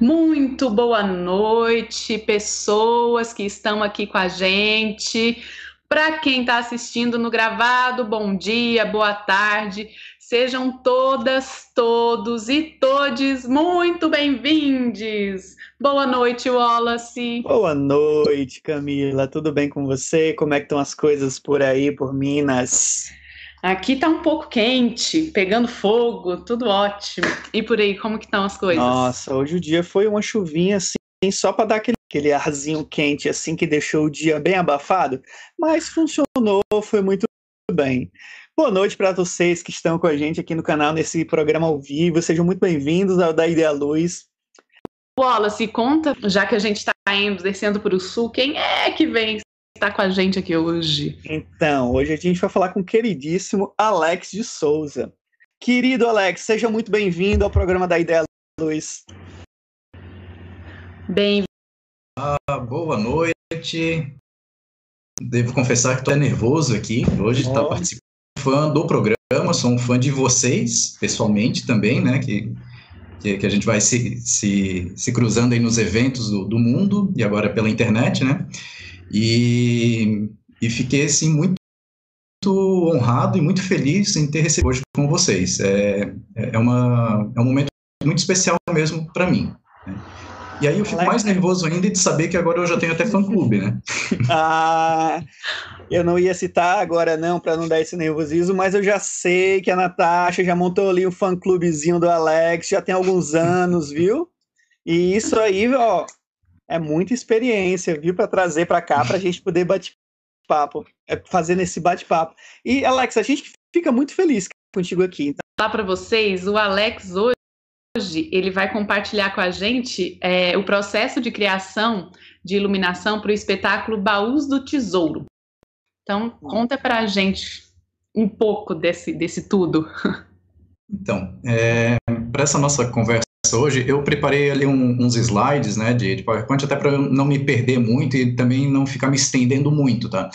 Muito boa noite, pessoas que estão aqui com a gente. Para quem está assistindo no gravado, bom dia, boa tarde. Sejam todas, todos e todes muito bem-vindos. Boa noite, Wallace. Boa noite, Camila. Tudo bem com você? Como é que estão as coisas por aí, por Minas? Aqui tá um pouco quente, pegando fogo, tudo ótimo. E por aí, como que estão as coisas? Nossa, hoje o dia foi uma chuvinha assim, só para dar aquele, aquele arzinho quente assim que deixou o dia bem abafado, mas funcionou, foi muito bem. Boa noite para vocês que estão com a gente aqui no canal nesse programa ao vivo. Sejam muito bem-vindos ao Da Ideia Luz. Wallace, conta, já que a gente está indo, descendo para o sul, quem é que vem está com a gente aqui hoje? Então, hoje a gente vai falar com o queridíssimo Alex de Souza. Querido Alex, seja muito bem-vindo ao programa da Ideia Luz. Bem. Ah, boa noite. Devo confessar que estou nervoso aqui hoje de oh. estar participando do programa. Sou um fã de vocês, pessoalmente também, né? Que, que, que a gente vai se, se, se cruzando aí nos eventos do, do mundo e agora pela internet, né? E, e fiquei, assim, muito, honrado e muito feliz em ter recebido hoje com vocês. É, é, uma, é um momento muito especial mesmo para mim. Né? E aí eu fico mais nervoso ainda de saber que agora eu já tenho até fã-clube, né? ah, eu não ia citar agora não, para não dar esse nervosismo, mas eu já sei que a Natasha já montou ali o fã-clubezinho do Alex, já tem alguns anos, viu? E isso aí, ó, é muita experiência, viu, para trazer para cá, para a gente poder bate-papo, é, fazendo esse bate-papo. E, Alex, a gente fica muito feliz contigo aqui. Então. Falar para vocês, o Alex hoje ele vai compartilhar com a gente é, o processo de criação de iluminação para o espetáculo Baús do Tesouro. Então, conta para a gente um pouco desse, desse tudo. Então, é, para essa nossa conversa hoje, eu preparei ali um, uns slides, né, de, de PowerPoint, até para não me perder muito e também não ficar me estendendo muito, tá?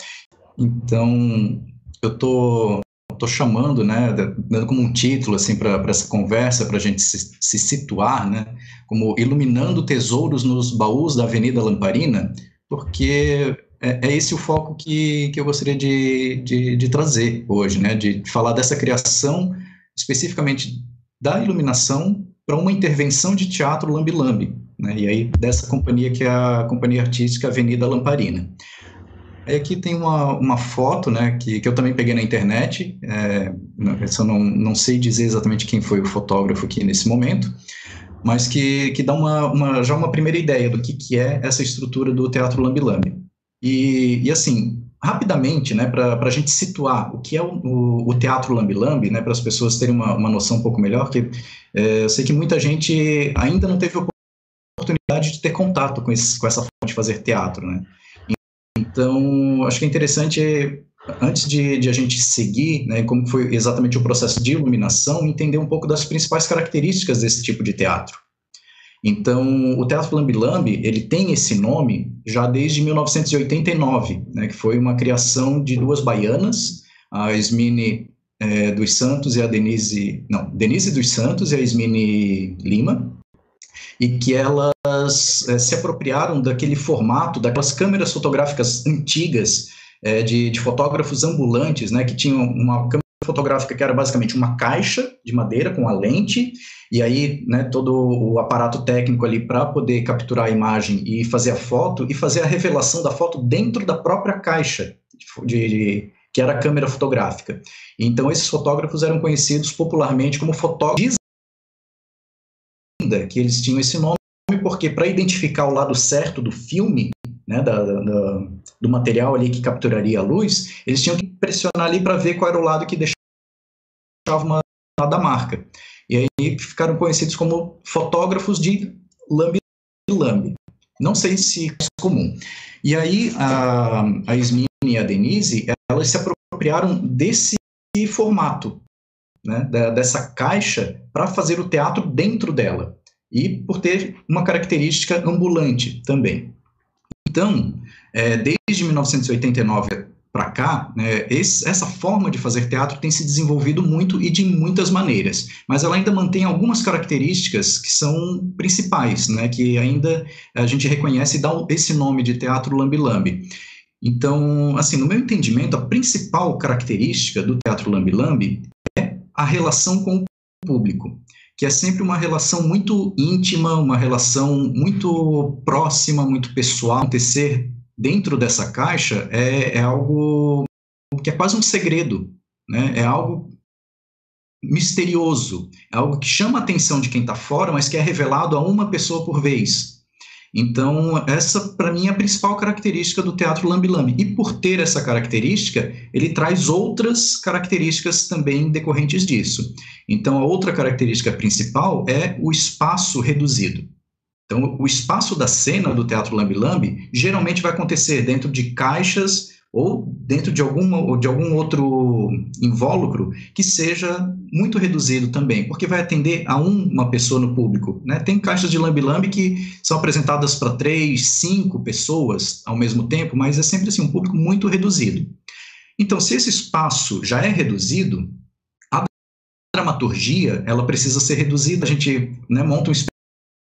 Então, eu tô, tô chamando, né, dando como um título, assim, para essa conversa, para a gente se, se situar, né, como Iluminando Tesouros nos Baús da Avenida Lamparina, porque é, é, esse o foco que, que eu gostaria de, de, de, trazer hoje, né? De falar dessa criação, especificamente da iluminação para uma intervenção de teatro lambi-lambi, né? E aí dessa companhia que é a Companhia Artística Avenida Lamparina. Aí aqui tem uma, uma foto, né, que, que eu também peguei na internet, é, eu não, não sei dizer exatamente quem foi o fotógrafo aqui nesse momento, mas que, que dá uma, uma, já uma primeira ideia do que, que é essa estrutura do Teatro Lambi-Lambi. E, e assim, rapidamente, né, para a gente situar o que é o, o, o teatro lambi-lambi, né, para as pessoas terem uma, uma noção um pouco melhor, que é, eu sei que muita gente ainda não teve oportunidade de ter contato com, esse, com essa forma de fazer teatro, né. Então, acho que é interessante, antes de, de a gente seguir, né, como foi exatamente o processo de iluminação, entender um pouco das principais características desse tipo de teatro. Então, o Teatro Lambi Lambi, ele tem esse nome já desde 1989, né, que foi uma criação de duas baianas, a Esmine é, dos Santos e a Denise, não, Denise dos Santos e a Esmine Lima, e que elas é, se apropriaram daquele formato, daquelas câmeras fotográficas antigas é, de, de, fotógrafos ambulantes, né, que tinham uma câmera fotográfica que era basicamente uma caixa de madeira com a lente e aí né, todo o aparato técnico ali para poder capturar a imagem e fazer a foto e fazer a revelação da foto dentro da própria caixa de, de que era a câmera fotográfica. Então esses fotógrafos eram conhecidos popularmente como fotógrafos que eles tinham esse nome porque para identificar o lado certo do filme, né, da, da, do material ali que capturaria a luz, eles tinham que pressionar ali para ver qual era o lado que deixava uma da marca. E aí ficaram conhecidos como fotógrafos de lambi-lambi. Não sei se é comum. E aí a, a e a Denise, elas se apropriaram desse formato, né, da, dessa caixa, para fazer o teatro dentro dela. E por ter uma característica ambulante também. Então, é, desde 1989 para cá, né, esse, essa forma de fazer teatro tem se desenvolvido muito e de muitas maneiras, mas ela ainda mantém algumas características que são principais, né, que ainda a gente reconhece e dá esse nome de teatro lambi-lambi. Então, assim, no meu entendimento, a principal característica do teatro lambi-lambi é a relação com o público, que é sempre uma relação muito íntima, uma relação muito próxima, muito pessoal. Acontecer dentro dessa caixa é, é algo que é quase um segredo, né? É algo misterioso, é algo que chama a atenção de quem está fora, mas que é revelado a uma pessoa por vez. Então, essa para mim é a principal característica do teatro lambi-lambi. E por ter essa característica, ele traz outras características também decorrentes disso. Então, a outra característica principal é o espaço reduzido. Então, o espaço da cena do Teatro Lambi Lambi geralmente vai acontecer dentro de caixas ou dentro de, alguma, ou de algum outro invólucro que seja muito reduzido também, porque vai atender a uma pessoa no público. Né? Tem caixas de lambi-lambi que são apresentadas para três, cinco pessoas ao mesmo tempo, mas é sempre assim, um público muito reduzido. Então, se esse espaço já é reduzido, a dramaturgia ela precisa ser reduzida. A gente né, monta um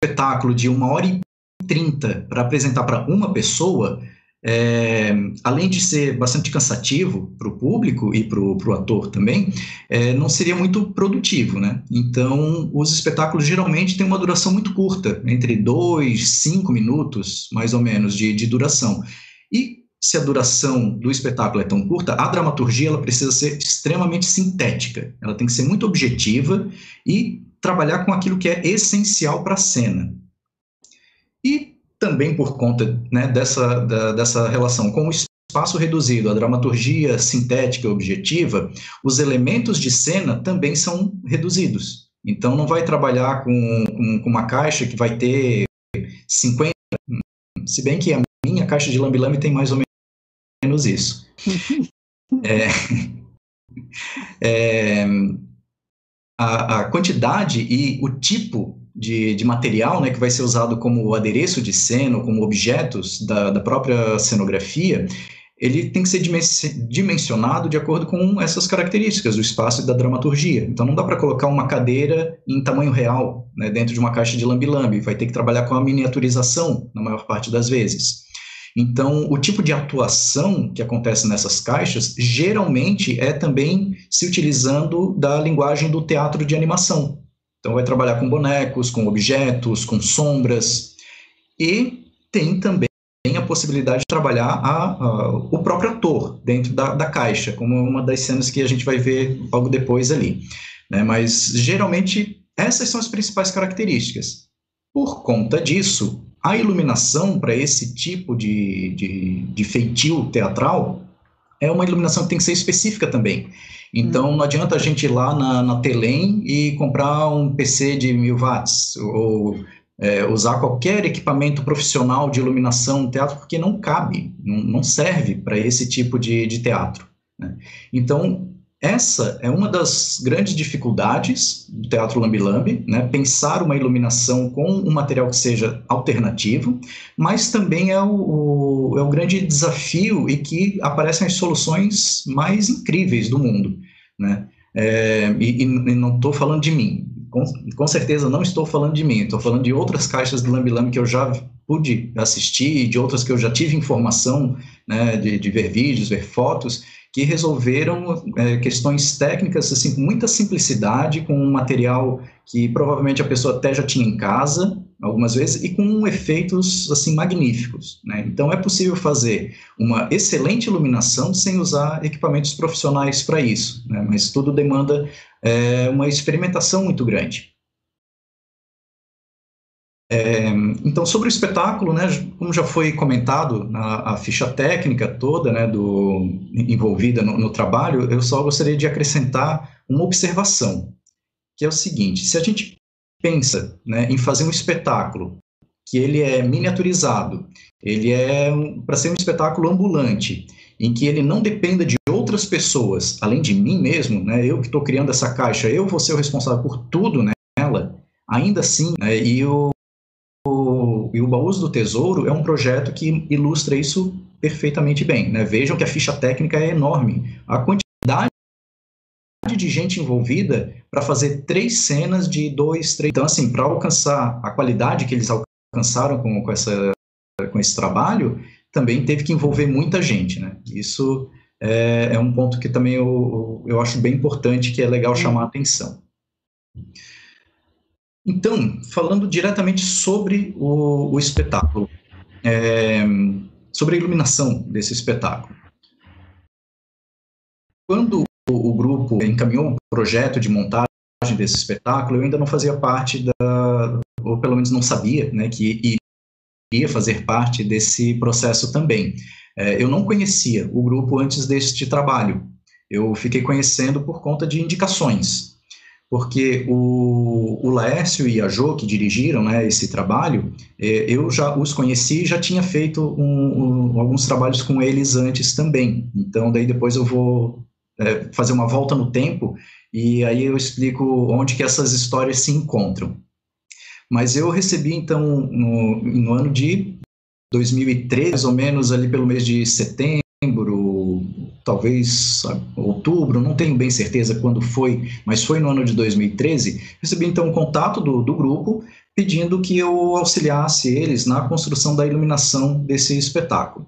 espetáculo de uma hora e trinta para apresentar para uma pessoa, é, além de ser bastante cansativo para o público e para o ator também, é, não seria muito produtivo, né? Então, os espetáculos geralmente têm uma duração muito curta, entre dois, cinco minutos, mais ou menos, de, de duração. E se a duração do espetáculo é tão curta, a dramaturgia ela precisa ser extremamente sintética. Ela tem que ser muito objetiva e trabalhar com aquilo que é essencial para a cena. Também por conta né, dessa, da, dessa relação com o espaço reduzido, a dramaturgia sintética e objetiva, os elementos de cena também são reduzidos. Então, não vai trabalhar com, com, com uma caixa que vai ter 50, se bem que a minha caixa de lambi-lambi tem mais ou menos isso. é, é, a, a quantidade e o tipo de, de, material né, que vai ser usado como adereço de cena, como objetos da, da própria cenografia, ele tem que ser dimensionado de acordo com essas características do espaço e da dramaturgia. Então não dá para colocar uma cadeira em tamanho real né, dentro de uma caixa de lambi-lambi, vai ter que trabalhar com a miniaturização na maior parte das vezes. Então, o tipo de atuação que acontece nessas caixas geralmente é também se utilizando da linguagem do teatro de animação. Então, vai trabalhar com bonecos, com objetos, com sombras, e tem também a possibilidade de trabalhar a, a, o próprio ator dentro da, da, caixa, como uma das cenas que a gente vai ver logo depois ali. Né? Mas, geralmente, essas são as principais características. Por conta disso, a iluminação para esse tipo de, de, de feitio teatral é uma iluminação que tem que ser específica também. Então, não adianta a gente ir lá na, na Telem e comprar um PC de mil watts, ou é, usar qualquer equipamento profissional de iluminação no teatro, porque não cabe, não, não serve para esse tipo de, de teatro. Né? Então, essa é uma das grandes dificuldades do teatro lambi-lambi, né? pensar uma iluminação com um material que seja alternativo, mas também é o, o, é o grande desafio e que aparecem as soluções mais incríveis do mundo. Né? É, e, e, não estou falando de mim, com, com, certeza não estou falando de mim, estou falando de outras caixas do lambi-lambi que eu já pude assistir, de outras que eu já tive informação né, de, de ver vídeos, ver fotos, que resolveram é, questões técnicas assim com muita simplicidade, com um material que provavelmente a pessoa até já tinha em casa algumas vezes e com efeitos assim magníficos. Né? Então é possível fazer uma excelente iluminação sem usar equipamentos profissionais para isso, né? mas tudo demanda é, uma experimentação muito grande. É, então, sobre o espetáculo, né, como já foi comentado, na, a ficha técnica toda né, do, envolvida no, no, trabalho, eu só gostaria de acrescentar uma observação, que é o seguinte: se a gente pensa né, em fazer um espetáculo que ele é miniaturizado, ele é um, para ser um espetáculo ambulante, em que ele não dependa de outras pessoas, além de mim mesmo, né, eu que estou criando essa caixa, eu vou ser o responsável por tudo nela, ainda assim, né, e o e o Baús do Tesouro é um projeto que ilustra isso perfeitamente bem. Né? Vejam que a ficha técnica é enorme. A quantidade de gente envolvida para fazer três cenas de dois, três. Então, assim, para alcançar a qualidade que eles alcançaram com, com, essa, com esse trabalho, também teve que envolver muita gente. Né? Isso é, é um ponto que também eu, eu acho bem importante, que é legal chamar a atenção. Então, falando diretamente sobre o, o espetáculo, é, sobre a iluminação desse espetáculo. Quando o, o grupo encaminhou o projeto de montagem desse espetáculo, eu ainda não fazia parte da, ou pelo menos não sabia, né, que iria fazer parte desse processo também. É, eu não conhecia o grupo antes deste trabalho. Eu fiquei conhecendo por conta de indicações, porque o, o Laércio e a Jo, que dirigiram né, esse trabalho, é, eu já os conheci e já tinha feito um, um, alguns trabalhos com eles antes também. Então, daí depois eu vou é, fazer uma volta no tempo e aí eu explico onde que essas histórias se encontram. Mas eu recebi, então, no, no ano de 2013, mais ou menos ali pelo mês de setembro, talvez outubro, não tenho bem certeza quando foi, mas foi no ano de 2013, recebi então um contato do, do grupo pedindo que eu auxiliasse eles na construção da iluminação desse espetáculo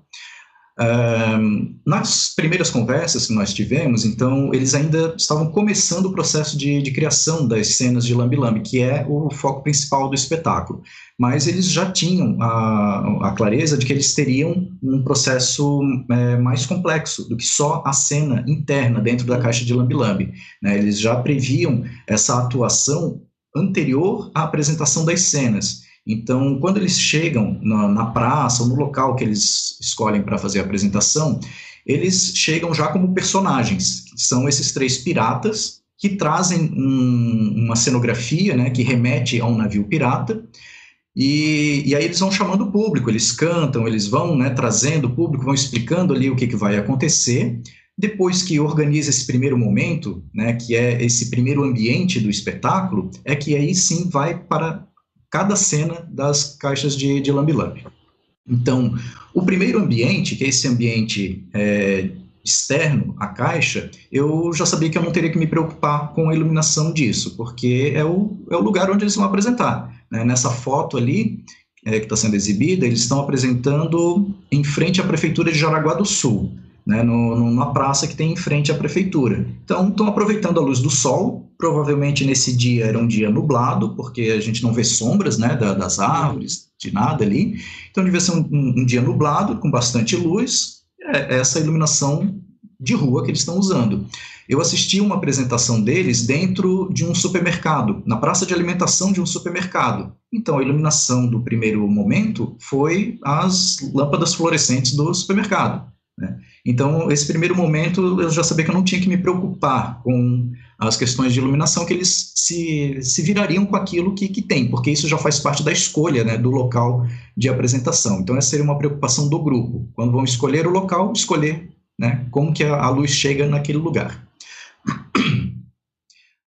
nas primeiras conversas que nós tivemos, então, eles ainda estavam começando o processo de, de criação das cenas de Lambi Lambi, que é o foco principal do espetáculo. Mas eles já tinham a, a clareza de que eles teriam um processo é, mais complexo do que só a cena interna dentro da caixa de Lambi Lambi. Né? Eles já previam essa atuação anterior à apresentação das cenas. Então, quando eles chegam na, na praça ou no local que eles escolhem para fazer a apresentação, eles chegam já como personagens, que são esses três piratas que trazem um, uma cenografia, né, que remete a um navio pirata, e, e, aí eles vão chamando o público, eles cantam, eles vão né, trazendo o público, vão explicando ali o que, que vai acontecer. Depois que organiza esse primeiro momento, né, que é esse primeiro ambiente do espetáculo, é que aí sim vai para cada cena das caixas de, de lambi-lambi. Então, o primeiro ambiente, que é esse ambiente é, externo à caixa, eu já sabia que eu não teria que me preocupar com a iluminação disso, porque é o, é o lugar onde eles vão apresentar. Né? Nessa foto ali, é, que está sendo exibida, eles estão apresentando em frente à Prefeitura de Jaraguá do Sul né, no, numa praça que tem em frente à prefeitura. Então, estão aproveitando a luz do sol. Provavelmente nesse dia era um dia nublado, porque a gente não vê sombras né, da, das árvores, de nada ali. Então, devia ser um, um, um dia nublado, com bastante luz. É essa iluminação de rua que eles estão usando. Eu assisti uma apresentação deles dentro de um supermercado, na praça de alimentação de um supermercado. Então, a iluminação do primeiro momento foi as lâmpadas fluorescentes do supermercado. Né? Então, esse primeiro momento, eu já sabia que eu não tinha que me preocupar com as questões de iluminação, que eles se, se virariam com aquilo que, que tem, porque isso já faz parte da escolha né, do local de apresentação. Então, essa seria uma preocupação do grupo. Quando vão escolher o local, escolher né, como que a, a luz chega naquele lugar.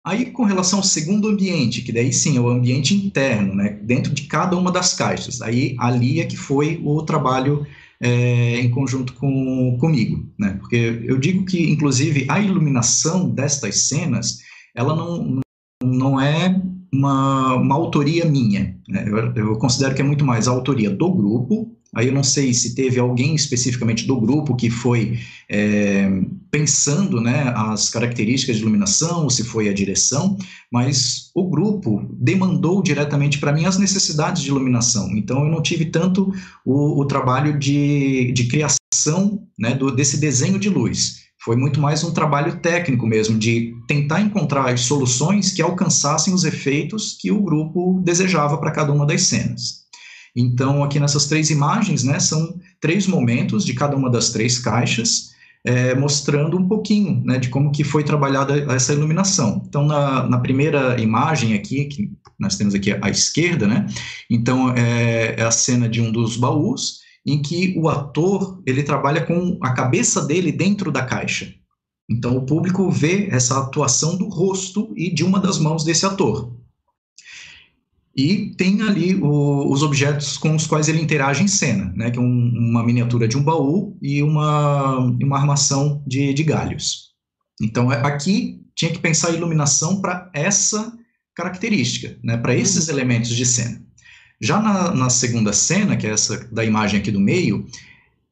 Aí, com relação ao segundo ambiente, que daí sim é o ambiente interno, né, dentro de cada uma das caixas, aí ali é que foi o trabalho é, em conjunto com, comigo, né? Porque eu digo que, inclusive, a iluminação destas cenas, ela não, não é uma, uma autoria minha. Né? Eu, eu considero que é muito mais a autoria do grupo, Aí eu não sei se teve alguém especificamente do grupo que foi é, pensando né, as características de iluminação, ou se foi a direção, mas o grupo demandou diretamente para mim as necessidades de iluminação. Então eu não tive tanto o, o trabalho de, de criação né, do, desse desenho de luz. Foi muito mais um trabalho técnico mesmo, de tentar encontrar soluções que alcançassem os efeitos que o grupo desejava para cada uma das cenas. Então, aqui nessas três imagens, né, são três momentos de cada uma das três caixas, é, mostrando um pouquinho né, de como que foi trabalhada essa iluminação. Então, na, na, primeira imagem aqui, que nós temos aqui à esquerda, né, então é, é a cena de um dos baús, em que o ator ele trabalha com a cabeça dele dentro da caixa. Então, o público vê essa atuação do rosto e de uma das mãos desse ator. E tem ali o, os objetos com os quais ele interage em cena, né, que é um, uma miniatura de um baú e uma, uma armação de, de galhos. Então, é, aqui tinha que pensar a iluminação para essa característica, né, para esses uhum. elementos de cena. Já na, na, segunda cena, que é essa da imagem aqui do meio,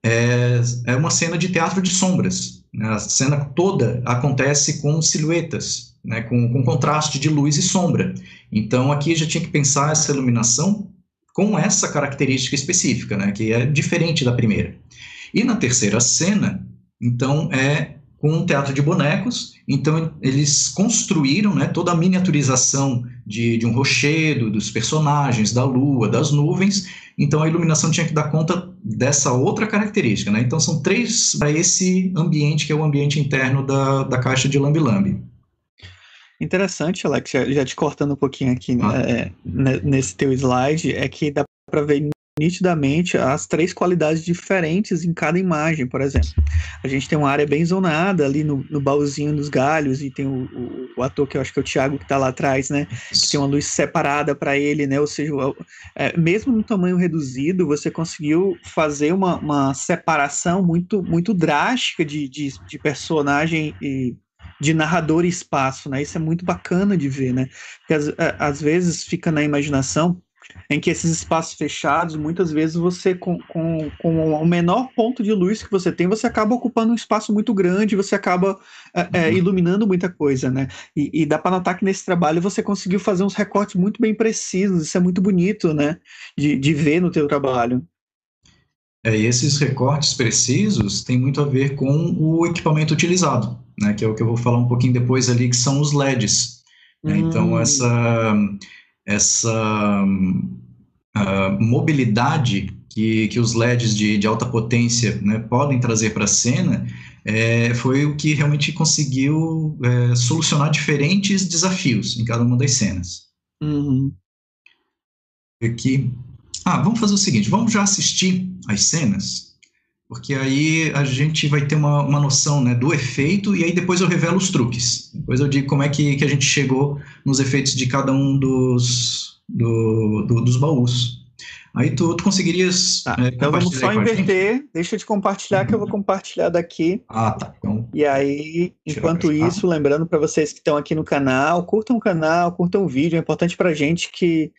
é, é uma cena de teatro de sombras. Né, a cena toda acontece com silhuetas, né, com, com contraste de luz e sombra. Então, aqui já tinha que pensar essa iluminação com essa característica específica, né, que é diferente da primeira. E na terceira cena, então, é com um teatro de bonecos, então eles construíram né, toda a miniaturização de, de um rochedo, dos personagens, da lua, das nuvens, então a iluminação tinha que dar conta dessa outra característica, né? Então são três para esse ambiente que é o ambiente interno da, da caixa de Lambi Lambi. Interessante, Alex, já, já, te cortando um pouquinho aqui ah. é, nesse teu slide, é que dá para ver nitidamente as três qualidades diferentes em cada imagem, por exemplo. A gente tem uma área bem zonada ali no, no baúzinho dos galhos e tem o, o, o, ator que eu acho que é o Thiago que está lá atrás, né? Que tem uma luz separada para ele, né? Ou seja, é, mesmo no tamanho reduzido, você conseguiu fazer uma, uma separação muito, muito drástica de, de, de personagem e de narrador e espaço, né? Isso é muito bacana de ver, né? Porque às, é, às vezes fica na imaginação em que esses espaços fechados, muitas vezes você, com, com, com o menor ponto de luz que você tem, você acaba ocupando um espaço muito grande, você acaba é, é, uhum. iluminando muita coisa, né? E, e dá para notar que nesse trabalho você conseguiu fazer uns recortes muito bem precisos, isso é muito bonito, né? De, de ver no teu trabalho. É, e esses recortes precisos têm muito a ver com o equipamento utilizado, né, que é o que eu vou falar um pouquinho depois ali, que são os LEDs. Né? Então, hum. essa, essa uh, mobilidade que, que os LEDs de, de alta potência né, podem trazer para a cena é, foi o que realmente conseguiu é, solucionar diferentes desafios em cada uma das cenas. Uhum. Aqui ah, vamos fazer o seguinte, vamos já assistir as cenas, porque aí a gente vai ter uma, uma noção né, do efeito e aí depois eu revelo os truques. Depois eu digo como é que, que a gente chegou nos efeitos de cada um dos, do, do, dos baús. Aí tu, tu conseguirias. Tá, é, então vamos só inverter. Deixa eu te compartilhar que eu vou compartilhar daqui. Ah, tá. Então, e aí, enquanto isso, lembrando para vocês que estão aqui no canal, curtam o canal, curtam o vídeo. É importante para a gente que,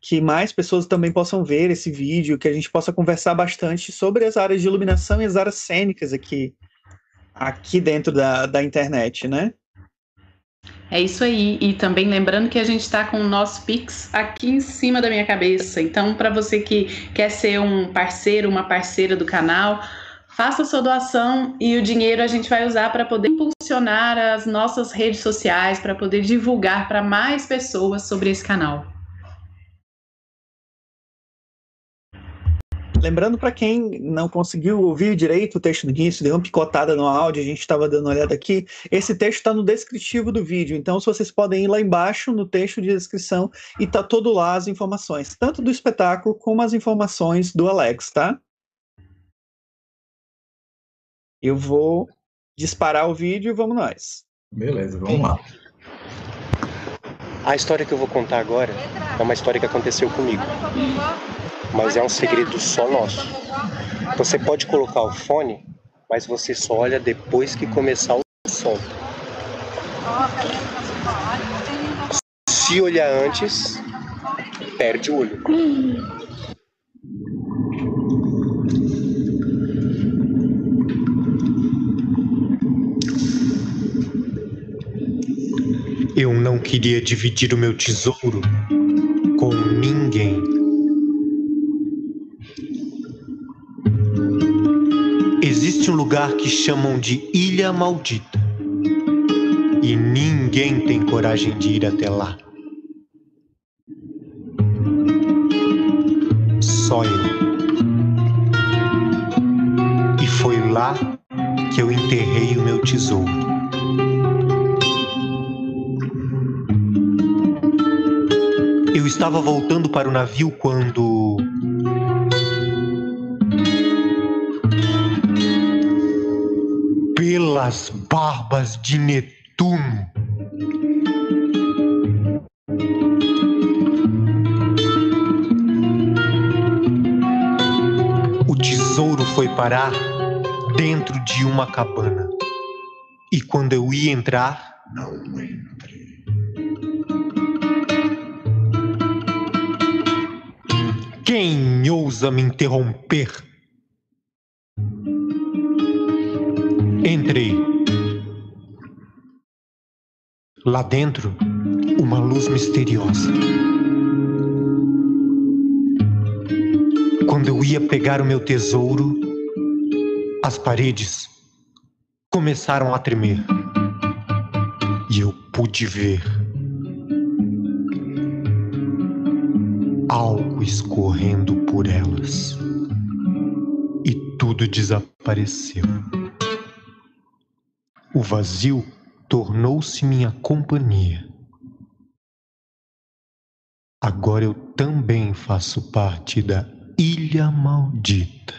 que mais pessoas também possam ver esse vídeo, que a gente possa conversar bastante sobre as áreas de iluminação e as áreas cênicas aqui, aqui dentro da, da internet, né? É isso aí. E também lembrando que a gente está com o nosso Pix aqui em cima da minha cabeça. Então, para você que quer ser um parceiro, uma parceira do canal, faça sua doação e o dinheiro a gente vai usar para poder impulsionar as nossas redes sociais, para poder divulgar para mais pessoas sobre esse canal. Lembrando para quem não conseguiu ouvir direito o texto do início, deu uma picotada no áudio, a gente estava dando uma olhada aqui. Esse texto está no descritivo do vídeo, então se vocês podem ir lá embaixo no texto de descrição e tá todo lá as informações, tanto do espetáculo como as informações do Alex, tá? Eu vou disparar o vídeo e vamos nós. Beleza, vamos lá. A história que eu vou contar agora é uma história que aconteceu comigo mas é um segredo só nosso. Você pode colocar o fone, mas você só olha depois que começar o som. Se olhar antes, perde o olho. Eu não queria dividir o meu tesouro lugar que chamam de Ilha Maldita. E ninguém tem coragem de ir até lá. Só eu. E foi lá que eu enterrei o meu tesouro. Eu estava voltando para o navio quando As barbas de Netuno. O tesouro foi parar dentro de uma cabana. E quando eu ia entrar. Não entre. Quem ousa me interromper? Lá dentro, uma luz misteriosa. Quando eu ia pegar o meu tesouro, as paredes começaram a tremer. E eu pude ver algo escorrendo por elas. E tudo desapareceu. O vazio tornou-se minha companhia. Agora eu também faço parte da Ilha Maldita.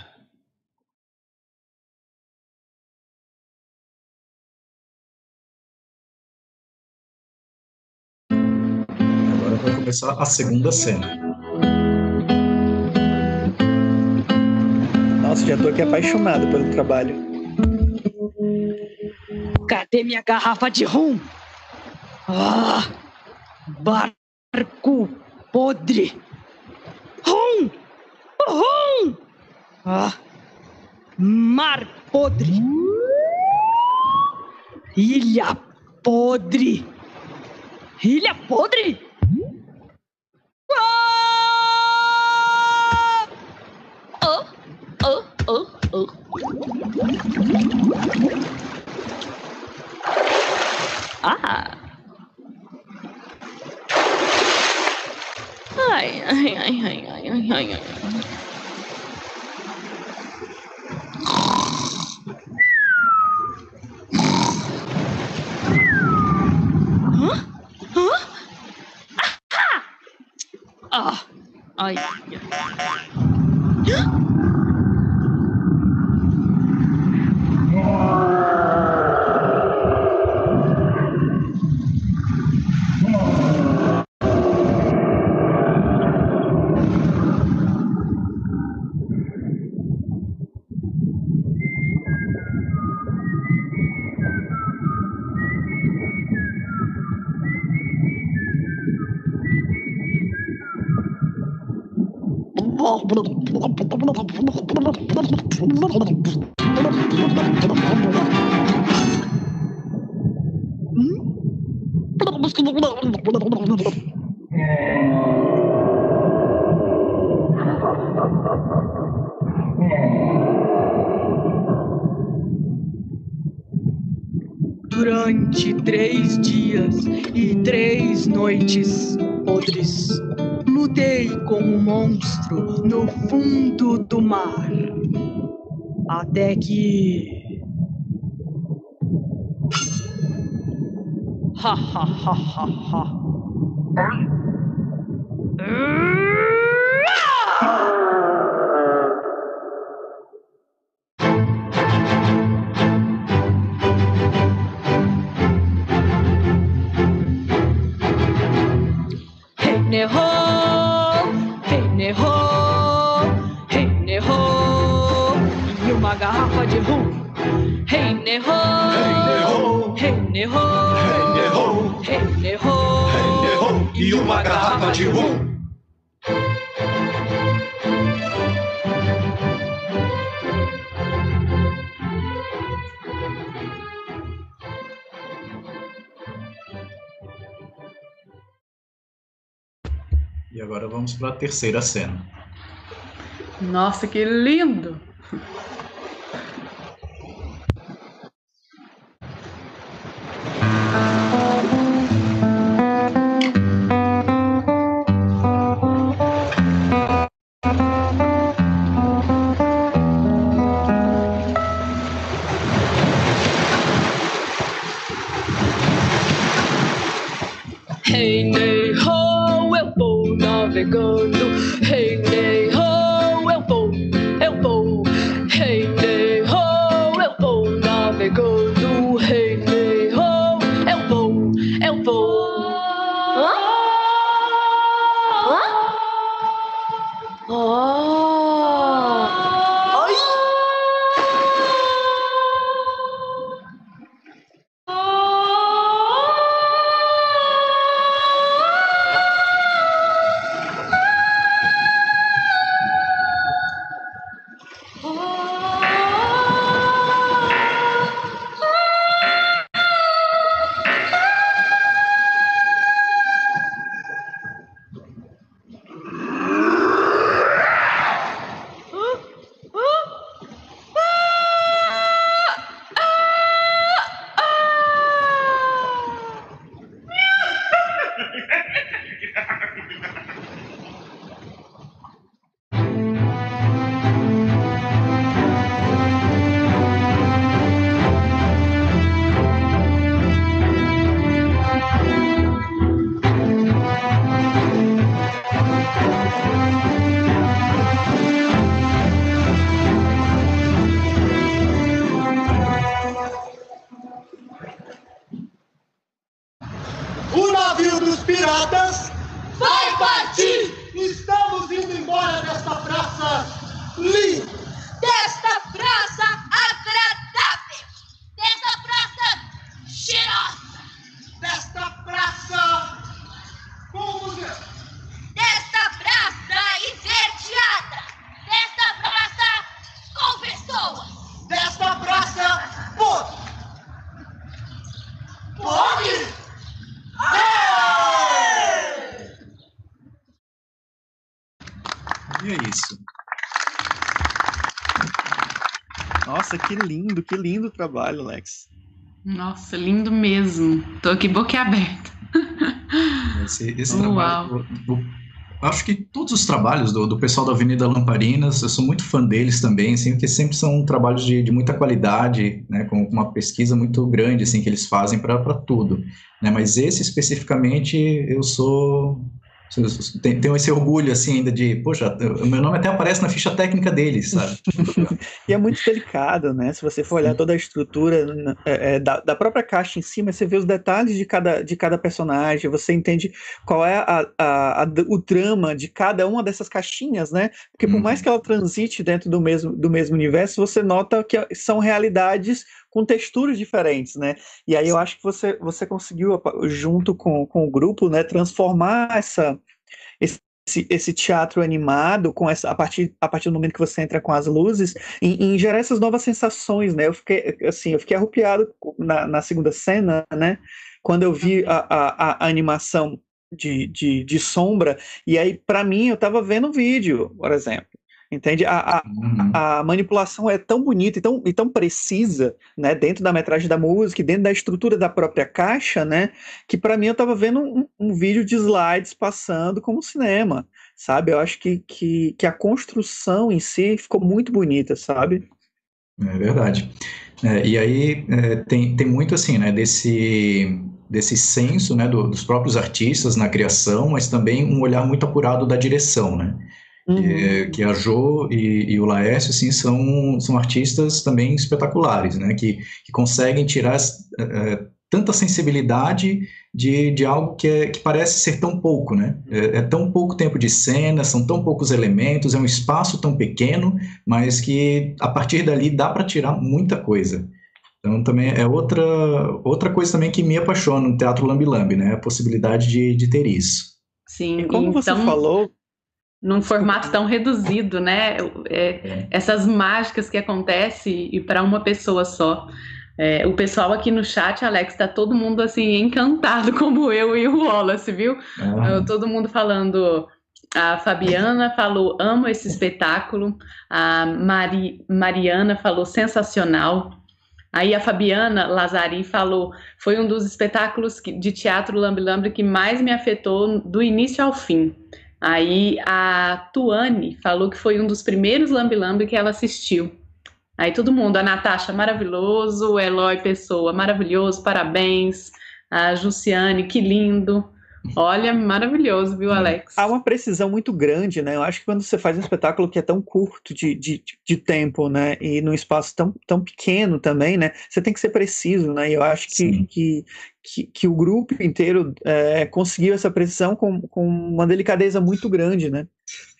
Agora vai começar a segunda cena. Nossa, já tô aqui apaixonado pelo trabalho. Cadê minha garrafa de rum? Ah, barco podre. Rum! Rum! Ah, mar podre. Ilha podre. Ilha podre? Ah! Oh, oh, oh, oh. Ah. Ai, ai, ai, ai, ai, ai, ai, ai. Hã? Hã? Ah! Ai. Hã? Ha ha ha ha ha. Hey vamos para a terceira cena. Nossa, que lindo! go trabalho, Alex. Nossa, lindo mesmo. Tô aqui boquiaberta. Esse, esse trabalho, acho que todos os trabalhos do, do, pessoal da Avenida Lamparinas, eu sou muito fã deles também, assim, porque sempre são trabalhos de, de muita qualidade, né, com uma pesquisa muito grande, assim, que eles fazem para tudo, né, mas esse especificamente eu sou tem, tem esse orgulho, assim, ainda de, poxa, o meu nome até aparece na ficha técnica deles, sabe? e é muito delicado, né? Se você for olhar toda a estrutura é, é, da, da própria caixa em cima, você vê os detalhes de cada, de cada personagem, você entende qual é a, a, a o drama de cada uma dessas caixinhas, né? Porque por mais uhum. que ela transite dentro do mesmo, do mesmo universo, você nota que são realidades com texturas diferentes, né? E aí eu acho que você, você conseguiu, junto com, com o grupo, né, transformar essa, esse, esse teatro animado com essa a partir a partir do momento que você entra com as luzes em, em gerar essas novas sensações né? Eu fiquei assim eu fiquei arrupiado na, na segunda cena né? Quando eu vi a, a, a animação de, de, de sombra e aí para mim eu estava vendo um vídeo por exemplo Entende? A, a, uhum. a, manipulação é tão bonita e tão, e tão precisa, né, dentro da metragem da música, dentro da estrutura da própria caixa, né, que para mim eu estava vendo um, um, vídeo de slides passando como cinema, sabe? Eu acho que, que, que a construção em si ficou muito bonita, sabe? É verdade. É, e aí é, tem, tem muito assim, né, desse desse senso, né, do, dos próprios artistas na criação, mas também um olhar muito apurado da direção, né? Uhum. Que, que, a Jo e, e, o Laércio, assim, são, são artistas também espetaculares, né? Que, que conseguem tirar é, tanta sensibilidade de, de algo que, é, que parece ser tão pouco, né? É, é, tão pouco tempo de cena, são tão poucos elementos, é um espaço tão pequeno, mas que a partir dali dá para tirar muita coisa. Então também é outra, outra coisa também que me apaixona no Teatro Lambi Lambi, né? A possibilidade de, de ter isso. Sim, e como então... você falou, num formato tão reduzido, né? É, é. Essas mágicas que acontecem e para uma pessoa só. É, o pessoal aqui no chat, Alex, tá todo mundo assim encantado como eu e o Wallace, viu? Ah. Todo mundo falando. A Fabiana falou amo esse espetáculo. A Mari, Mariana falou sensacional. Aí a Fabiana Lazari falou foi um dos espetáculos de teatro Lambi Lambi que mais me afetou do início ao fim. Aí a Tuane falou que foi um dos primeiros Lambi Lambi que ela assistiu. Aí todo mundo, a Natasha, maravilhoso, o Eloy Pessoa, maravilhoso, parabéns. A Jussiane, que lindo. Olha, maravilhoso, viu, Alex? Há uma precisão muito grande, né? Eu acho que quando você faz um espetáculo que é tão curto de, de, de tempo, né? E num espaço tão, tão pequeno também, né? Você tem que ser preciso, né? E eu acho que, que, que, que, o grupo inteiro é, conseguiu essa precisão com, com uma delicadeza muito grande, né?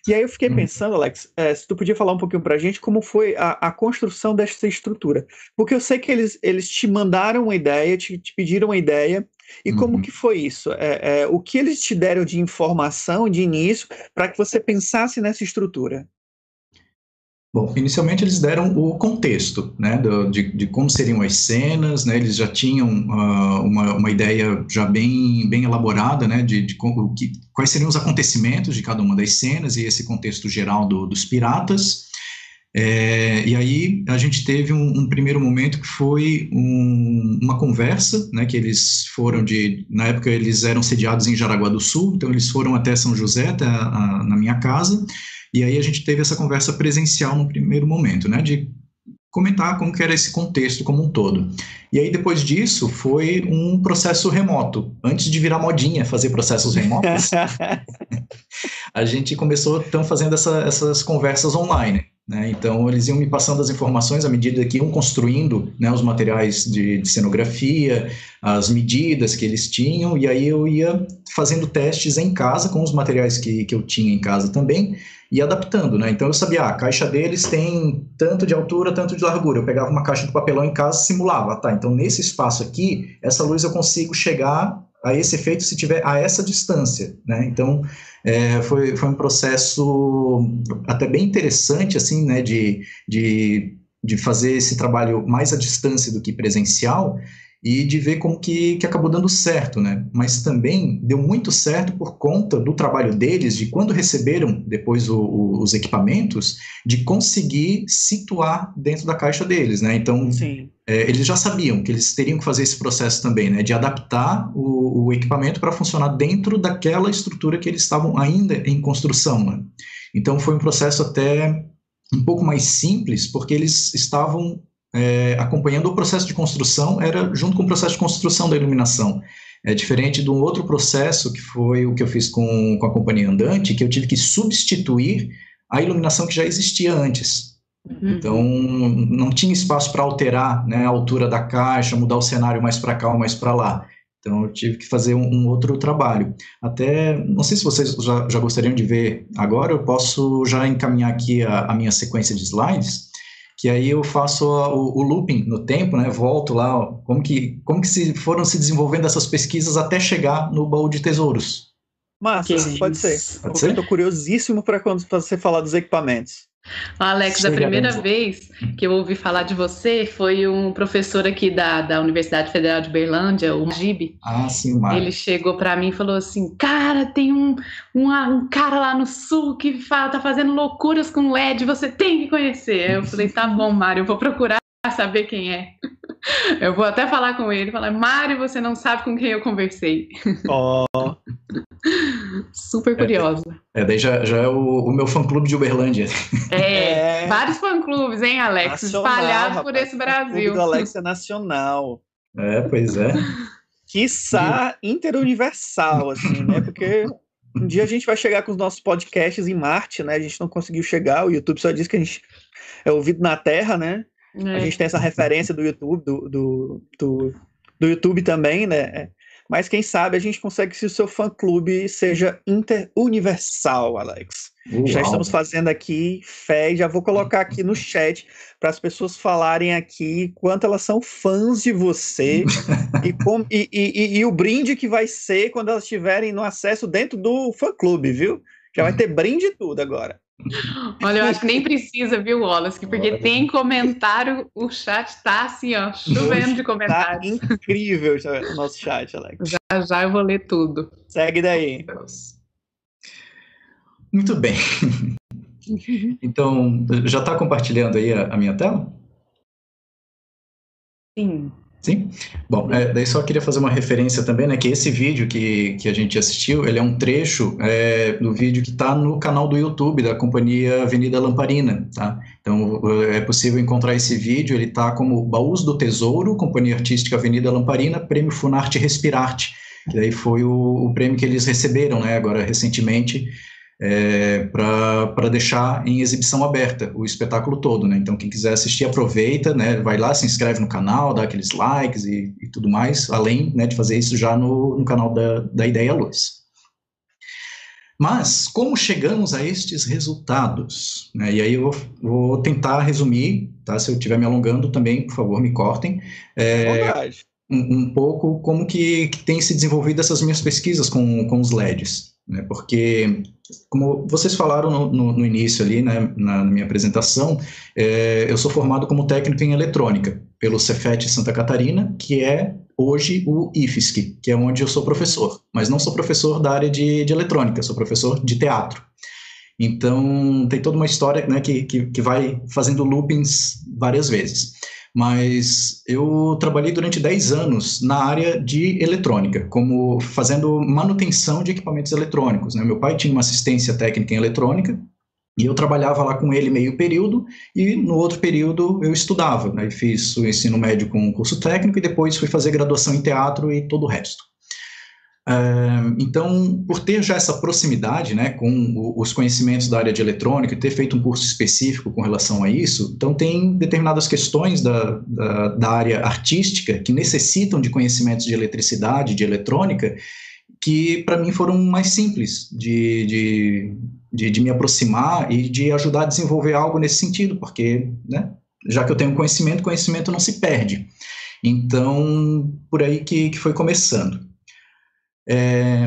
E aí eu fiquei hum. pensando, Alex, é, se tu podia falar um pouquinho pra gente como foi a, a construção dessa estrutura. Porque eu sei que eles, eles te mandaram uma ideia, te, te pediram uma ideia, e como uhum. que foi isso? É, é, o que eles te deram de informação de início para que você pensasse nessa estrutura? Bom, inicialmente eles deram o contexto, né, do, de, de, como seriam as cenas, né, eles já tinham uh, uma, uma ideia já bem, bem elaborada, né, de, de como, que, quais seriam os acontecimentos de cada uma das cenas e esse contexto geral do, dos piratas, é, e aí a gente teve um, um primeiro momento que foi um, uma conversa, né, que eles foram de, na época eles eram sediados em Jaraguá do Sul, então eles foram até São José, até a, a, na minha casa, e aí a gente teve essa conversa presencial no primeiro momento, né, de comentar como que era esse contexto como um todo. E aí depois disso foi um processo remoto. Antes de virar modinha fazer processos remotos, a gente começou então fazendo essa, essas conversas online. Né? Então, eles iam me passando as informações à medida que iam construindo né, os materiais de, de, cenografia, as medidas que eles tinham, e aí eu ia fazendo testes em casa com os materiais que, que eu tinha em casa também, e adaptando. Né? Então, eu sabia, ah, a caixa deles tem tanto de altura, tanto de largura. Eu pegava uma caixa de papelão em casa e simulava. Tá, então nesse espaço aqui, essa luz eu consigo chegar a esse efeito se tiver a essa distância, né? Então é, foi, foi um processo até bem interessante assim, né? De, de, de fazer esse trabalho mais à distância do que presencial e de ver como que, que acabou dando certo, né? Mas também deu muito certo por conta do trabalho deles, de quando receberam depois o, o, os equipamentos, de conseguir situar dentro da caixa deles, né? Então, é, eles já sabiam que eles teriam que fazer esse processo também, né? De adaptar o, o equipamento para funcionar dentro daquela estrutura que eles estavam ainda em construção, né? Então, foi um processo até um pouco mais simples, porque eles estavam é, acompanhando o processo de construção, era junto com o processo de construção da iluminação. É diferente de um outro processo que foi o que eu fiz com, com a companhia andante, que eu tive que substituir a iluminação que já existia antes. Uhum. Então, não tinha espaço para alterar né, a altura da caixa, mudar o cenário mais para cá ou mais para lá. Então, eu tive que fazer um, um, outro trabalho. Até, não sei se vocês já, já, gostariam de ver agora, eu posso já encaminhar aqui a, a minha sequência de slides que aí eu faço o, o, looping no tempo, né? Volto lá, ó, como que como que se foram se desenvolvendo essas pesquisas até chegar no baú de tesouros. Massa, pode ser. Pode ser? Eu estou curiosíssimo para quando você falar dos equipamentos. Alex, a primeira vez que eu ouvi falar de você foi um professor aqui da, da Universidade Federal de Berlândia, o Gibe. Ah, sim, Mário. Ele chegou para mim e falou assim: Cara, tem um, um, um cara lá no sul que fala, tá fazendo loucuras com LED, você tem que conhecer. Eu falei: Tá bom, Mário, eu vou procurar saber quem é. Eu vou até falar com ele, falar, Mário, você não sabe com quem eu conversei. Oh. Super curiosa. É, é, daí já, já é o, o meu fã-clube de Uberlândia. É, é. vários fã-clubes, hein, Alex? Nacional, Espalhados rapaz, por esse Brasil. O do Alex é nacional. É, pois é. Quiçá interuniversal, assim, né? Porque um dia a gente vai chegar com os nossos podcasts em Marte, né? A gente não conseguiu chegar, o YouTube só diz que a gente é ouvido na Terra, né? É. A gente tem essa referência do YouTube, do, do, do, do YouTube também, né? É. Mas quem sabe a gente consegue que o seu fã-clube seja interuniversal, Alex. Uau. Já estamos fazendo aqui fé e já vou colocar aqui no chat para as pessoas falarem aqui quanto elas são fãs de você e, com, e, e, e, o brinde que vai ser quando elas estiverem no acesso dentro do fã-clube, viu? Já vai ter brinde e tudo agora. Olha, eu acho que nem precisa, viu, Wallace? Porque Olha. tem comentário, o chat tá assim, ó, chovendo de tá comentários. Tá incrível o nosso chat, Alex. Já já eu vou ler tudo. Segue daí. Muito bem. Então, já está compartilhando aí a, a minha tela? Sim. Sim? Bom, é, daí só queria fazer uma referência também, né, que esse vídeo que, que a gente assistiu, ele é um trecho é, do vídeo que está no canal do YouTube da companhia Avenida Lamparina, tá? Então, é possível encontrar esse vídeo, ele está como Baús do Tesouro, Companhia Artística Avenida Lamparina, Prêmio Funarte Respirarte, que daí foi o, o prêmio que eles receberam, né, agora recentemente, é, para deixar em exibição aberta o espetáculo todo, né? Então, quem quiser assistir, aproveita, né? Vai lá, se inscreve no canal, dá aqueles likes e, e tudo mais, além né, de fazer isso já no, no canal da, da Ideia Luz. Mas, como chegamos a estes resultados? Né? E aí eu vou, tentar resumir, tá? Se eu estiver me alongando também, por favor, me cortem. É, um, um, pouco como que, que tem se desenvolvido essas minhas pesquisas com, com os LEDs né? Porque, como vocês falaram no, no, no início ali, né, na, minha apresentação, é, eu sou formado como técnico em eletrônica pelo Cefet Santa Catarina, que é hoje o IFSC, que é onde eu sou professor, mas não sou professor da área de, de eletrônica, sou professor de teatro. Então, tem toda uma história né, que, que, que vai fazendo loopings várias vezes mas eu trabalhei durante 10 anos na área de eletrônica, como fazendo manutenção de equipamentos eletrônicos. Né? Meu pai tinha uma assistência técnica em eletrônica, e eu trabalhava lá com ele meio período, e no outro período eu estudava. Né? Fiz o ensino médio com um curso técnico, e depois fui fazer graduação em teatro e todo o resto então, por ter já essa proximidade né, com os conhecimentos da área de eletrônica ter feito um curso específico com relação a isso, então tem determinadas questões da, da, da área artística que necessitam de conhecimentos de eletricidade, de eletrônica, que para mim foram mais simples de, de, de, de, me aproximar e de ajudar a desenvolver algo nesse sentido, porque né, já que eu tenho conhecimento, conhecimento não se perde. Então, por aí que, que foi começando. É,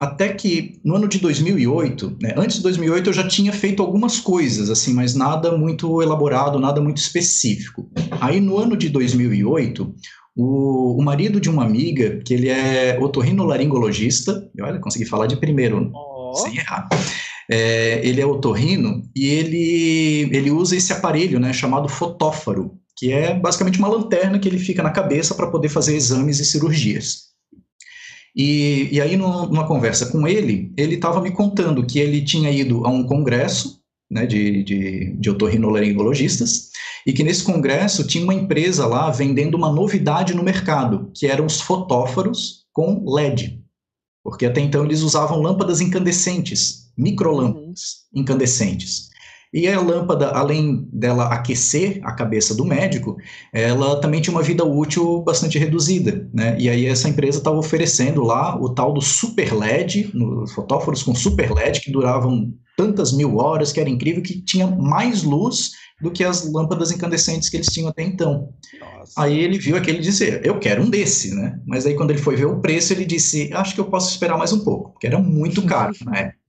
até que no ano de 2008, né, antes de 2008 eu já tinha feito algumas coisas, assim, mas nada muito elaborado, nada muito específico. Aí no ano de 2008, O, o marido de uma amiga, que ele é otorrinolaringologista, e olha, consegui falar de primeiro, Ó, sem errar. É, ele é otorrino e ele, ele usa esse aparelho, né, chamado fotóforo, que é basicamente uma lanterna que ele fica na cabeça para poder fazer exames e cirurgias. E, e aí, numa, numa conversa com ele, ele estava me contando que ele tinha ido a um congresso né, de, de, de otorrinolaringologistas, e que nesse congresso tinha uma empresa lá vendendo uma novidade no mercado, que eram os fotóforos com LED. Porque até então eles usavam lâmpadas incandescentes, microlâmpadas incandescentes. E a lâmpada, além dela aquecer a cabeça do médico, ela também tinha uma vida útil bastante reduzida, né? E aí essa empresa estava oferecendo lá o tal do super LED, no- fotóforos com super LED que duravam tantas mil horas, que era incrível, que tinha mais luz do que as lâmpadas incandescentes que eles tinham até então. nossa. Aí ele viu aquele e disse, eu quero um desse, né? Mas aí quando ele foi ver o preço, ele disse, acho que eu posso esperar mais um pouco, porque era muito caro época.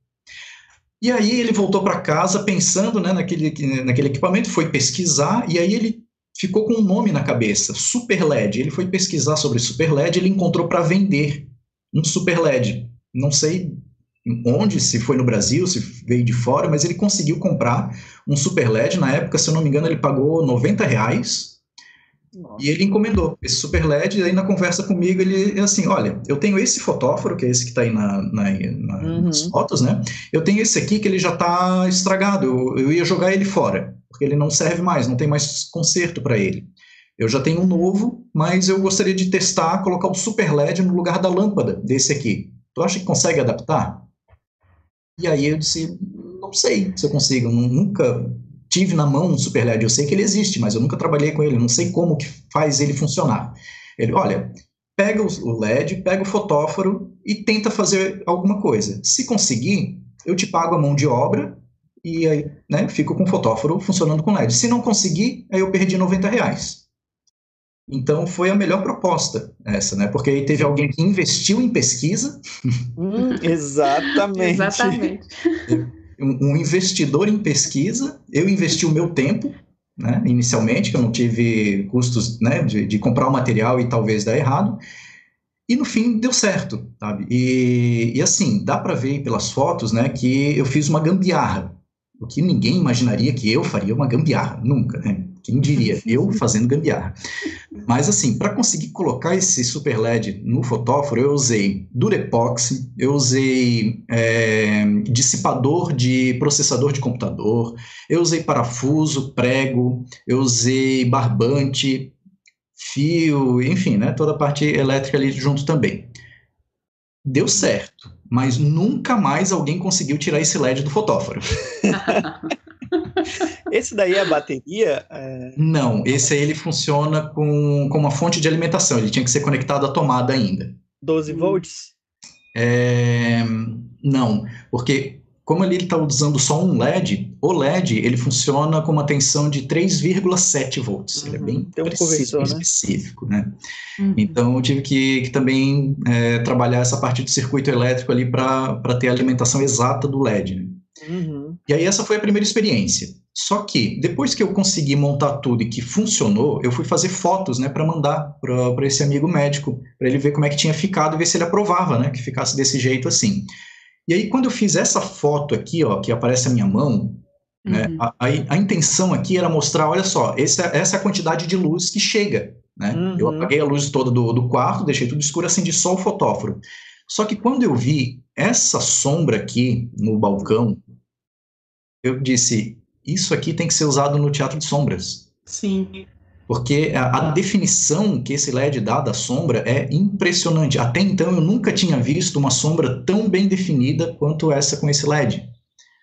E aí ele voltou para casa pensando né, naquele, naquele equipamento, foi pesquisar, e aí ele ficou com um nome na cabeça, Super LED. Ele foi pesquisar sobre Super LED, ele encontrou para vender um Super LED. Não sei onde, se foi no Brasil, se veio de fora, mas ele conseguiu comprar um Super LED. Na época, se eu não me engano, ele pagou 90 reais Nossa. e ele encomendou esse super LED, e aí na conversa comigo ele é assim, olha, eu tenho esse fotóforo, que é esse que está aí na, na- na- Uhum. nas fotos, né? Eu tenho esse aqui que ele já está estragado, eu, eu ia jogar ele fora, porque ele não serve mais, não tem mais conserto para ele. Eu já tenho um novo, mas eu gostaria de testar, colocar o super LED no lugar da lâmpada desse aqui. Tu acha que consegue adaptar? E aí eu disse, não sei se eu consigo, nu- nunca tive na mão um super LED, eu sei que ele existe, mas eu nunca trabalhei com ele, não sei como que faz ele funcionar. Ele, olha, pega o LED, pega o fotóforo e tenta fazer alguma coisa. Se conseguir, eu te pago a mão de obra e aí, né, fico com o fotóforo funcionando com LED. Se não conseguir, aí eu perdi 90 reais. Então foi a melhor proposta essa, né? Porque aí teve alguém que investiu em pesquisa, Hum, exatamente. Exatamente. um, investidor em pesquisa, eu investi o meu tempo, né, inicialmente, que eu não tive custos né, de, de comprar o material e talvez dar errado, e no fim deu certo, sabe? E, e assim, dá para ver pelas fotos né, que eu fiz uma gambiarra, o que ninguém imaginaria que eu faria uma gambiarra, nunca, né? Quem diria? Eu fazendo gambiarra. Mas assim, para conseguir colocar esse super LED no fotóforo, eu usei Durepoxy, eu usei é, dissipador de processador de computador, eu usei parafuso, prego, eu usei barbante, fio, enfim, né, toda a parte elétrica ali junto também. Deu certo, mas nunca mais alguém conseguiu tirar esse LED do fotóforo. Esse daí é a bateria? É, Não, esse aí ele funciona com, com uma fonte de alimentação, ele tinha que ser conectado à tomada ainda. 12 Hum. volts? É, não, porque como ele está usando só um LED, o LED ele funciona com uma tensão de 3,7 volts. Ele é Uhum, bem tem um preciso, né? específico, né? Uhum. Então eu tive que, que também é, trabalhar essa parte de circuito elétrico ali para ter a alimentação exata do LED. né? Uhum. E aí essa foi a primeira experiência. Só que depois que eu consegui montar tudo e que funcionou, eu fui fazer fotos, né, para mandar para esse amigo médico, para ele ver como é que tinha ficado e ver se ele aprovava, né, que ficasse desse jeito assim. E aí quando eu fiz essa foto aqui, ó, que aparece a minha mão, né, Uhum. a, a, a intenção aqui era mostrar, olha só, essa, essa é a quantidade de luz que chega, né? Uhum. Eu apaguei a luz toda do, do quarto, deixei tudo escuro, acendi só o fotóforo. Só que quando eu vi essa sombra aqui no balcão, eu disse, isso aqui tem que ser usado no teatro de sombras. Sim. Porque a, a definição que esse LED dá da sombra é impressionante. Até então eu nunca tinha visto uma sombra tão bem definida quanto essa com esse LED.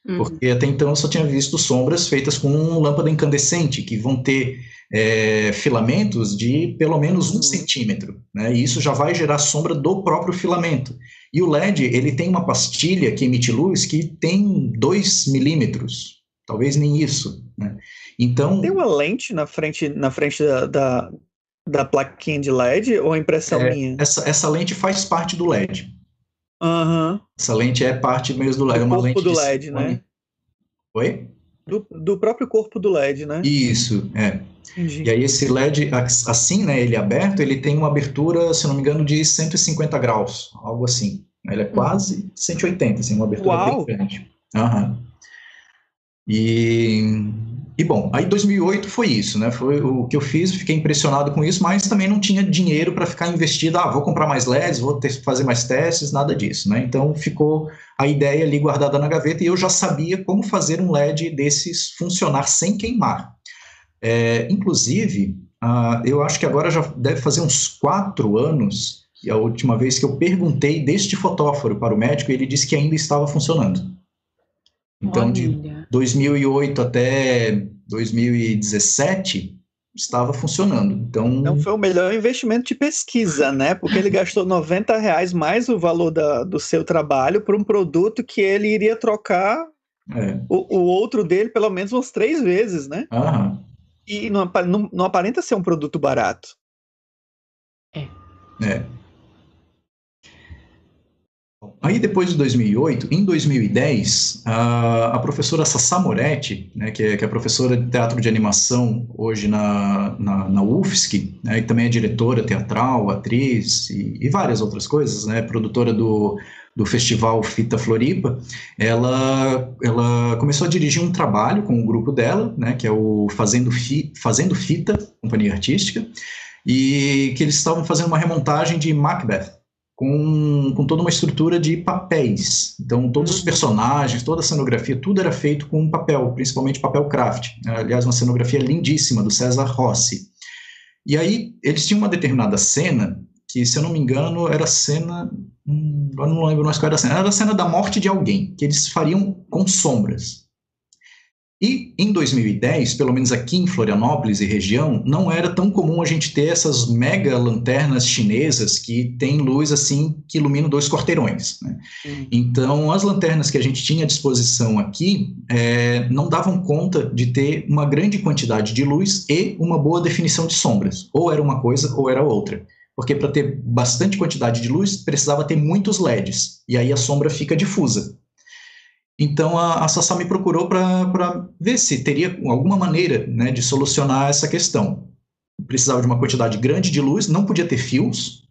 Uhum. Porque até então eu só tinha visto sombras feitas com lâmpada incandescente, que vão ter é, filamentos de pelo menos um Uhum. centímetro, né? E isso já vai gerar sombra do próprio filamento. E o LED, ele tem uma pastilha que emite luz que tem 2 milímetros, talvez nem isso, né? Então, Tem uma lente na frente, na frente da, da, da plaquinha de LED ou é impressão É, minha? essa, essa lente faz parte do LED. Aham. Essa lente é parte mesmo do LED. é O uma corpo lente do LED, né? Oi? Do, do próprio corpo do LED, né? Isso, é. Entendi. E aí esse LED, assim, né, ele é aberto, ele tem uma abertura, se não me engano, de 150 graus, algo assim. Ele é quase 180, assim, uma abertura Uau! bem grande. Aham. E, e bom, aí 2008 foi isso, né? Foi o que eu fiz, fiquei impressionado com isso, mas também não tinha dinheiro para ficar investido, ah, vou comprar mais LEDs, vou ter, fazer mais testes, nada disso, né? Então ficou a ideia ali guardada na gaveta e eu já sabia como fazer um LED desses funcionar sem queimar. É, inclusive, ah, eu acho que agora já deve fazer uns quatro anos, que a última vez que eu perguntei deste fotóforo para o médico, ele disse que ainda estava funcionando. Então, de Olha. 2008 até 2017 estava funcionando. Então, Então foi o melhor investimento de pesquisa, né? Porque ele gastou 90 reais mais o valor da, do seu trabalho por um produto que ele iria trocar é, o, o outro dele pelo menos umas três vezes, né? aham, E não, não- não aparenta ser um produto barato. é. Aí depois de 2008, em 2010, a, a professora Sassá Moretti, né, que, é, que é professora de teatro de animação hoje na, na, na UFSC, né, e também é diretora teatral, atriz e, e várias outras coisas, né, produtora do, do Festival Fita Floripa, ela, ela começou a dirigir um trabalho com o grupo dela, né, que é o Fazendo, Fi, Fazendo Fita, companhia artística, e que eles estavam fazendo uma remontagem de Macbeth, com, com toda uma estrutura de papéis. Então, todos os personagens, toda a cenografia, tudo era feito com papel, principalmente papel craft. Aliás, uma cenografia lindíssima do César Rossi. E aí, eles tinham uma determinada cena, que, se eu não me engano, era a cena. Hum, eu não lembro mais qual era a cena. Era a cena da morte de alguém, que eles fariam com sombras. E em 2010, pelo menos aqui em Florianópolis e região, não era tão comum a gente ter essas mega lanternas chinesas que tem luz assim que iluminam dois quarteirões. Né? Então, as lanternas que a gente tinha à disposição aqui é, não davam conta de ter uma grande quantidade de luz e uma boa definição de sombras. Ou era uma coisa ou era outra. Porque para ter bastante quantidade de luz, precisava ter muitos LEDs. E aí a sombra fica difusa. Então a, a Sassá me procurou para ver se teria alguma maneira né, de solucionar essa questão. Precisava de uma quantidade grande de luz, não podia ter fios,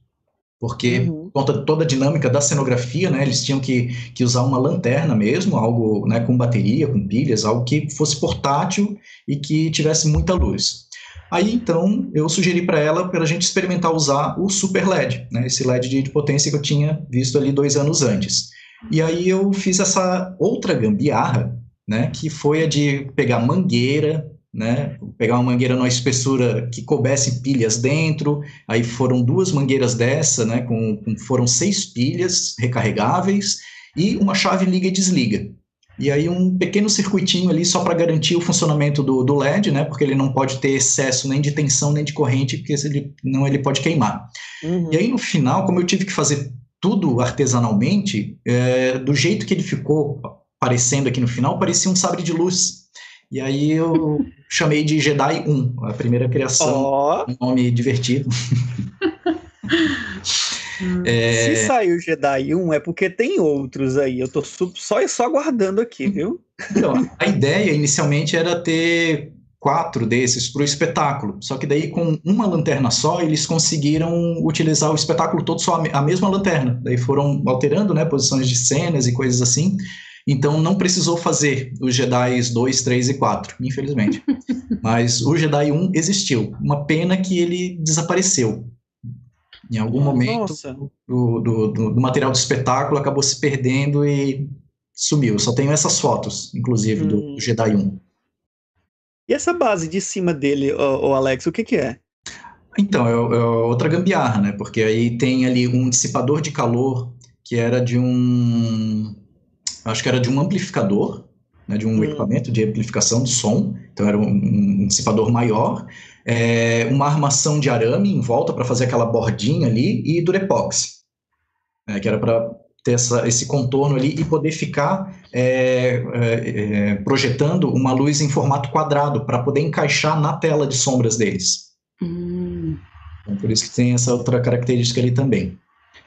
porque Uhum. por conta de toda a dinâmica da cenografia, né, eles tinham que, que usar uma lanterna mesmo, algo né, com bateria, com pilhas, algo que fosse portátil e que tivesse muita luz. Aí então eu sugeri para ela para a gente experimentar usar o Super LED, né, esse LED de, potência que eu tinha visto ali dois anos antes. E aí eu fiz essa outra gambiarra, né, que foi a de pegar mangueira, né, pegar uma mangueira numa espessura que coubesse pilhas dentro, aí foram duas mangueiras dessa, né, com, com foram seis pilhas recarregáveis e uma chave liga e desliga. E aí um pequeno circuitinho ali só para garantir o funcionamento do, do LED, né, porque ele não pode ter excesso nem de tensão nem de corrente, porque se ele, não ele pode queimar. Uhum. E aí, no final, como eu tive que fazer tudo artesanalmente, é, do jeito que ele ficou aparecendo aqui no final, parecia um sabre de luz. E aí eu chamei de Jedi 1, a primeira criação, Ó, um nome divertido. É, se saiu Jedi 1 é porque tem outros aí. Eu tô só, só aguardando aqui, viu? então, a ideia inicialmente era ter quatro desses para o espetáculo, só que daí com uma lanterna só eles conseguiram utilizar o espetáculo todo só a mesma lanterna. Daí foram alterando, né, posições de cenas e coisas assim. Então não precisou fazer os Jedi 2, 3 e 4, infelizmente. Mas o Jedi 1 existiu. Uma pena que ele desapareceu. Em algum momento do, do, do- do material do espetáculo acabou se perdendo e sumiu. Só tenho essas fotos, inclusive, do, Hum. do Jedi 1. E essa base de cima dele, ô Alex, o que que é? Então, é, é outra gambiarra, né? Porque aí tem ali um dissipador de calor que era de um. Acho que era de um amplificador, né? De um Hum. equipamento de amplificação de som. Então era um, um dissipador maior. É, uma armação de arame em volta para fazer aquela bordinha ali e durepox, né? que era para ter essa, esse contorno ali e poder ficar é, é, é, projetando uma luz em formato quadrado para poder encaixar na tela de sombras deles. Hum. Então, por isso que tem essa outra característica ali também.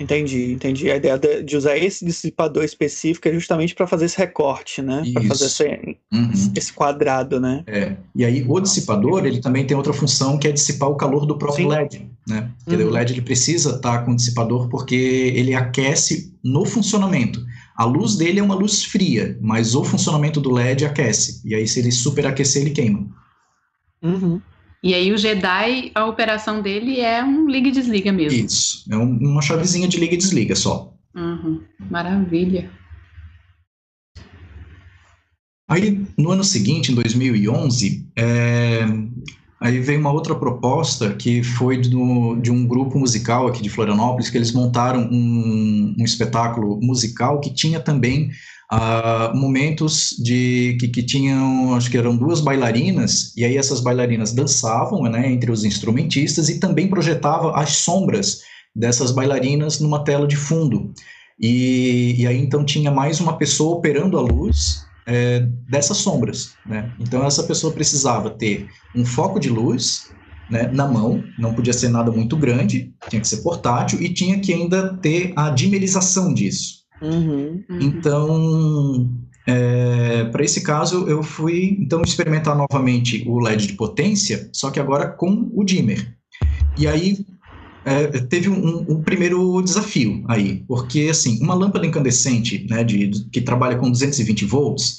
Entendi, entendi. A ideia de de usar esse dissipador específico é justamente para fazer esse recorte, né? Para fazer esse, Uhum. esse quadrado, né? É. E aí o dissipador, ele também tem outra função que é dissipar o calor do próprio Sim. LED, né? Uhum. o LED ele precisa estar com o dissipador porque ele aquece no funcionamento. A luz dele é uma luz fria, mas o funcionamento do LED aquece. E aí se ele superaquecer, ele queima. Uhum. E aí o Jedi, a operação dele é um liga e desliga mesmo. Isso. É um- uma chavezinha de liga e desliga só. Uhum. Maravilha. Aí, no ano seguinte, em 2011, é, aí veio uma outra proposta que foi do- de um grupo musical aqui de Florianópolis, que eles montaram um, um espetáculo musical que tinha também ah, momentos de que, que tinham, acho que eram duas bailarinas, e aí essas bailarinas dançavam né, entre os instrumentistas e também projetava as sombras dessas bailarinas numa tela de fundo. E, e aí então tinha mais uma pessoa operando a luz é, dessas sombras, né? Então essa pessoa precisava ter um foco de luz, né, na mão, não podia ser nada muito grande, tinha que ser portátil e tinha que ainda ter a dimerização disso. Uhum. Uhum. Então, para esse caso, eu fui então experimentar novamente o LED de potência, só que agora com o dimmer. E aí é, teve um, um- um primeiro desafio aí, porque assim, uma lâmpada incandescente, né, de, que trabalha com 220 volts,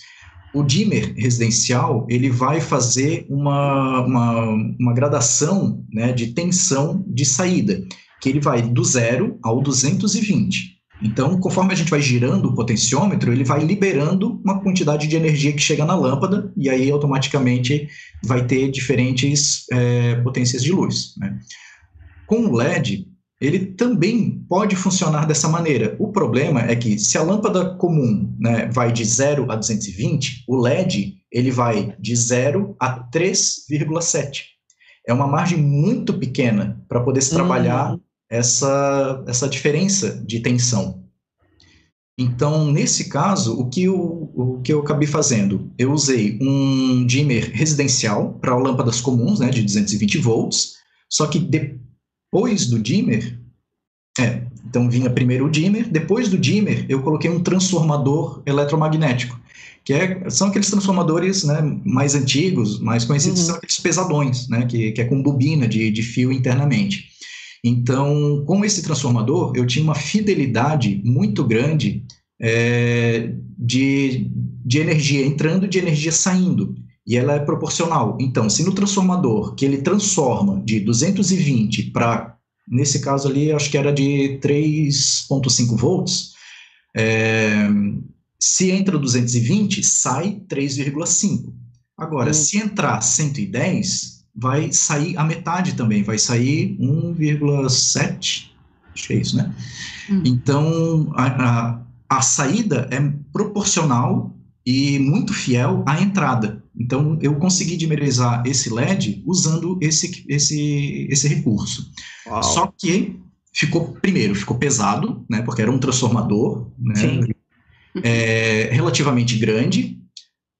o dimmer residencial ele vai fazer uma, uma, uma gradação né, de tensão de saída, que ele vai do zero ao 220. Então, conforme a gente vai girando o potenciômetro, ele vai liberando uma quantidade de energia que chega na lâmpada, e aí automaticamente vai ter diferentes é, potências de luz. né? Com o LED, ele também pode funcionar dessa maneira. O problema é que se a lâmpada comum né, vai de 0 a 220, o LED ele vai de 0 a 3,7. É uma margem muito pequena para poder se trabalhar Uhum. Essa, essa diferença de tensão. Então, nesse caso, o que, eu, o que eu acabei fazendo? Eu usei um dimmer residencial para lâmpadas comuns, né, de 220 volts, só que depois do dimmer, é, então vinha primeiro o dimmer, depois do dimmer eu coloquei um transformador eletromagnético, que é, são aqueles transformadores né, mais antigos, mais conhecidos, Uhum. são aqueles pesadões, né, que, que é com bobina de, de fio internamente. Então, com esse transformador, eu tinha uma fidelidade muito grande é, de, de energia entrando e de energia saindo. E ela é proporcional. Então, se no transformador, que ele transforma de 220 para, nesse caso ali, acho que era de 3,5 volts, é, se entra 220, sai 3,5. Agora, Hum. se entrar 110, vai sair a metade também, vai sair 1,7, acho que é isso, né? Hum. Então, a, a, a saída é proporcional e muito fiel à entrada. Então, eu consegui dimerizar esse LED usando esse, esse, esse recurso. Uau. Só que ficou, primeiro, ficou pesado, né? Porque era um transformador, né? Sim. é, relativamente grande.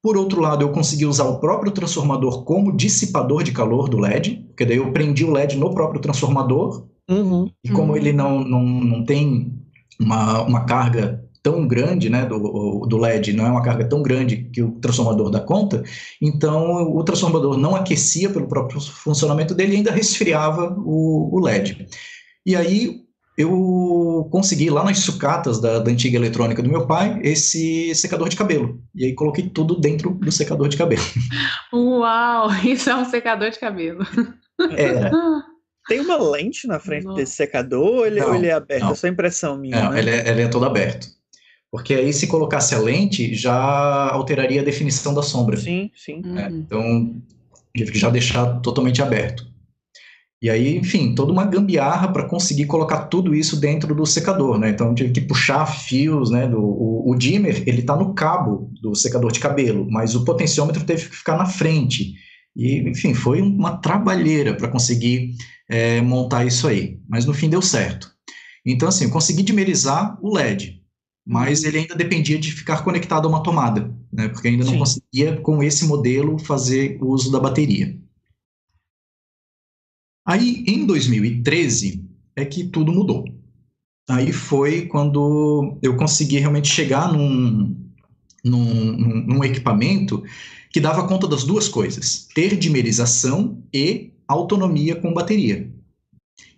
Por outro lado, eu consegui usar o próprio transformador como dissipador de calor do LED, porque daí eu prendi o LED no próprio transformador, Uhum. e como Uhum. ele não, não, não tem uma, uma carga tão grande né, do, do LED, não é uma carga tão grande que o transformador dá conta, então o transformador não aquecia pelo próprio funcionamento dele e ainda resfriava o, o LED. E aí eu consegui lá nas sucatas da, da antiga eletrônica do meu pai esse secador de cabelo. E aí coloquei tudo dentro do secador de cabelo. Uau, isso é um secador de cabelo. Era. Tem uma lente na frente Nossa. desse secador ou ele, Não, ou ele é aberto? não. É só impressão minha, Não, né? ele é, ele é todo aberto. Porque aí, se colocasse a lente, já alteraria a definição da sombra. Sim, sim. né? Uhum. Então, tive que já deixar totalmente aberto. E aí, enfim, toda uma gambiarra para conseguir colocar tudo isso dentro do secador, né? Então, tive que puxar fios, né? Do, o, o dimmer, ele está no cabo do secador de cabelo, mas o potenciômetro teve que ficar na frente. E, enfim, foi uma trabalheira para conseguir é, montar isso aí. Mas no fim deu certo. Então, assim, eu consegui dimerizar o LED, mas ele ainda dependia de ficar conectado a uma tomada, né? Porque ainda não Sim. conseguia, com esse modelo, fazer o uso da bateria. Aí, em 2013, é que tudo mudou. aí foi quando eu consegui realmente chegar num, num, num equipamento que dava conta das duas coisas: ter dimerização e autonomia com bateria.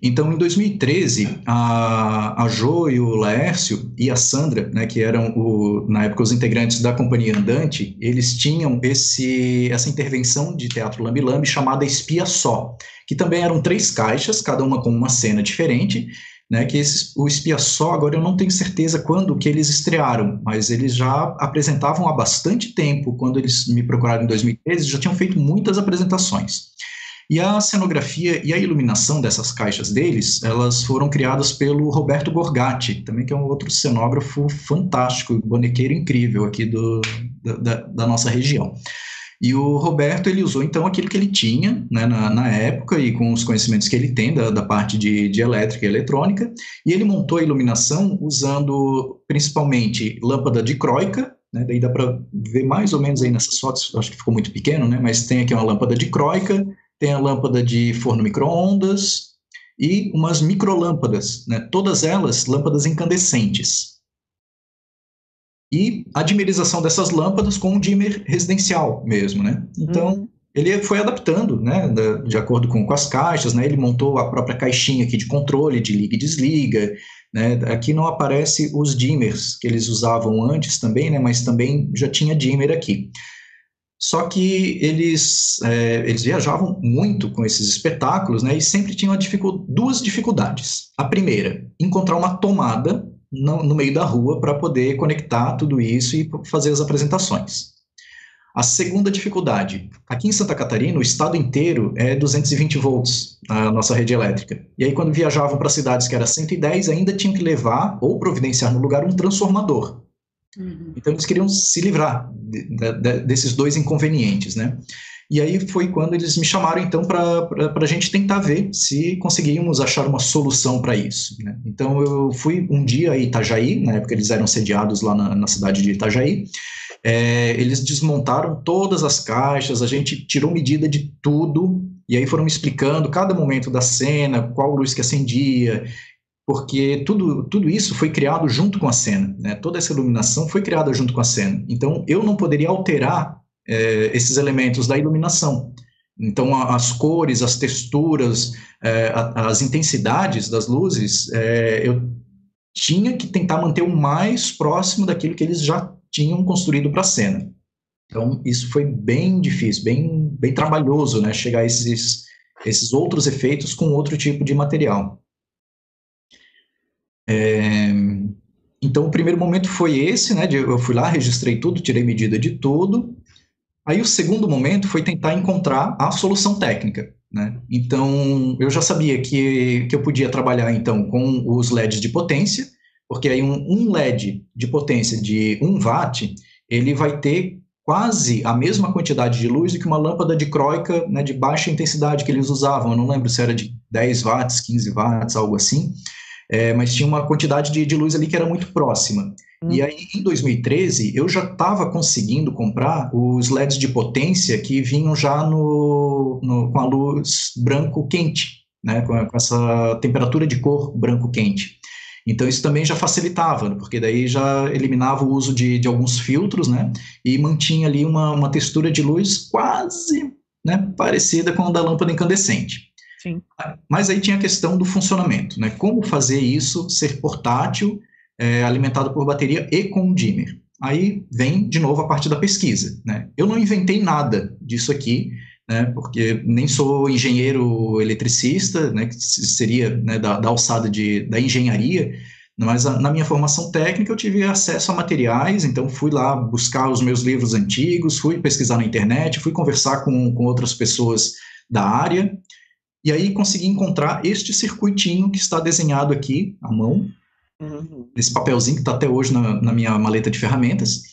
Então, em 2013, a, a Jo e o Laércio e a Sandra, né, que eram, o, na época, os integrantes da Companhia Andante, eles tinham esse, essa intervenção de teatro lambi-lambi chamada Espia Só, que também eram três caixas, cada uma com uma cena diferente, né, que esse, o Espia Só, agora eu não tenho certeza quando que eles estrearam, mas eles já apresentavam há bastante tempo, quando eles me procuraram em 2013, já tinham feito muitas apresentações. E a cenografia e a iluminação dessas caixas deles, elas foram criadas pelo Roberto Gorgatti, também que é um outro cenógrafo fantástico, bonequeiro incrível aqui do, da, da nossa região. E o Roberto, ele usou então aquilo que ele tinha né, na, na, época e com os conhecimentos que ele tem da, da parte de, de, elétrica e eletrônica, e ele montou a iluminação usando principalmente lâmpada dicróica, né, daí dá para ver mais ou menos aí nessas fotos, acho que ficou muito pequeno, né, mas tem aqui uma lâmpada dicróica, tem a lâmpada de forno micro-ondas e umas microlâmpadas, né? todas elas lâmpadas incandescentes. E a dimerização dessas lâmpadas com um dimmer residencial mesmo, né? Então, uhum. ele foi adaptando, né, de acordo com, com as caixas, né? Ele montou a própria caixinha aqui de controle, de liga e desliga, né? Aqui não aparece os dimmers que eles usavam antes também, né? Mas também já tinha dimmer aqui. Só que eles, é, eles viajavam muito com esses espetáculos, né? E sempre tinham dificu duas dificuldades. A primeira, encontrar uma tomada no, no meio da rua para poder conectar tudo isso e fazer as apresentações. A segunda dificuldade, aqui em Santa Catarina, o estado inteiro é 220 volts a nossa rede elétrica. E aí, quando viajavam para cidades que era 110, ainda tinham que levar ou providenciar no lugar um transformador. Uhum. Então eles queriam se livrar de, de, desses dois inconvenientes, né? E aí foi quando eles me chamaram então para a gente tentar ver se conseguíamos achar uma solução para isso. Né? Então eu fui um dia a Itajaí, na época eles eram sediados lá na, na cidade de Itajaí. É, eles desmontaram todas as caixas, a gente tirou medida de tudo e aí foram me explicando cada momento da cena, qual luz que acendia, porque tudo, tudo isso foi criado junto com a cena, né? toda essa iluminação foi criada junto com a cena. Então, eu não poderia alterar é, esses elementos da iluminação. Então, a, as cores, as texturas, é, a, as intensidades das luzes, é, eu tinha que tentar manter o mais próximo daquilo que eles já tinham construído para a cena. Então, isso foi bem difícil, bem, bem trabalhoso, né? Chegar a esses, esses outros efeitos com outro tipo de material. É, então, o primeiro momento foi esse, né? De, eu fui lá, registrei tudo, tirei medida de tudo. Aí, o segundo momento foi tentar encontrar a solução técnica, né? Então, eu já sabia que, que eu podia trabalhar, então, com os LEDs de potência, porque aí um, um LED de potência de 1 watt, ele vai ter quase a mesma quantidade de luz do que uma lâmpada de croica né, de baixa intensidade que eles usavam. Eu não lembro se era de 10 watts, 15 watts, algo assim é, mas tinha uma quantidade de, de, luz ali que era muito próxima. Hum. E aí, em 2013, eu já estava conseguindo comprar os LEDs de potência que vinham já no, no com a luz branco quente, né, com, com essa temperatura de cor branco quente. Então isso também já facilitava, porque daí já eliminava o uso de, de alguns filtros, né? E mantinha ali uma, uma textura de luz quase né, parecida com a da lâmpada incandescente. Sim. Mas aí tinha a questão do funcionamento, né? Como fazer isso ser portátil, é, alimentado por bateria e com dimmer. Aí vem de novo a parte da pesquisa, né? Eu não inventei nada disso aqui, né? Porque nem sou engenheiro eletricista, né? Que seria né, da, da alçada de, da engenharia, mas a, na minha formação técnica eu tive acesso a materiais, então fui lá buscar os meus livros antigos, fui pesquisar na internet, fui conversar com, com outras pessoas da área, e aí consegui encontrar este circuitinho que está desenhado aqui à mão, uhum. nesse papelzinho que está até hoje na, na, minha maleta de ferramentas,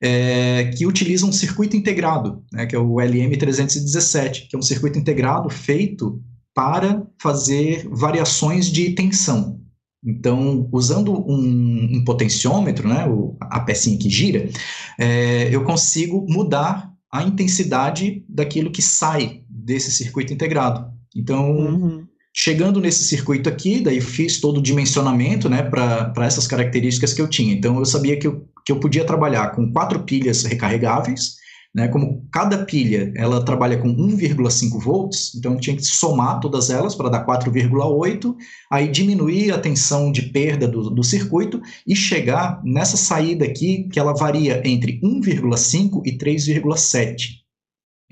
é, que utiliza um circuito integrado, né, que é o LM317, que é um circuito integrado feito para fazer variações de tensão. Então, usando um, um potenciômetro, né, o, a pecinha que gira, é, eu consigo mudar a intensidade daquilo que sai desse circuito integrado. Então, uhum. Chegando nesse circuito aqui, daí fiz todo o dimensionamento né, para essas características que eu tinha. Então, eu sabia que eu, que eu podia trabalhar com quatro pilhas recarregáveis, né, como cada pilha ela trabalha com 1,5 volts, então eu tinha que somar todas elas para dar 4,8, aí diminuir a tensão de perda do, do circuito e chegar nessa saída aqui que ela varia entre 1,5 e 3,7.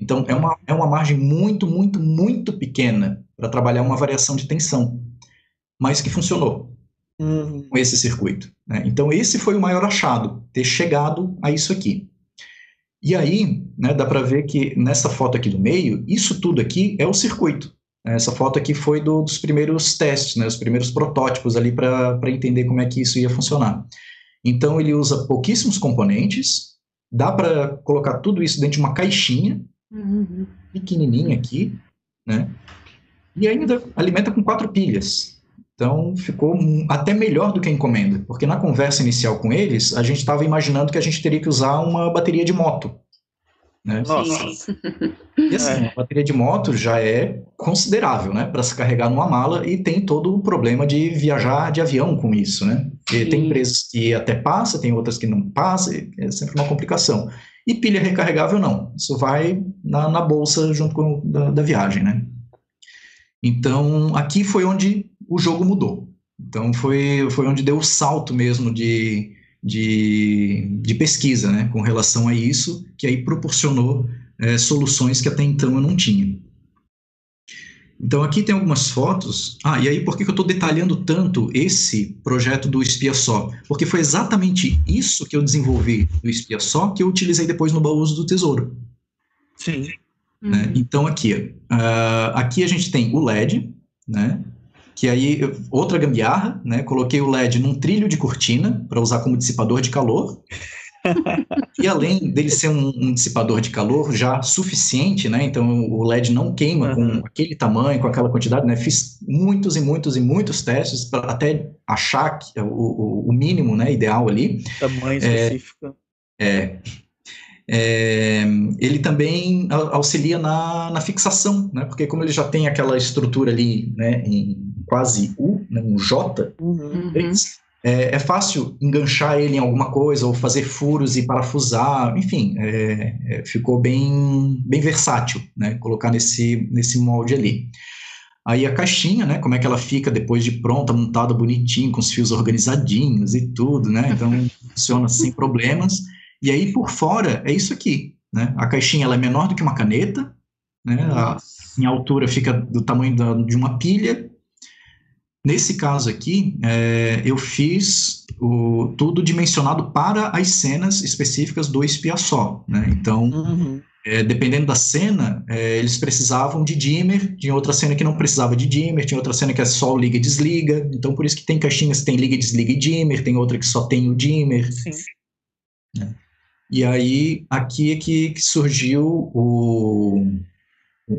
Então, é uma, é uma margem muito, muito, muito pequena para trabalhar uma variação de tensão, mas que funcionou uhum. com esse circuito. Né? Então, esse foi o maior achado, ter chegado a isso aqui. E aí, né, dá para ver que nessa foto aqui do meio, isso tudo aqui é o circuito. Essa foto aqui foi do, dos primeiros testes, né, os primeiros protótipos ali para entender como é que isso ia funcionar. Então, ele usa pouquíssimos componentes, dá para colocar tudo isso dentro de uma caixinha, uhum. pequenininha aqui, né? E ainda alimenta com quatro pilhas. Então ficou até melhor do que a encomenda, porque na conversa inicial com eles, a gente estava imaginando que a gente teria que usar uma bateria de moto. Né? Nossa. E assim, a bateria de moto já é considerável, né, para se carregar numa mala e tem todo o problema de viajar de avião com isso, né? E tem empresas que até passa, tem outras que não passa, é sempre uma complicação. E pilha recarregável não, isso vai na, na bolsa junto com da, da viagem, né? Então, aqui foi onde o jogo mudou. Então, foi, foi onde deu o salto mesmo de, de, de pesquisa, né, com relação a isso, que aí proporcionou é, soluções que até então eu não tinha. Então aqui tem algumas fotos. Ah, e aí por que, eu estou detalhando tanto esse projeto do Espia Só? Porque foi exatamente isso que eu desenvolvi no Espia Só que eu utilizei depois no Baús do Tesouro. Sim. Né? Uhum. Então aqui, uh, aqui a gente tem o LED, né? Que aí outra gambiarra, né? Coloquei o LED num trilho de cortina para usar como dissipador de calor e além dele ser um, um, dissipador de calor já suficiente, né? Então o LED não queima uhum. com aquele tamanho, com aquela quantidade, né? Fiz muitos e muitos e muitos testes para até achar que, o, o, o, mínimo, né? Ideal ali. Tamanho específico. É, é, é, ele também auxilia na, na fixação, né? Porque como ele já tem aquela estrutura ali, né? Em quase U, né, um J, uhum é, é, fácil enganchar ele em alguma coisa ou fazer furos e parafusar, enfim, é, é, ficou bem, bem versátil, né, colocar nesse, nesse molde ali. Aí a caixinha, né, como é que ela fica depois de pronta, montada bonitinho, com os fios organizadinhos e tudo, né, então funciona sem problemas. E aí por fora é isso aqui, né, a caixinha ela é menor do que uma caneta, né, a, em altura fica do tamanho da, de uma pilha, Nesse caso aqui, é, eu fiz o, tudo dimensionado para as cenas específicas do espia só, né? Então, uhum. é, dependendo da cena, é, eles precisavam de dimmer, tinha outra cena que não precisava de dimmer, tinha outra cena que é só liga e desliga, então por isso que tem caixinhas que tem liga, desliga e dimmer, tem outra que só tem o dimmer. Sim. Né? E aí, aqui é que, que surgiu o,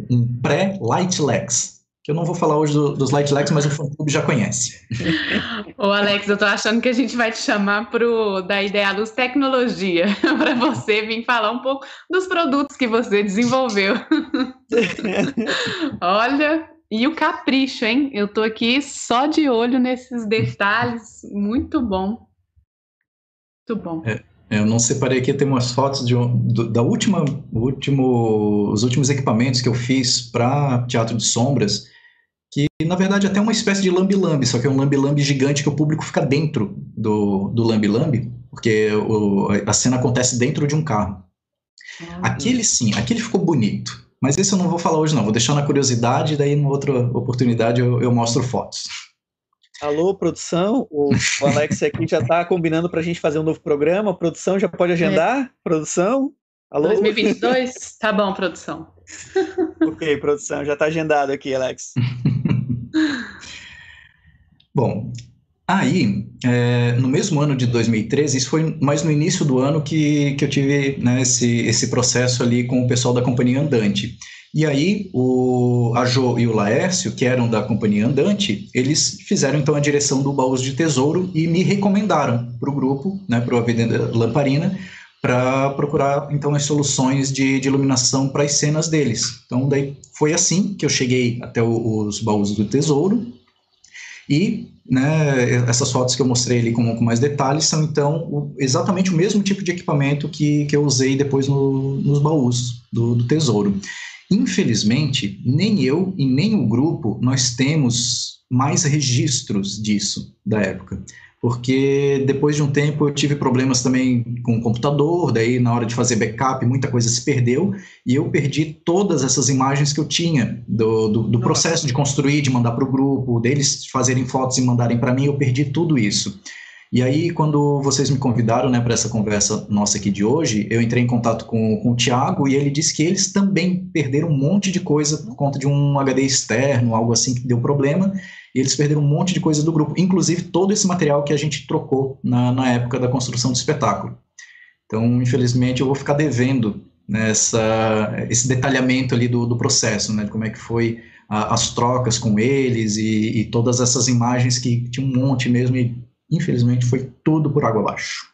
um pré-light legs, que eu não vou falar hoje do, dos Light Legs, mas o fã clube já conhece. Ô Alex, eu tô achando que a gente vai te chamar pro da Ideia Luz Tecnologia, para você vir falar um pouco dos produtos que você desenvolveu. Olha, e o capricho, hein? Eu tô aqui só de olho nesses detalhes, muito bom. Muito bom. É. Eu não separei aqui, tem umas fotos de, do, da última, último, os últimos equipamentos que eu fiz para Teatro de Sombras, que na verdade é até uma espécie de lambi-lambi, só que é um lambi-lambi gigante que o público fica dentro do, do lambi-lambi, porque o, a cena acontece dentro de um carro. Ah, aquele sim, aquele ficou bonito, mas esse eu não vou falar hoje não, vou deixar na curiosidade, daí em outra oportunidade eu, eu mostro fotos. Alô, produção, o, o Alex aqui já está combinando para a gente fazer um novo programa, a produção já pode agendar? É. Produção? Alô? 2022? tá bom, produção. ok, produção, já está agendado aqui, Alex. Bom, aí, é, no mesmo ano de 2013, isso foi mais no início do ano que, que eu tive né, esse, esse processo ali com o pessoal da Companhia Andante. E aí, o, a Jo e o Laércio, que eram da Companhia Andante, eles fizeram então a direção do Baús de Tesouro e me recomendaram para o grupo, né, para a Avenida Lamparina, para procurar então as soluções de, de iluminação para as cenas deles. Então daí foi assim que eu cheguei até o, os baús do tesouro e né, essas fotos que eu mostrei ali com, com mais detalhes são então o, exatamente o mesmo tipo de equipamento que, que eu usei depois no, nos baús do, do tesouro. Infelizmente, nem eu e nem o grupo nós temos mais registros disso da época porque depois de um tempo eu tive problemas também com o computador, daí na hora de fazer backup muita coisa se perdeu e eu perdi todas essas imagens que eu tinha do, do, do processo de construir, de mandar para o grupo, deles fazerem fotos e mandarem para mim, eu perdi tudo isso. E aí, quando vocês me convidaram né, para essa conversa nossa aqui de hoje, eu entrei em contato com, com o Tiago e ele disse que eles também perderam um monte de coisa por conta de um HD externo, algo assim que deu problema, e eles perderam um monte de coisa do grupo, inclusive todo esse material que a gente trocou na, na época da construção do espetáculo. Então, infelizmente, eu vou ficar devendo nessa, esse detalhamento ali do, do processo, né, de como é que foi a, as trocas com eles e, e todas essas imagens que tinha um monte mesmo e, infelizmente, foi tudo por água abaixo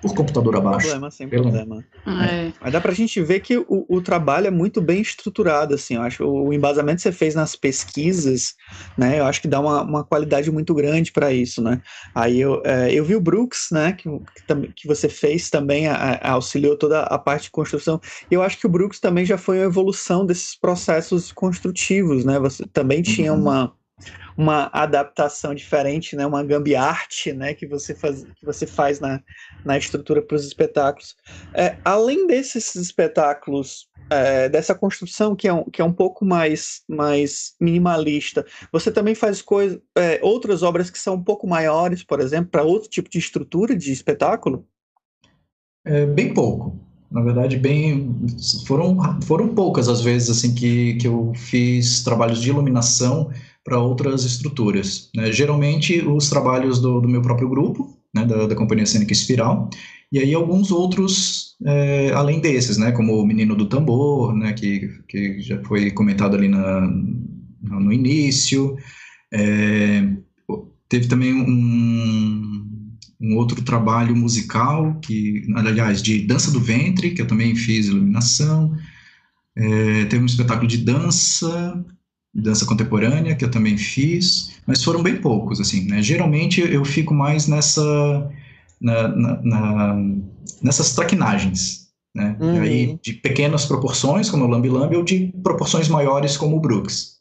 por computador abaixo. Sem problema, sem problema. É. Mas dá pra gente ver que o, o, trabalho é muito bem estruturado, assim, eu acho. O embasamento que você fez nas pesquisas, né, eu acho que dá uma, uma qualidade muito grande para isso, né. Aí eu, é, eu vi o Brooks, né, que, que você fez também, a, a, auxiliou toda a parte de construção, e eu acho que o Brooks também já foi uma evolução desses processos construtivos, né, você também tinha uhum. uma uma adaptação diferente, né, uma gambiarte, né, que você faz, que você faz na, na estrutura para os espetáculos. É, além desses espetáculos, é, dessa construção que é, um, que é um pouco mais, mais minimalista, você também faz coisa, é, outras obras que são um pouco maiores, por exemplo, para outro tipo de estrutura de espetáculo? É, bem pouco. Na verdade, bem foram, foram poucas as vezes assim que, que eu fiz trabalhos de iluminação para outras estruturas. Né? Geralmente, os trabalhos do, do meu próprio grupo, né, da, da, Companhia Cênica Espiral, e aí alguns outros é, além desses, né, como o Menino do Tambor, né, que, que já foi comentado ali na, no início. É, teve também um, um outro trabalho musical, que, aliás, de dança do ventre, que eu também fiz iluminação. É, teve um espetáculo de dança dança contemporânea, que eu também fiz, mas foram bem poucos, assim, né? Geralmente eu fico mais nessa, na, na, na nessas traquinagens, né? Uhum. Aí, de pequenas proporções, como o Lambi Lambi, ou de proporções maiores, como o Brooks.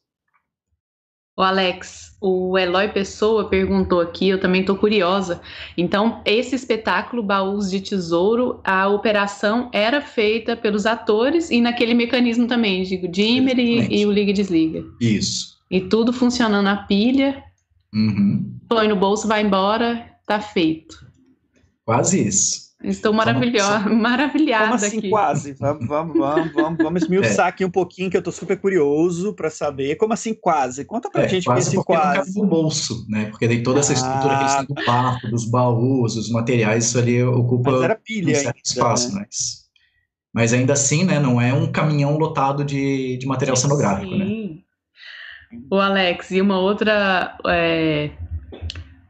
O Alex, o Eloy Pessoa perguntou aqui, eu também estou curiosa. Então, esse espetáculo Baús de Tesouro, a operação era feita pelos atores e naquele mecanismo também, digo, dimmer e, e, o liga e desliga. Isso. E tudo funcionando a pilha. Uhum. Põe no bolso, vai embora, tá feito. Quase isso. Estou maravilhosa, maravilhada Como assim, aqui. quase? Vamos, vamos, vamos, vamos, vamos esmiuçar é. aqui um pouquinho, que eu estou super curioso para saber. Como assim, quase? Conta pra é, gente quase esse quase. no bolso, né? Porque daí toda essa estrutura ah. que eles têm do quarto, dos baús, os materiais, isso ali ocupa mas era pilha um certo ainda, espaço, né? mas, mas ainda assim, né? Não é um caminhão lotado de, de material Sim. cenográfico, né? O Alex, e uma outra é,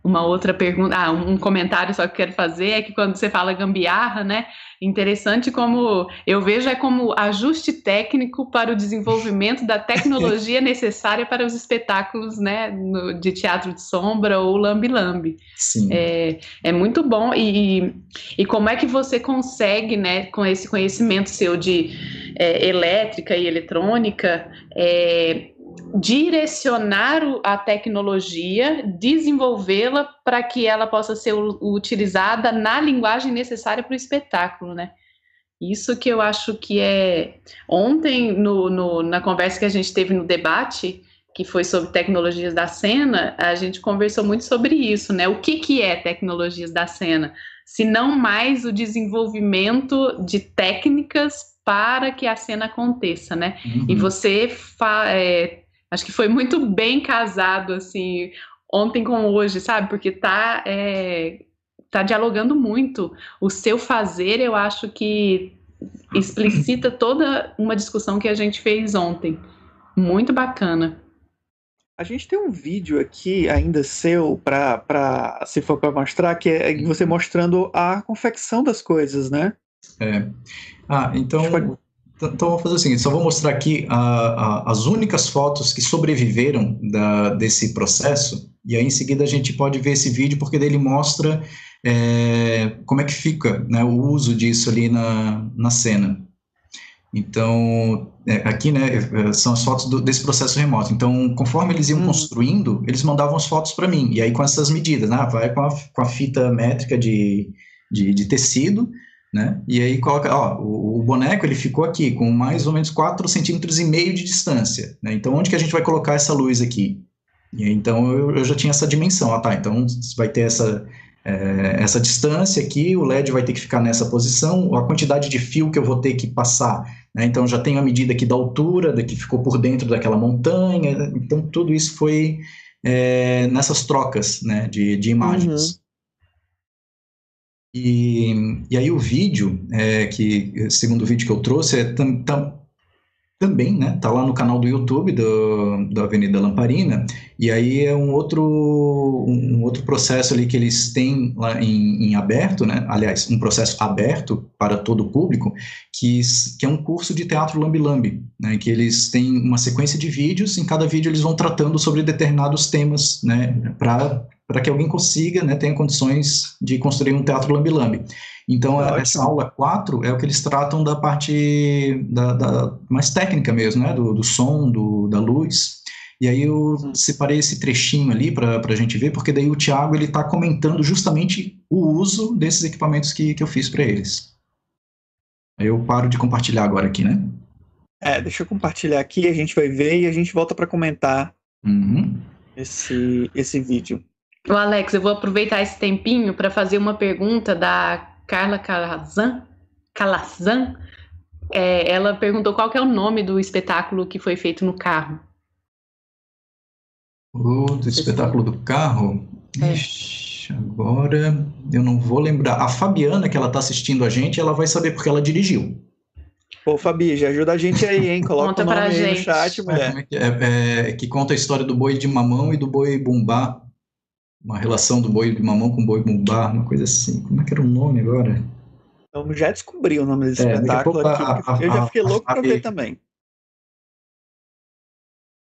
uma outra pergunta, ah, um comentário só que eu quero fazer é que quando você fala gambiarra, né, interessante como eu vejo é como ajuste técnico para o desenvolvimento da tecnologia necessária para os espetáculos, né, no, de teatro de sombra ou lambi-lambi. Sim. É, é muito bom e, e como é que você consegue, né, com esse conhecimento seu de é, elétrica e eletrônica, é, direcionar a tecnologia, desenvolvê-la para que ela possa ser utilizada na linguagem necessária para o espetáculo, né? Isso que eu acho que é. Ontem, no, no, na conversa que a gente teve no debate, que foi sobre tecnologias da cena, a gente conversou muito sobre isso, né? O que, que é tecnologias da cena? Se não mais o desenvolvimento de técnicas para que a cena aconteça, né? Uhum. E você é, Acho que foi muito bem casado, assim, ontem com hoje, sabe? Porque tá, é, tá dialogando muito. O seu fazer, eu acho que explicita toda uma discussão que a gente fez ontem. Muito bacana. A gente tem um vídeo aqui ainda seu para se for para mostrar que é você mostrando a confecção das coisas, né? É. Ah, então, então vou fazer o seguinte, só vou mostrar aqui a, a, as únicas fotos que sobreviveram da, desse processo, e aí em seguida a gente pode ver esse vídeo, porque ele mostra é, como é que fica né, o uso disso ali na, na cena. Então, é, aqui, né, são as fotos do, desse processo remoto. Então, conforme eles iam uhum. construindo, eles mandavam as fotos para mim. E aí, com essas medidas, né, vai com a, com a fita métrica de, de, de, tecido, né, e aí coloca, ó, o, o, boneco, ele ficou aqui, com mais ou menos 4 centímetros e meio de distância. Né, então, onde que a gente vai colocar essa luz aqui? E aí, então, eu, eu já tinha essa dimensão. Ah, tá, então vai ter essa é, essa distância aqui, o LED vai ter que ficar nessa posição, a quantidade de fio que eu vou ter que passar, né? então já tenho a medida aqui da altura, da que ficou por dentro daquela montanha, então tudo isso foi é, nessas trocas né, de, de imagens. Uhum. E, e aí o vídeo, é, que segundo o vídeo que eu trouxe, é tam, tam, também, né? Tá lá no canal do YouTube do, da Avenida Lamparina, e aí é um outro, um outro processo ali que eles têm lá em, em aberto, né? Aliás, um processo aberto para todo o público, que, que é um curso de teatro lambi-lambi, né? Que eles têm uma sequência de vídeos, em cada vídeo eles vão tratando sobre determinados temas, né? Para que alguém consiga, né? Tenha condições de construir um teatro lambi-lambi. Então, é essa aula 4 é o que eles tratam da parte da, da mais técnica mesmo, né? Do, do som, do, da luz. E aí eu separei esse trechinho ali para a gente ver, porque daí o Tiago ele está comentando justamente o uso desses equipamentos que, que eu fiz para eles. Eu paro de compartilhar agora aqui, né? É, deixa eu compartilhar aqui, a gente vai ver e a gente volta para comentar uhum. esse, esse vídeo. O Alex, eu vou aproveitar esse tempinho para fazer uma pergunta da Carla Calazan, Calazan é, ela perguntou qual é o nome do espetáculo que foi feito no carro. O do espetáculo do carro? É. Ixi, agora eu não vou lembrar. A Fabiana, que ela está assistindo a gente, ela vai saber porque ela dirigiu. Pô, Fabi, já ajuda a gente aí, hein? Coloca conta o nome aí gente. no chat, mulher. É, é, é, que conta a história do boi de mamão e do boi bumbá uma relação do boi de mamão com boi bumbá, uma coisa assim. Como é que era o nome agora? Eu já descobri o nome desse é, espetáculo aqui. A, a, eu já fiquei louco para ver também.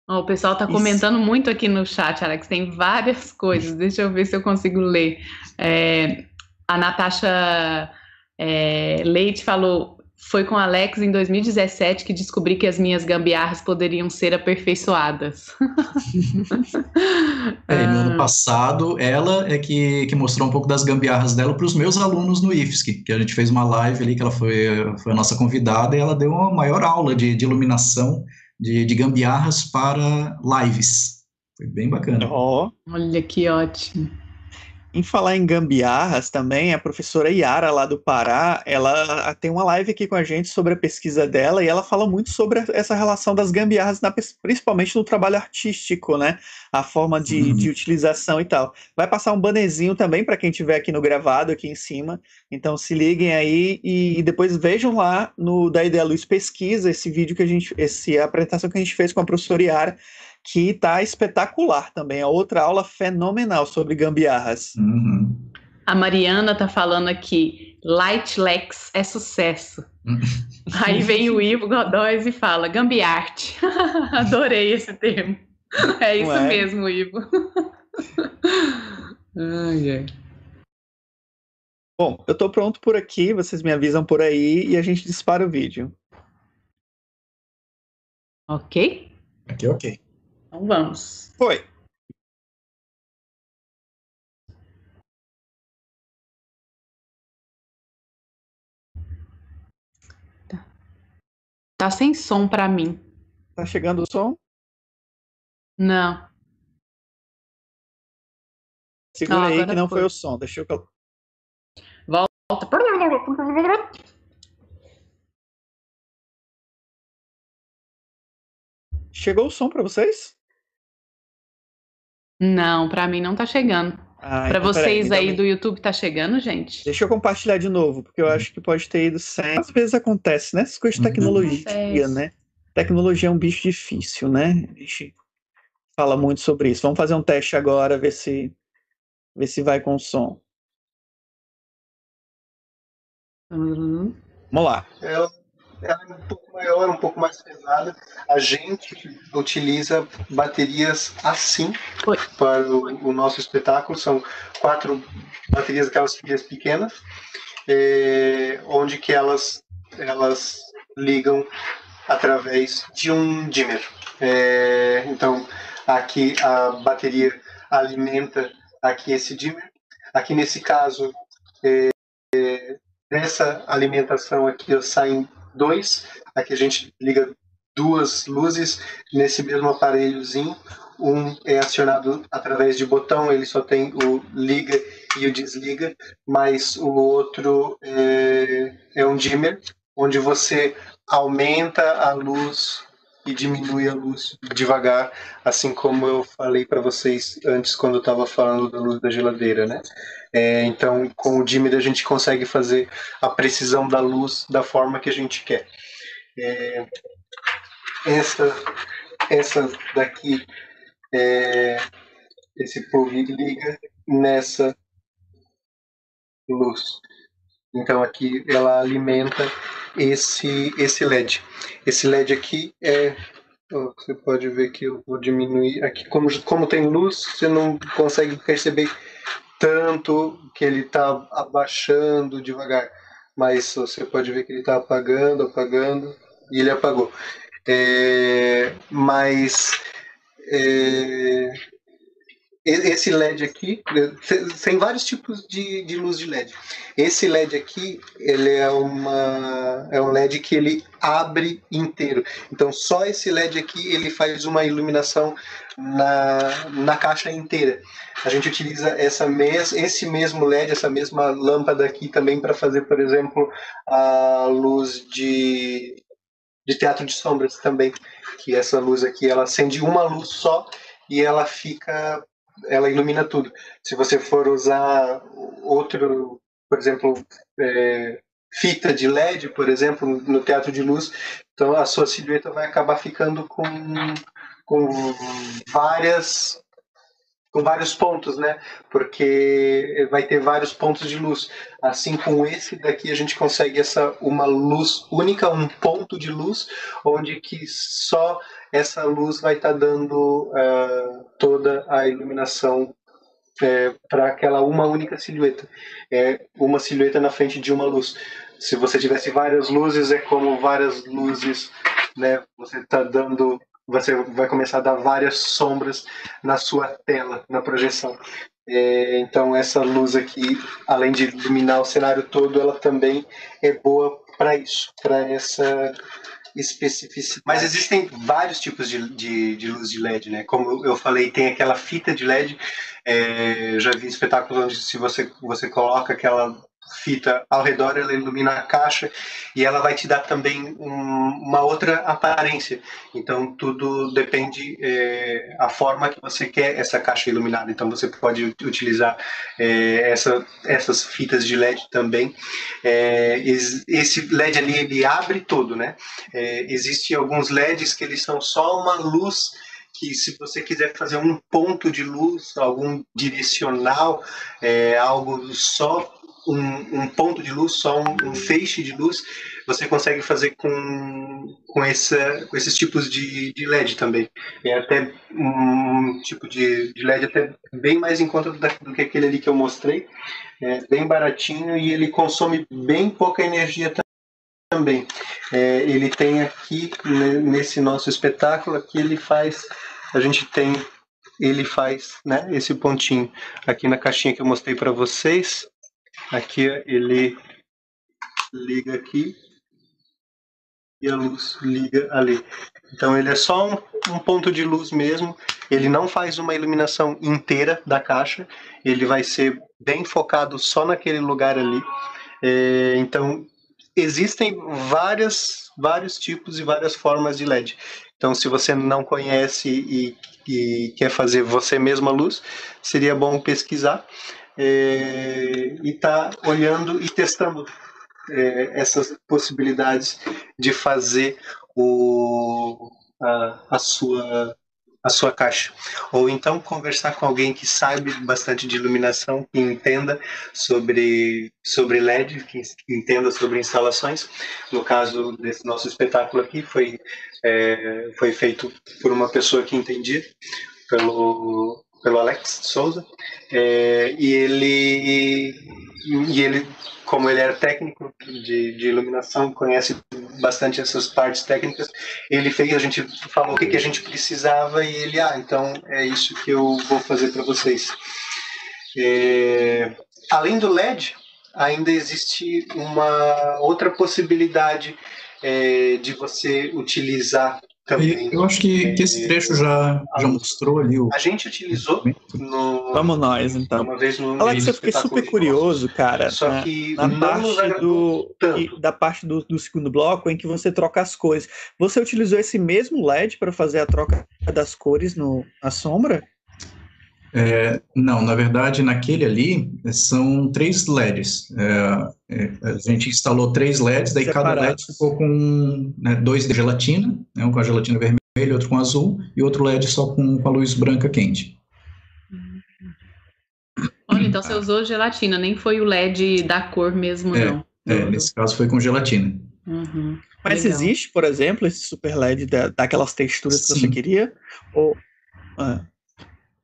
Oh, o pessoal está comentando muito aqui no chat, Alex. Tem várias coisas. Deixa eu ver se eu consigo ler. É, a Natasha é, Leite falou: foi com Alex em 2017 que descobri que as minhas gambiarras poderiam ser aperfeiçoadas. é, no ano passado, ela é que, que mostrou um pouco das gambiarras dela para os meus alunos no IFSC, que a gente fez uma live ali, que ela foi, foi a nossa convidada, e ela deu uma maior aula de, de iluminação de, de gambiarras para lives. Foi bem bacana. Oh. Olha que ótimo. Em falar em gambiarras também, a professora Yara lá do Pará, ela tem uma live aqui com a gente sobre a pesquisa dela e ela fala muito sobre essa relação das gambiarras, na, principalmente no trabalho artístico, né? A forma de, uhum. de utilização e tal. Vai passar um banezinho também para quem tiver aqui no gravado, aqui em cima. Então se liguem aí e, e depois vejam lá no da Ideia Luz Pesquisa esse vídeo que a gente, esse, a apresentação que a gente fez com a professora Yara que tá espetacular também. É outra aula fenomenal sobre gambiarras. Uhum. A Mariana tá falando aqui, Lightlex é sucesso. Aí vem o Ivo Godóis e fala, gambiarte. Adorei esse termo. É isso é? mesmo, Ivo. ai, ai. Bom, eu tô pronto por aqui, vocês me avisam por aí e a gente dispara o vídeo. Ok? Aqui, ok. Então vamos. Foi. Tá. Tá sem som para mim. Tá chegando o som? Não. Segura não, aí que não foi. foi o som. Deixa eu. Volta. Chegou o som para vocês? Não, para mim não tá chegando. Ah, para então, vocês peraí, aí do YouTube tá chegando, gente? Deixa eu compartilhar de novo, porque eu uhum. acho que pode ter ido sem. Às vezes acontece, né? Essas coisas de uhum. tecnologia, uhum. né? Tecnologia é um bicho difícil, né? A gente fala muito sobre isso. Vamos fazer um teste agora, ver se ver se vai com o som. Vamos lá. Ela, ela é um pouco maior, um pouco mais pesada. A gente utiliza baterias assim Oi. para o, o nosso espetáculo. São quatro baterias, aquelas filhas pequenas, é, onde que elas, elas ligam através de um dimmer. É, então, aqui a bateria alimenta aqui esse dimmer. Aqui nesse caso, é, é, dessa alimentação aqui ó, saem dois. Aqui a gente liga duas luzes nesse mesmo aparelhozinho. Um é acionado através de botão, ele só tem o liga e o desliga, mas o outro é, é um dimmer, onde você aumenta a luz e diminui a luz devagar, assim como eu falei para vocês antes quando eu estava falando da luz da geladeira, né? É, então, com o dimmer a gente consegue fazer a precisão da luz da forma que a gente quer. É, essa, essa daqui, é, esse plug liga nessa luz. Então aqui ela alimenta esse esse LED. Esse LED aqui é você pode ver que eu vou diminuir aqui como como tem luz, você não consegue perceber tanto que ele está abaixando devagar, mas você pode ver que ele está apagando, apagando e ele apagou. É, mas é, esse LED aqui tem vários tipos de, de luz de LED. Esse LED aqui ele é uma é um LED que ele abre inteiro. Então só esse LED aqui ele faz uma iluminação na, na caixa inteira. A gente utiliza essa mes, esse mesmo LED, essa mesma lâmpada aqui também para fazer, por exemplo, a luz de de teatro de sombras também, que essa luz aqui ela acende uma luz só e ela fica ela ilumina tudo. Se você for usar outro, por exemplo, é, fita de LED, por exemplo, no teatro de luz, então a sua silhueta vai acabar ficando com, com várias com vários pontos, né? Porque vai ter vários pontos de luz. Assim com esse daqui a gente consegue essa uma luz única, um ponto de luz, onde que só essa luz vai estar tá dando uh, toda a iluminação é, para aquela uma única silhueta. É uma silhueta na frente de uma luz. Se você tivesse várias luzes, é como várias luzes, né? Você está dando, você vai começar a dar várias sombras na sua tela, na projeção. É, então essa luz aqui, além de iluminar o cenário todo, ela também é boa para isso, para essa especificidade. Mas existem vários tipos de, de, de, luz de LED, né? Como eu falei, tem aquela fita de LED. É, já vi espetáculos onde se você, você coloca aquela fita ao redor, ela ilumina a caixa e ela vai te dar também um, uma outra aparência. Então tudo depende é, a forma que você quer essa caixa iluminada. Então você pode utilizar é, essa, essas fitas de LED também. É, esse LED ali ele abre todo, né? É, Existem alguns LEDs que eles são só uma luz que se você quiser fazer um ponto de luz, algum direcional, é, algo só um, um, ponto de luz, só um, um, feixe de luz, você consegue fazer com, com, com esses tipos de, de LED também. É até um tipo de, de LED até bem mais em conta do, do, que aquele ali que eu mostrei. É bem baratinho e ele consome bem pouca energia também. É, ele tem aqui, nesse nosso espetáculo, aqui ele faz, a gente tem ele faz né, esse pontinho aqui na caixinha que eu mostrei para vocês. Aqui ele liga aqui e a luz liga ali. Então ele é só um, um, ponto de luz mesmo. Ele não faz uma iluminação inteira da caixa. Ele vai ser bem focado só naquele lugar ali. É, então existem várias, vários tipos e várias formas de LED. Então se você não conhece e, e quer fazer você mesma luz, seria bom pesquisar é, e está olhando e testando é, essas possibilidades de fazer o, a, a, sua a sua caixa. Ou então conversar com alguém que sabe bastante de iluminação, que entenda sobre, sobre LED, que entenda sobre instalações. No caso desse nosso espetáculo aqui, foi, é, foi feito por uma pessoa que entendia, pelo, pelo Alex Souza, é, e ele e ele como ele era técnico de, de iluminação, conhece bastante essas partes técnicas, ele fez, a gente falou o que, que a gente precisava e ele, ah, então é isso que eu vou fazer para vocês. É, além do LED, ainda existe uma outra possibilidade é, de você utilizar também. Eu acho que, que esse trecho já, já mostrou ali o. A gente utilizou no. Vamos nós, então. Uma vez no. Alex, eu fiquei super curioso, cara. Só na, que na parte do, tanto. da parte do, do segundo bloco em que você troca as cores. Você utilizou esse mesmo LED para fazer a troca das cores no, na sombra? É, não, na verdade, naquele ali eh, são três LEDs. É, é, a gente instalou três LEDs, daí cada LED Separados. ficou com né, dois de gelatina, né, um com a gelatina vermelha, outro com azul, e outro LED só com, com a luz branca quente. Olha, então você usou gelatina, nem foi o LED da cor mesmo, É, não. É, nesse caso foi com gelatina. Uhum. Mas Legal. existe, por exemplo, esse super LED da, daquelas texturas que você Sim. queria? Ou, ah,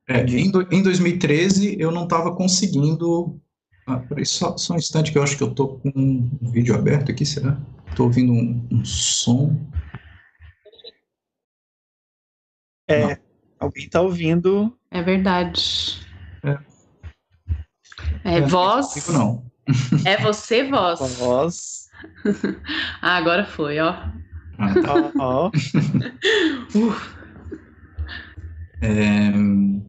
É, em, do- em 2013 eu não estava conseguindo. Ah, peraí, só, só um instante que eu acho que eu tô com um vídeo aberto aqui, será? Tô ouvindo um, um som. é, alguém tá ouvindo. É verdade. É. É, voz. Comigo não. É você, voz. com voz. Ah, agora foi, ó. Ah, tá. Ó, ó. É, eu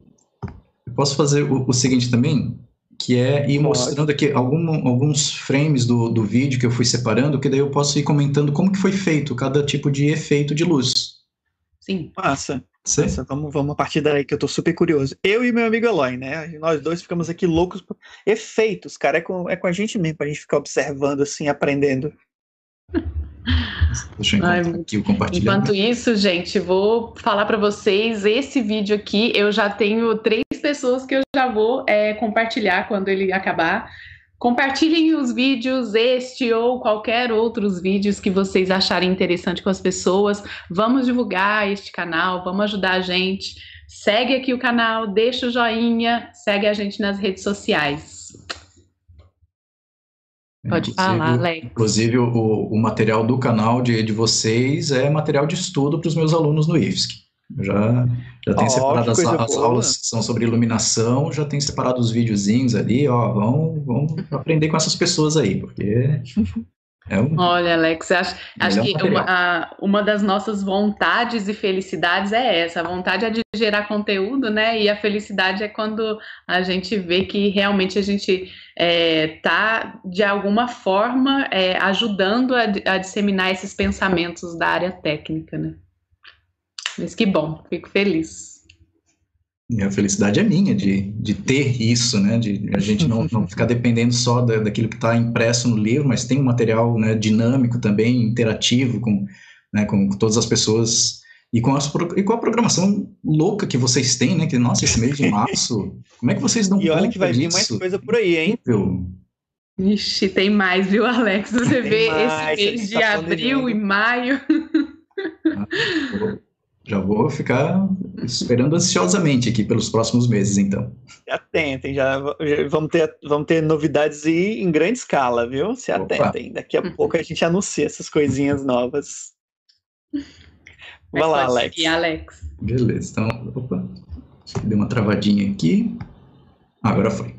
posso fazer o, o seguinte também, que é ir Pode. mostrando aqui algum- alguns frames do, do vídeo que eu fui separando, que daí eu posso ir comentando como que foi feito cada tipo de efeito de luz. Sim. Massa. Certo? Massa. Vamos, vamos a partir daí que eu tô super curioso. Eu e meu amigo Eloy, né? Nós dois ficamos aqui loucos por efeitos, cara. É com, é com a gente mesmo, pra gente ficar observando, assim, aprendendo. Deixa eu Ai, aqui o compartilhamento. Enquanto isso, gente, vou falar para vocês esse vídeo aqui. Eu já tenho três pessoas que eu já vou é, compartilhar quando ele acabar. Compartilhem os vídeos, este ou qualquer outros vídeos que vocês acharem interessante com as pessoas. Vamos divulgar este canal, vamos ajudar a gente. Segue aqui o canal, deixa o joinha, segue a gente nas redes sociais. Pode Inclusive, falar, Alex. Inclusive, o, o material do canal de, de vocês é material de estudo para os meus alunos no IFSC. Já, já tenho Ó, separado as, as aulas que são sobre iluminação, já tenho separado os videozinhos ali, ó, vão, vão aprender com essas pessoas aí, porque é um... Olha, Alex, acho, acho que uma, a- uma das nossas vontades e felicidades é essa. A vontade é de gerar conteúdo, né? E a felicidade é quando a gente vê que realmente a gente está, de alguma forma, é, ajudando a, a disseminar esses pensamentos da área técnica, né? Mas que bom, fico feliz. E a felicidade é minha de, de ter isso, né? De a gente não, não ficar dependendo só da, daquilo que está impresso no livro, mas tem um material né, dinâmico também, interativo com, né, com todas as pessoas e com, as, e com a programação louca que vocês têm, né? Que, nossa, esse mês de março, como é que vocês dão E olha que vai vir disso? mais coisa por aí, hein? Incrível. Ixi, tem mais, viu, Alex? Você Tem vê mais, esse mês de tá abril e maio. Vou- Já vou ficar esperando ansiosamente aqui pelos próximos meses, então. Se atentem, já, já vamos, ter, vamos ter novidades aí em grande escala, viu? Se Opa. atentem. Daqui a pouco a gente anuncia essas coisinhas novas. Vai lá, Alex. seguir, Alex. Beleza, então, opa, deu uma travadinha aqui. Ah, agora foi.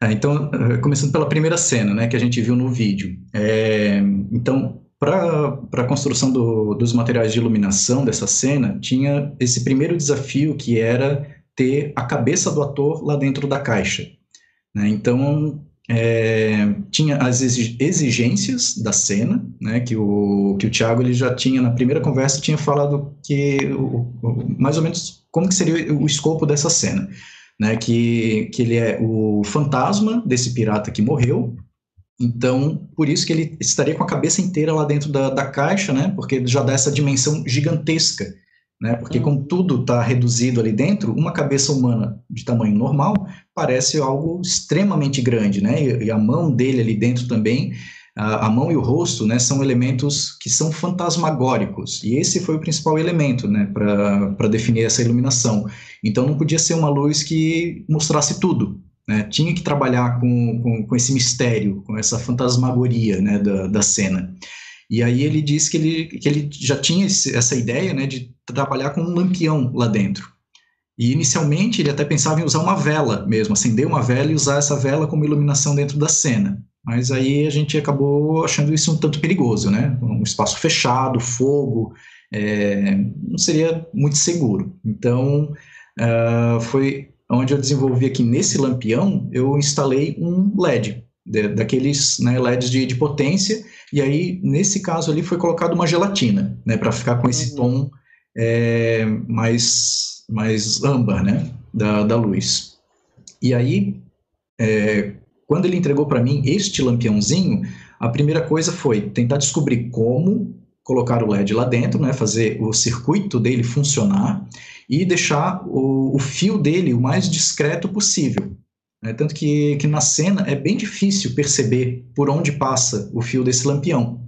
Ah, então, eh, começando pela primeira cena, né, que a gente viu no vídeo. É, então, para a construção do- dos materiais de iluminação dessa cena, tinha esse primeiro desafio que era ter a cabeça do ator lá dentro da caixa. né? Então, é, tinha as exi- exigências da cena, né, que o que o Thiago ele já tinha na primeira conversa tinha falado que o- o- mais ou menos como que seria o escopo dessa cena, né, que que ele é o fantasma desse pirata que morreu. Então, por isso que ele estaria com a cabeça inteira lá dentro da, da caixa, né, porque já dá essa dimensão gigantesca, né? Porque como tudo está reduzido ali dentro, uma cabeça humana de tamanho normal parece algo extremamente grande, né? E, e a mão dele ali dentro também, a, a, mão e o rosto, né, são elementos que são fantasmagóricos. E esse foi o principal elemento, né, para definir essa iluminação. Então não podia ser uma luz que mostrasse tudo, né? Tinha que trabalhar com, com, com, esse mistério, com essa fantasmagoria né, da, da cena. E aí ele disse que ele, que ele já tinha esse, essa ideia né, de trabalhar com um lampião lá dentro. E inicialmente ele até pensava em usar uma vela mesmo, acender uma vela e usar essa vela como iluminação dentro da cena. Mas aí a gente acabou achando isso um tanto perigoso, né? Um espaço fechado, fogo, é, não seria muito seguro. Então uh, foi onde eu desenvolvi aqui nesse lampião, eu instalei um LED, de, daqueles né, LEDs de, de, potência, e aí, nesse caso ali, foi colocado uma gelatina, né, para ficar com esse uhum. tom é, mais, mais âmbar, né, da, da luz. E aí, é, quando ele entregou para mim este lampiãozinho, a primeira coisa foi tentar descobrir como colocar o LED lá dentro, né, fazer o circuito dele funcionar e deixar o, o fio dele o mais discreto possível. Né? Tanto que, que na cena é bem difícil perceber por onde passa o fio desse lampião.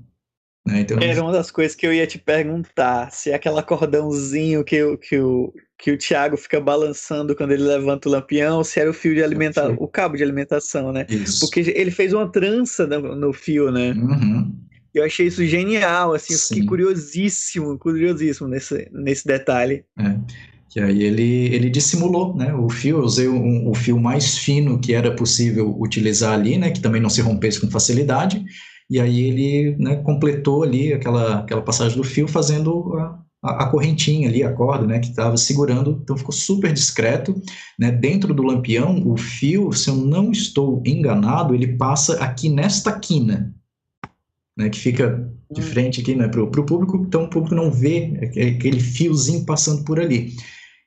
Né? Então, Era uma das coisas que eu ia te perguntar, se é aquela cordãozinho que, o, que, o, que o Thiago fica balançando quando ele levanta o lampião, se era o fio de alimentação, o cabo de alimentação, né? Isso. Porque ele fez uma trança no, no fio, né? Uhum. Eu achei isso genial, assim, eu fiquei curiosíssimo, curiosíssimo nesse, nesse detalhe. É. Que aí ele, ele dissimulou, né, o fio, eu usei um, o fio mais fino que era possível utilizar ali, né, que também não se rompesse com facilidade, e aí ele, né, completou ali aquela, aquela passagem do fio fazendo a, a, a correntinha ali, a corda, né, que estava segurando, então ficou super discreto, né, dentro do lampião, o fio, se eu não estou enganado, ele passa aqui nesta quina, né, que fica de hum. frente aqui né, para o público, então o público não vê aquele fiozinho passando por ali.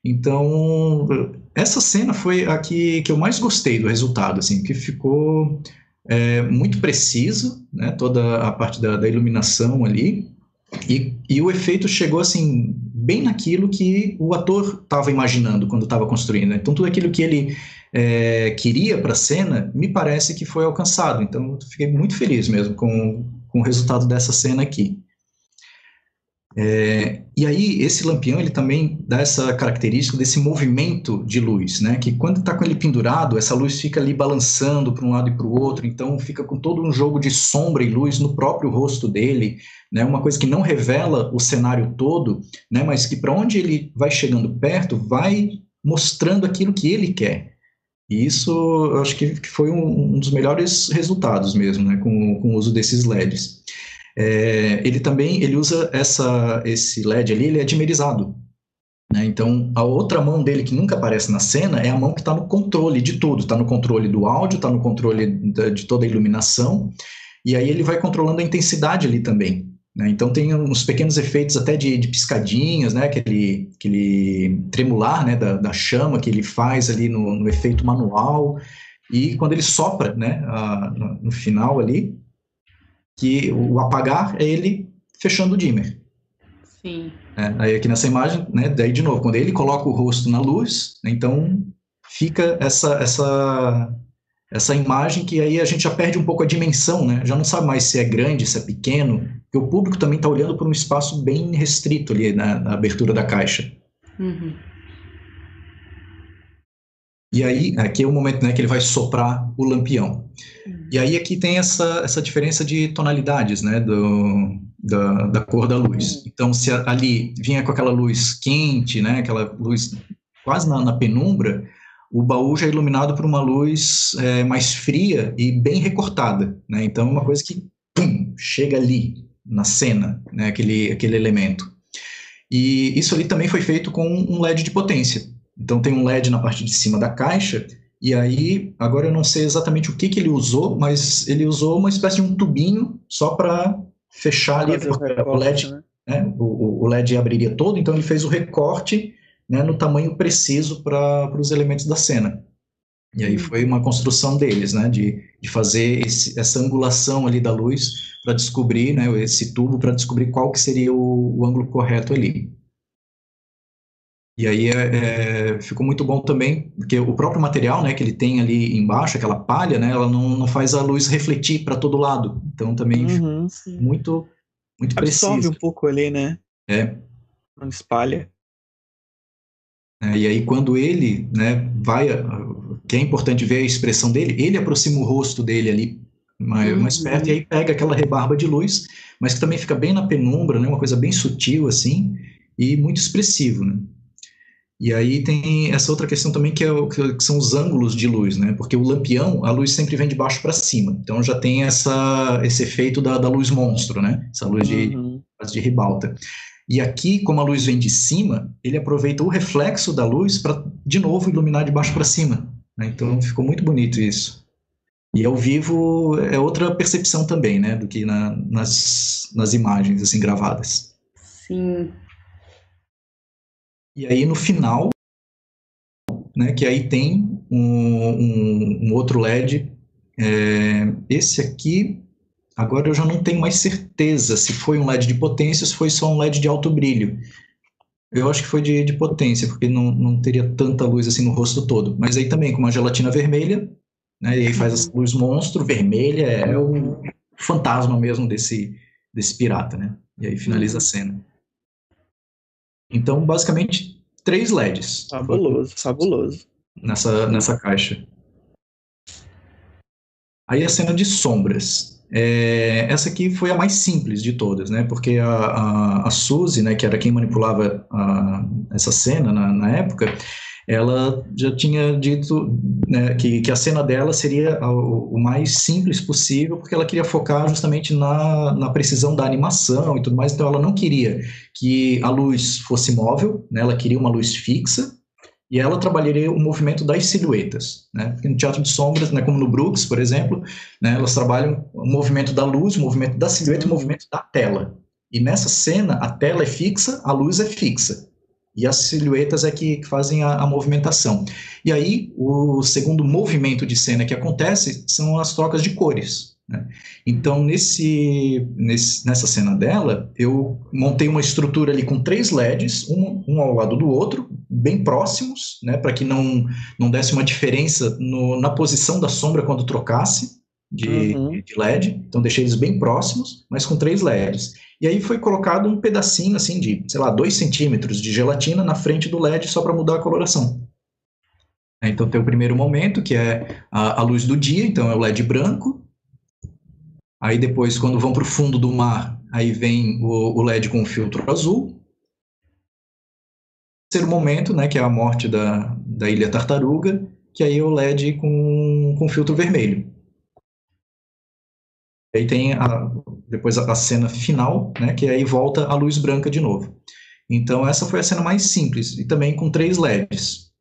Então, essa cena foi a que, que eu mais gostei do resultado, assim, que ficou é, muito preciso, né, toda a parte da, da iluminação ali, e, e, o efeito chegou, assim, bem naquilo que o ator estava imaginando quando estava construindo. Né? Então, tudo aquilo que ele é, queria para a cena, me parece que foi alcançado. Então, eu fiquei muito feliz mesmo com, com o resultado dessa cena aqui. É, e aí, esse lampião, ele também dá essa característica desse movimento de luz, né? Que quando está com ele pendurado, essa luz fica ali balançando para um lado e para o outro, então fica com todo um jogo de sombra e luz no próprio rosto dele, né? Uma coisa que não revela o cenário todo, né? Mas que para onde ele vai chegando perto, vai mostrando aquilo que ele quer. E isso, eu acho que foi um, um dos melhores resultados mesmo, né? Com, com o uso desses LEDs. É, ele também ele usa essa, esse LED ali, ele é dimerizado. Né? Então, a outra mão dele que nunca aparece na cena é a mão que está no controle de tudo. Está no controle do áudio, está no controle de, de toda a iluminação. E aí ele vai controlando a intensidade ali também. Né? Então tem uns pequenos efeitos até de, de, piscadinhas, né? aquele, aquele tremular né? da, da chama que ele faz ali no, no efeito manual. E quando ele sopra né? A, no, no final ali, que o apagar é ele fechando o dimmer. Sim. É, aí aqui nessa imagem, né, daí de novo, quando ele coloca o rosto na luz, né, então fica essa, essa, essa imagem que aí a gente já perde um pouco a dimensão, né? Já não sabe mais se é grande, se é pequeno, porque o público também está olhando para um espaço bem restrito ali na, na abertura da caixa. Uhum. E aí, aqui é o momento né, que ele vai soprar o lampião. Uhum. E aí aqui tem essa, essa diferença de tonalidades, né, do, da, da cor da luz. Uhum. Então, se ali vinha com aquela luz quente, né, aquela luz quase na, na penumbra, o baú já é iluminado por uma luz é, mais fria e bem recortada, né? Então, é uma coisa que pum, chega ali na cena, né, aquele, aquele elemento. E isso ali também foi feito com um LED de potência. Então tem um LED na parte de cima da caixa, e aí, agora eu não sei exatamente o que, que ele usou, mas ele usou uma espécie de um tubinho só para fechar ali, o, recorte, o LED, né? Né? O, o, LED abriria todo, então ele fez o recorte né, no tamanho preciso para os elementos da cena. E aí foi uma construção deles, né, de, de fazer esse, essa angulação ali da luz para descobrir, né, esse tubo para descobrir qual que seria o, o ângulo correto ali. E aí é, é, ficou muito bom também, porque o próprio material, né, que ele tem ali embaixo, aquela palha, né, ela não, não faz a luz refletir para todo lado. Então também Uhum. muito muito Absorve preciso. um pouco ali, né? É. Não espalha. É, e aí quando ele, né, vai, que é importante ver a expressão dele, ele aproxima o rosto dele ali mais, mais Uhum. perto e aí pega aquela rebarba de luz, mas que também fica bem na penumbra, né, uma coisa bem sutil assim e muito expressivo, né? E aí tem essa outra questão também que, é o, que são os ângulos de luz, né? Porque o lampião, a luz sempre vem de baixo para cima. Então já tem essa, esse efeito da, da luz monstro, né? Essa luz de, Uhum. de ribalta. E aqui, como a luz vem de cima, ele aproveita o reflexo da luz para, de novo, iluminar de baixo para cima. né? Então ficou muito bonito isso. E ao vivo é outra percepção também, né? Do que na- nas, nas imagens, assim, gravadas. Sim. E aí no final, né, que aí tem um, um- um outro LED. é, esse aqui, agora eu já não tenho mais certeza se foi um LED de potência ou se foi só um LED de alto brilho. Eu acho que foi de, de potência, porque não, não teria tanta luz assim no rosto todo. Mas aí também com uma gelatina vermelha, né, e aí faz essa luz monstro, vermelha, é o fantasma mesmo desse, desse pirata, né? E aí finaliza a cena. Então, basicamente, três LEDs Fabuloso, fabuloso. nessa, nessa caixa. Aí a cena de sombras. É, essa aqui foi a mais simples de todas, né? Porque a, a, a Suzy, né, que era quem manipulava a, essa cena na, na época, ela já tinha dito né, que, que a cena dela seria o, o mais simples possível, porque ela queria focar justamente na, na precisão da animação e tudo mais, então ela não queria que a luz fosse móvel, né, ela queria uma luz fixa, e ela trabalharia o movimento das silhuetas, né? Porque no teatro de sombras, né, como no Brooks, por exemplo, né, elas trabalham o movimento da luz, o movimento da silhueta e o movimento da tela. E nessa cena, a tela é fixa, a luz é fixa. E as silhuetas é que, que fazem a, a movimentação. E aí, o segundo movimento de cena que acontece são as trocas de cores. Né? Então, nesse, nesse, nessa cena dela, eu montei uma estrutura ali com três LEDs, um, um ao lado do outro, bem próximos, né, para que não, não desse uma diferença no, na posição da sombra quando trocasse de, Uhum. de LED. Então, deixei eles bem próximos, mas com três LEDs. E aí foi colocado um pedacinho assim de, sei lá, dois centímetros de gelatina na frente do LED só para mudar a coloração. Então tem o primeiro momento, que é a, a luz do dia, então é o LED branco. Aí depois, quando vão para o fundo do mar, aí vem o, o LED com filtro azul. Terceiro momento, né, que é a morte da, da Ilha Tartaruga, que aí é o LED com, com filtro vermelho. Aí tem a, depois a, a cena final, né, que aí volta a luz branca de novo. Então essa foi a cena mais simples e também com três LEDs.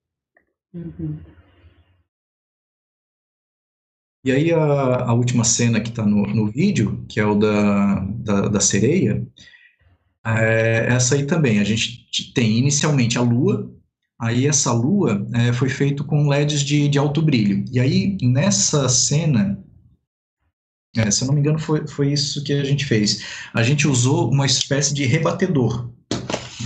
Uhum. E aí a, a última cena que está no, no vídeo, que é o da, da, da sereia, é, essa aí também. A gente tem inicialmente a lua, aí essa lua é, foi feito com LEDs de, de alto brilho. E aí nessa cena, é, se eu não me engano, foi, foi isso que a gente fez. A gente usou uma espécie de rebatedor.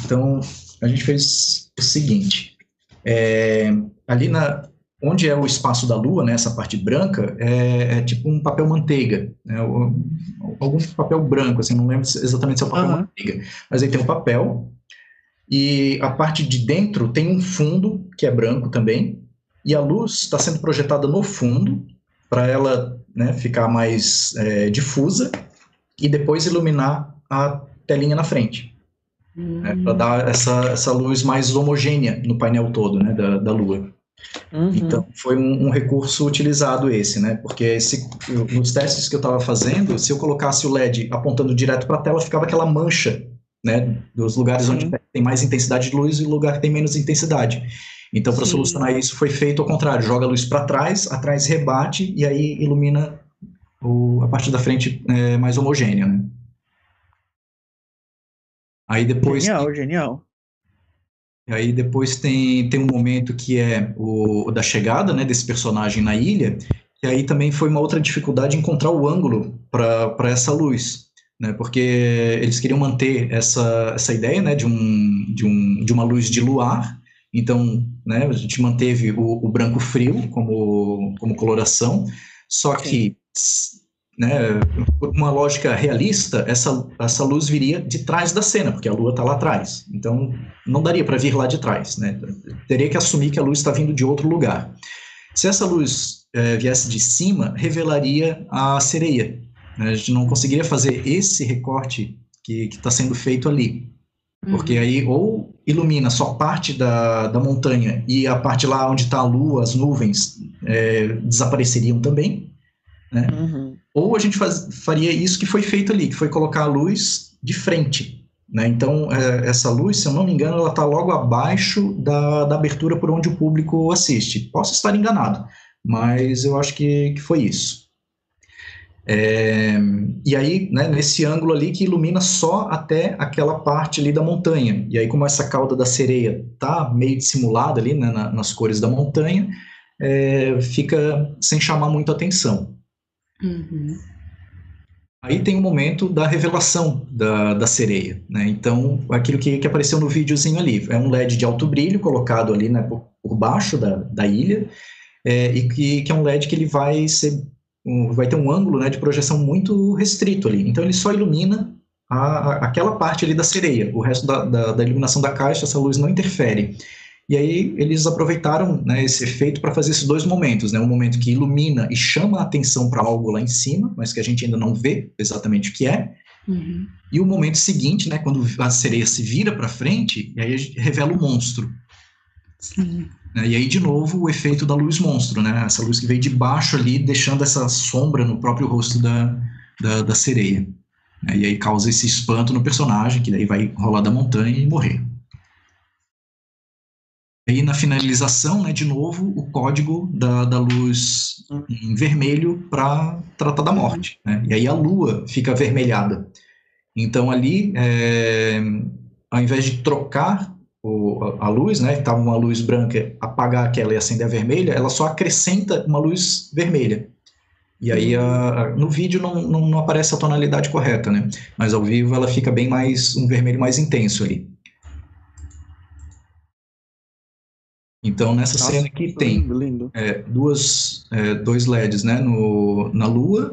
Então a gente fez o seguinte: é, ali na, onde é o espaço da Lua, né, essa parte branca, é, é tipo um papel manteiga, né, algum papel branco, assim, não lembro exatamente se é o papel Aham. manteiga, mas aí tem o papel, e a parte de dentro tem um fundo, que é branco também, e a luz está sendo projetada no fundo, para ela né, ficar mais é, difusa, e depois iluminar a telinha na frente né, Uhum. para dar essa, essa luz mais homogênea no painel todo né, da, da Lua. Uhum. Então, foi um, um recurso utilizado esse, né? Porque se, nos testes que eu estava fazendo, se eu colocasse o LED apontando direto para a tela, ficava aquela mancha, né? Dos lugares onde Sim. tem mais intensidade de luz e lugar que tem menos intensidade. Então, para solucionar isso, foi feito ao contrário: joga a luz para trás, atrás rebate e aí ilumina o- a parte da frente é, mais homogênea, né? Aí depois Genial, genial. E aí depois tem, tem um momento que é o, o da chegada né, desse personagem na ilha, e aí também foi uma outra dificuldade encontrar o ângulo para essa luz, né, porque eles queriam manter essa, essa ideia né, de, um, de, um, de uma luz de luar, Então, né, a gente manteve o, o branco frio como, como coloração, só que, né, por uma lógica realista, essa, essa luz viria de trás da cena, porque a lua está lá atrás. Então, não daria para vir lá de trás. Né? Teria que assumir que a luz está vindo de outro lugar. Se essa luz é, viesse de cima, revelaria a sereia. Né? A gente não conseguiria fazer esse recorte que está sendo feito ali. Porque uhum. aí ou ilumina só parte da, da montanha e a parte lá onde está a lua, as nuvens, é, desapareceriam também, né? Uhum. Ou a gente faz, faria isso que foi feito ali, que foi colocar a luz de frente, né? Então, é, essa luz, se eu não me engano, ela está logo abaixo da, da abertura por onde o público assiste. Posso estar enganado, mas eu acho que, que foi isso. É, e aí, né, nesse ângulo ali que ilumina só até aquela parte ali da montanha. E aí, como essa cauda da sereia tá meio dissimulada ali né, na, nas cores da montanha, é, fica sem chamar muito atenção. Uhum. Aí tem o momento da revelação da, da sereia, né? Então, aquilo que, que apareceu no videozinho ali, é um LED de alto brilho colocado ali né, por, por baixo da, da ilha, é, e que, que é um LED que ele vai ser um, vai ter um ângulo né, de projeção muito restrito ali. Então ele só ilumina a, a, aquela parte ali da sereia. O resto da, da, da, iluminação da caixa, essa luz não interfere. E aí eles aproveitaram né, esse efeito para fazer esses dois momentos, né? Um momento que ilumina e chama a atenção para algo lá em cima, mas que a gente ainda não vê exatamente o que é. Uhum. E o momento seguinte, né, quando a sereia se vira para frente, e aí revela o monstro. Sim. Né? E aí, de novo, o efeito da luz monstro, né? Essa luz que veio de baixo ali, deixando essa sombra no próprio rosto da, da, da sereia. Né? E aí causa esse espanto no personagem, que daí vai rolar da montanha e morrer. Aí, na finalização, né, de novo, o código da, da luz em vermelho para tratar da morte. Né? E aí a lua fica avermelhada. Então, ali, é, ao invés de trocar o, a luz, né, estava uma luz branca, apagar aquela e acender a vermelha, ela só acrescenta uma luz vermelha. E aí a, a, no vídeo não, não, não, aparece a tonalidade correta, né? Mas ao vivo ela fica bem mais, um vermelho mais intenso ali. Então nessa Nossa, cena aqui tem lindo, lindo. É, duas, é, dois LEDs né, no, na lua,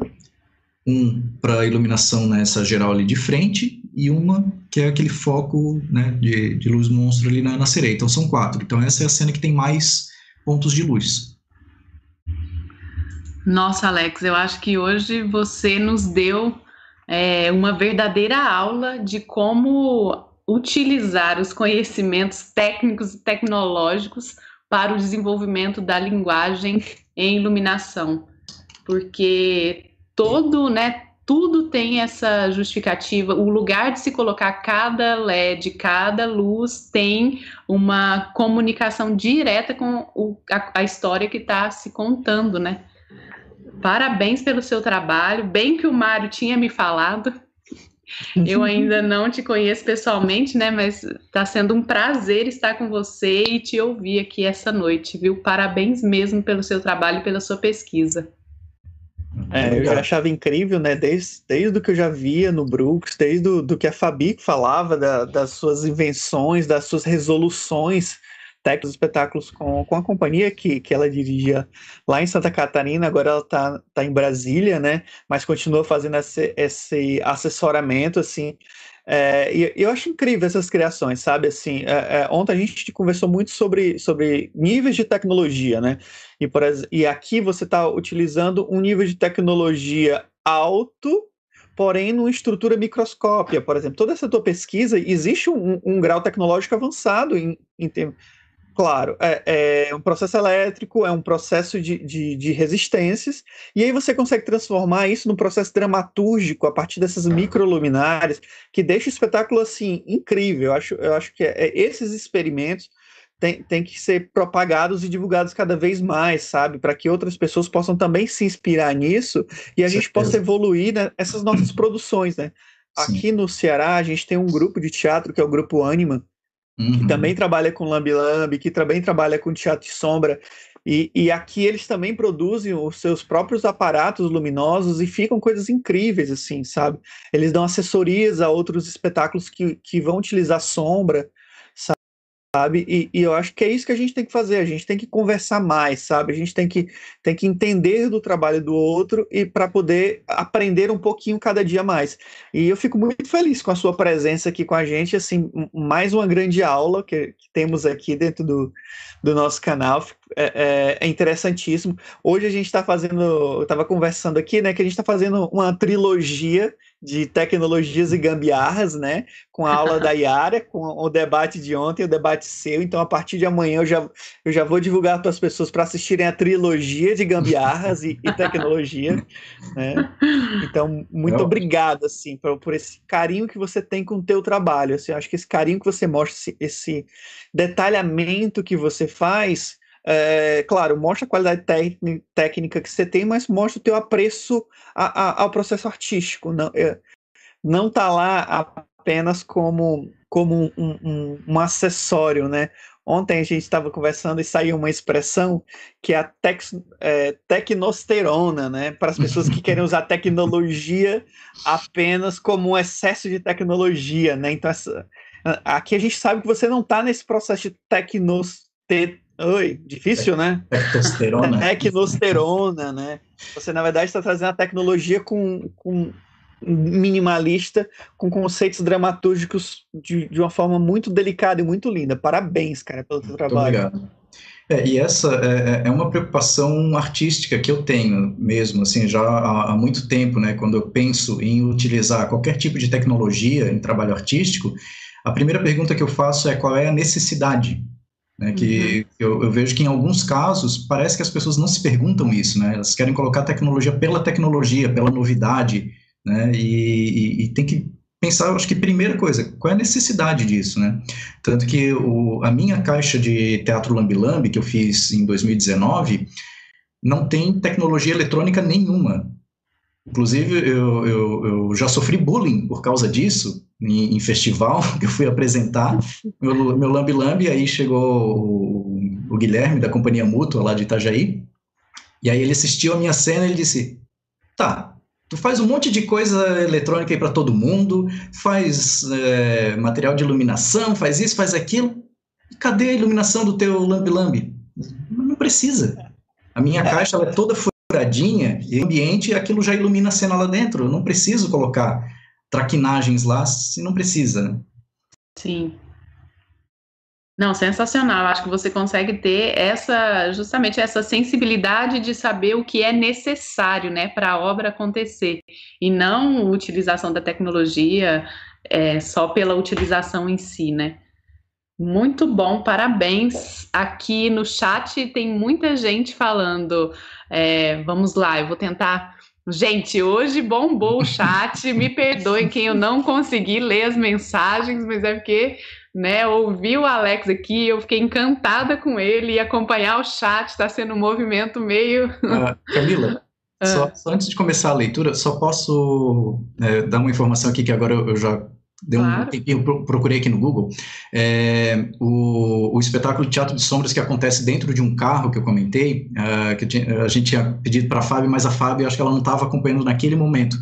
um para iluminação nessa geral ali de frente e uma que é aquele foco né, de, de luz monstro ali na, na sereia. Então são quatro. Então essa é a cena que tem mais pontos de luz. Nossa, Alex, eu acho que hoje você nos deu é, uma verdadeira aula de como utilizar os conhecimentos técnicos e tecnológicos para o desenvolvimento da linguagem em iluminação. Porque todo, né, tudo tem essa justificativa. O lugar de se colocar cada LED, cada luz tem uma comunicação direta com o, a, a história que está se contando, né? Parabéns pelo seu trabalho. Bem que o Mário tinha me falado. Eu ainda não te conheço pessoalmente, né? Mas está sendo um prazer estar com você e te ouvir aqui essa noite, viu? Parabéns mesmo pelo seu trabalho e pela sua pesquisa. É, eu já achava incrível, né? Desde, desde o que eu já via no Brooks, desde o, do que a Fabi falava da, das suas invenções, das suas resoluções técnicos espetáculos com, com a companhia que, que ela dirigia lá em Santa Catarina, agora ela está tá em Brasília, né? Mas continua fazendo esse, esse assessoramento, assim, é, e eu acho incrível essas criações, sabe? Assim, é, é, ontem a gente conversou muito sobre, sobre níveis de tecnologia, né? E, por, e aqui você está utilizando um nível de tecnologia alto, porém numa estrutura microscópia. Por exemplo, toda essa tua pesquisa, existe um, um grau tecnológico avançado em, em Claro, é, é, um processo elétrico, é um processo de, de, de, resistências, e aí você consegue transformar isso num processo dramatúrgico a partir dessas microluminárias, que deixa o espetáculo assim incrível. Eu acho, eu acho que é, é esses experimentos têm, têm que ser propagados e divulgados cada vez mais, sabe? Para que outras pessoas possam também se inspirar nisso e a Com gente certeza. possa evoluir nessas né, nossas produções, né? Sim. Aqui no Ceará, a gente tem um grupo de teatro que é o Grupo Anima, uhum. que também trabalha com Lambi Lambi, que também trabalha com teatro de sombra. E, e, aqui eles também produzem os seus próprios aparatos luminosos e ficam coisas incríveis, assim, sabe? Eles dão assessorias a outros espetáculos que, que vão utilizar sombra, sabe? E, e, eu acho que é isso que a gente tem que fazer. A gente tem que conversar mais, sabe? A gente tem que, tem que entender do trabalho do outro e para poder aprender um pouquinho cada dia mais. E eu fico muito feliz com a sua presença aqui com a gente. Assim, mais uma grande aula que, que temos aqui dentro do, do nosso canal. É, é, é interessantíssimo. Hoje a gente está fazendo, eu estava conversando aqui, né? Que a gente está fazendo uma trilogia de tecnologias e gambiarras, né? Com a aula da Yara, com o debate de ontem, o debate seu. Então, a partir de amanhã, eu já, eu já vou divulgar para as pessoas para assistirem a trilogia de gambiarras e, e tecnologia. Né? Então, muito obrigado, assim, por, por, esse carinho que você tem com o teu trabalho. Assim, acho que esse carinho que você mostra, esse, esse detalhamento que você faz, é, claro, mostra a qualidade técnica que você tem, mas mostra o teu apreço a, a, ao processo artístico. Não, é, não tá lá apenas como, como um, um, um acessório, né? Ontem a gente estava conversando e saiu uma expressão que é a tex, é, tecnosterona, né? Para as pessoas que querem usar tecnologia apenas como um excesso de tecnologia, né? Então, essa, aqui a gente sabe que você não está nesse processo de tecnosterona Oi, difícil, né? Testosterona. Tecnosterona, né? Você, na verdade, está trazendo a tecnologia com, com minimalista, com conceitos dramatúrgicos de, de uma forma muito delicada e muito linda. Parabéns, cara, pelo seu trabalho. Obrigado. É, e essa é, é, é, uma preocupação artística que eu tenho mesmo, assim, já há, há, muito tempo, né? Quando eu penso em utilizar qualquer tipo de tecnologia em trabalho artístico, a primeira pergunta que eu faço é qual é a necessidade né, que uhum. eu, eu, vejo que em alguns casos parece que as pessoas não se perguntam isso, né? Elas querem colocar tecnologia pela tecnologia, pela novidade, né? E, e, e tem que pensar, eu acho que primeira coisa, qual é a necessidade disso, né? Tanto que o, a minha caixa de teatro Lambi Lambi, que eu fiz em 2019, não tem tecnologia eletrônica nenhuma. Inclusive, eu, eu, eu já sofri bullying por causa disso, em, em festival, que eu fui apresentar meu, meu Lambi Lambi, aí chegou o, o, Guilherme, da Companhia Mútua, lá de Itajaí, e aí ele assistiu a minha cena e ele disse, tá, tu faz um monte de coisa eletrônica aí para todo mundo, faz é, material de iluminação, faz isso, faz aquilo, cadê a iluminação do teu Lambi Lambi? Não precisa. A minha caixa é toda furadinha e ambiente, aquilo já ilumina a cena lá dentro. Eu não preciso colocar traquinagens lá se não precisa. Né? Sim. Não, sensacional. Acho que você consegue ter essa, justamente essa sensibilidade de saber o que é necessário, né, para a obra acontecer e não utilização da tecnologia é, só pela utilização em si, né? Muito bom, parabéns. Aqui no chat tem muita gente falando. É, vamos lá, eu vou tentar Gente, hoje bombou o chat. Me perdoem quem eu não consegui ler as mensagens, mas é porque, né, ouvi o Alex aqui, eu fiquei encantada com ele e acompanhar o chat está sendo um movimento meio. Uh, Camila, ah. só, só, antes de começar a leitura, só posso é, dar uma informação aqui que agora eu, eu já deu claro. um tempinho, procurei aqui no Google, é, o, o espetáculo de Teatro de Sombras que acontece dentro de um carro que eu comentei, uh, que a gente tinha pedido para a Fábio, mas a Fábio acho que ela não estava acompanhando naquele momento.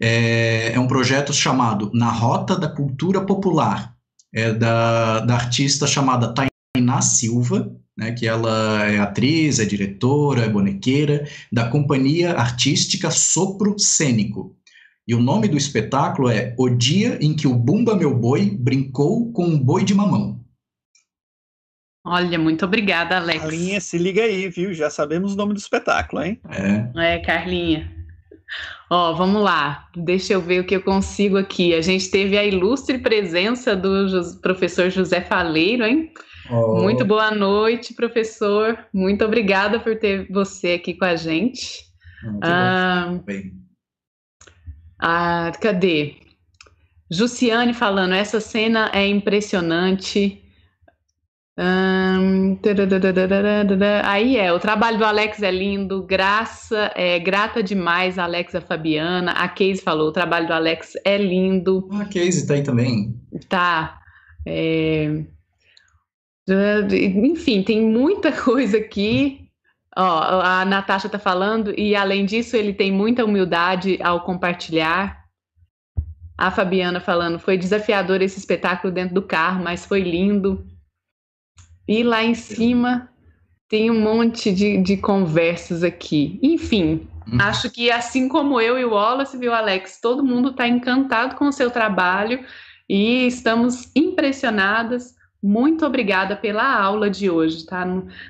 É, é, um projeto chamado Na Rota da Cultura Popular, é da, da artista chamada Tainá Silva, né, que ela é atriz, é diretora, é bonequeira, da companhia artística Sopro Cênico. E o nome do espetáculo é O Dia em que o Bumba Meu Boi Brincou com um Boi de Mamão. Olha, muito obrigada, Alex. Carlinha, se liga aí, viu? Já sabemos o nome do espetáculo, hein? É, é Carlinha. Ó, vamos lá, deixa eu ver o que eu consigo aqui. A gente teve a ilustre presença do professor José Faleiro, hein? Oh. Muito boa noite, professor. Muito obrigada por ter você aqui com a gente. Muito ah, bem. Ah, cadê? Jussiane falando, essa cena é impressionante. Aí é, o trabalho do Alex é lindo, graça, é grata demais a Alexa Fabiana. A Casey falou, o trabalho do Alex é lindo. A Casey tá aí também. Tá. É... Enfim, tem muita coisa aqui. Ó, a Natasha está falando, e além disso, ele tem muita humildade ao compartilhar. A Fabiana falando, foi desafiador esse espetáculo dentro do carro, mas foi lindo. E lá em cima tem um monte de, de conversas aqui. Enfim, hum. acho que assim como eu e o Wallace, viu, Alex, todo mundo está encantado com o seu trabalho e estamos impressionadas. Muito obrigada pela aula de hoje, tá?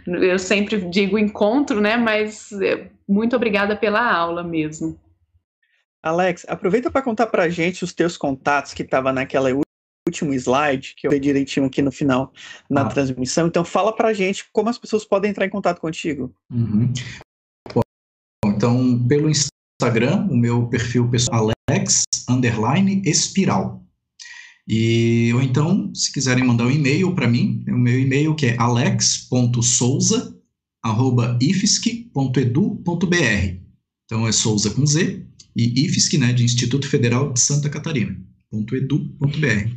Eu sempre digo encontro, né? Mas é, muito obrigada pela aula mesmo. Alex, aproveita para contar para a gente os teus contatos que estava naquela último slide, que eu dei direitinho aqui no final na ah. transmissão. Então, fala para a gente como as pessoas podem entrar em contato contigo. Uhum. Bom, então, pelo Instagram, o meu perfil pessoal Alex underline espiral. E, ou então, se quiserem mandar um e-mail para mim, o meu e-mail que é alex.souza.ifsc.edu.br. Então é Souza com Z e IFSC, né, de Instituto Federal de Santa Catarina, .edu.br.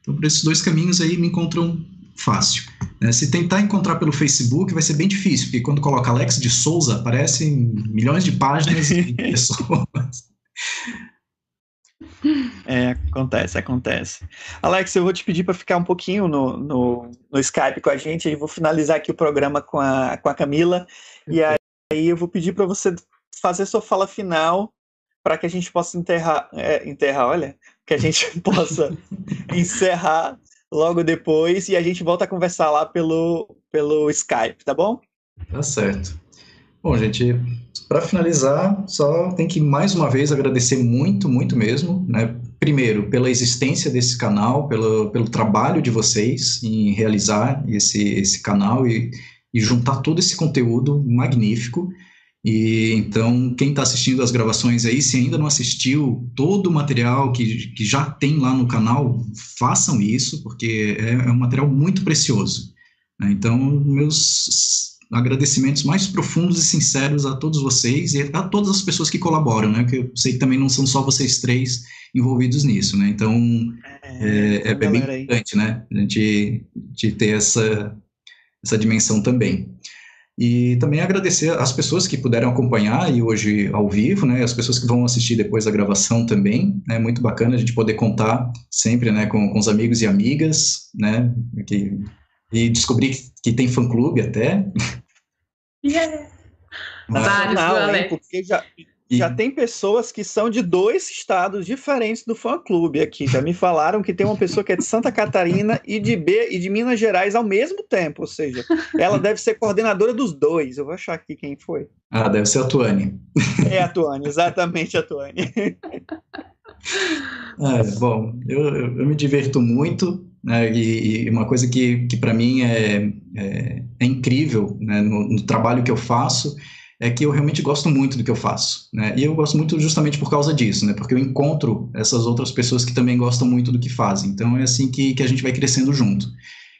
Então, por esses dois caminhos aí me encontram fácil. Né? Se tentar encontrar pelo Facebook vai ser bem difícil, porque quando coloca Alex de Souza, aparecem milhões de páginas de pessoas. É, acontece, acontece. Alex, eu vou te pedir para ficar um pouquinho no, no, no, Skype com a gente, e vou finalizar aqui o programa com a, com a Camila, e aí, aí eu vou pedir para você fazer sua fala final para que a gente possa enterrar, é, enterrar, olha, que a gente possa encerrar logo depois e a gente volta a conversar lá pelo, pelo Skype, tá bom? Tá certo. Bom, gente, para finalizar, só tem que mais uma vez agradecer muito, muito mesmo, né? Primeiro, pela existência desse canal, pelo, pelo trabalho de vocês em realizar esse, esse canal e, e juntar todo esse conteúdo magnífico. E então, quem está assistindo as gravações aí, se ainda não assistiu todo o material que, que já tem lá no canal, façam isso, porque é, é um material muito precioso. Né? Então, meus agradecimentos mais profundos e sinceros a todos vocês e a todas as pessoas que colaboram, né? Que eu sei que também não são só vocês três envolvidos nisso, né? Então, é, é, é bem importante, né? A gente de ter essa, essa dimensão também. E também agradecer as pessoas que puderam acompanhar e hoje ao vivo, né, as pessoas que vão assistir depois da gravação também, é né, muito bacana a gente poder contar sempre, né, com, com os amigos e amigas, né, que, e descobrir que, que tem fã-clube até. Yeah. Mas, Vários, não, hein, porque já, já tem pessoas que são de dois estados diferentes do fã-clube aqui. Já me falaram que tem uma pessoa que é de Santa Catarina e de B e de Minas Gerais ao mesmo tempo. Ou seja, ela deve ser coordenadora dos dois. Eu vou achar aqui quem foi. Ah, deve ser a Tuane. É a Tuane, exatamente a Tuane. É, bom, eu, eu, me diverto muito, né, e, e, uma coisa que, que para mim é, é, é incrível né, no, no trabalho que eu faço é que eu realmente gosto muito do que eu faço, né? E eu gosto muito justamente por causa disso, né? Porque eu encontro essas outras pessoas que também gostam muito do que fazem. Então é assim que, que a gente vai crescendo junto.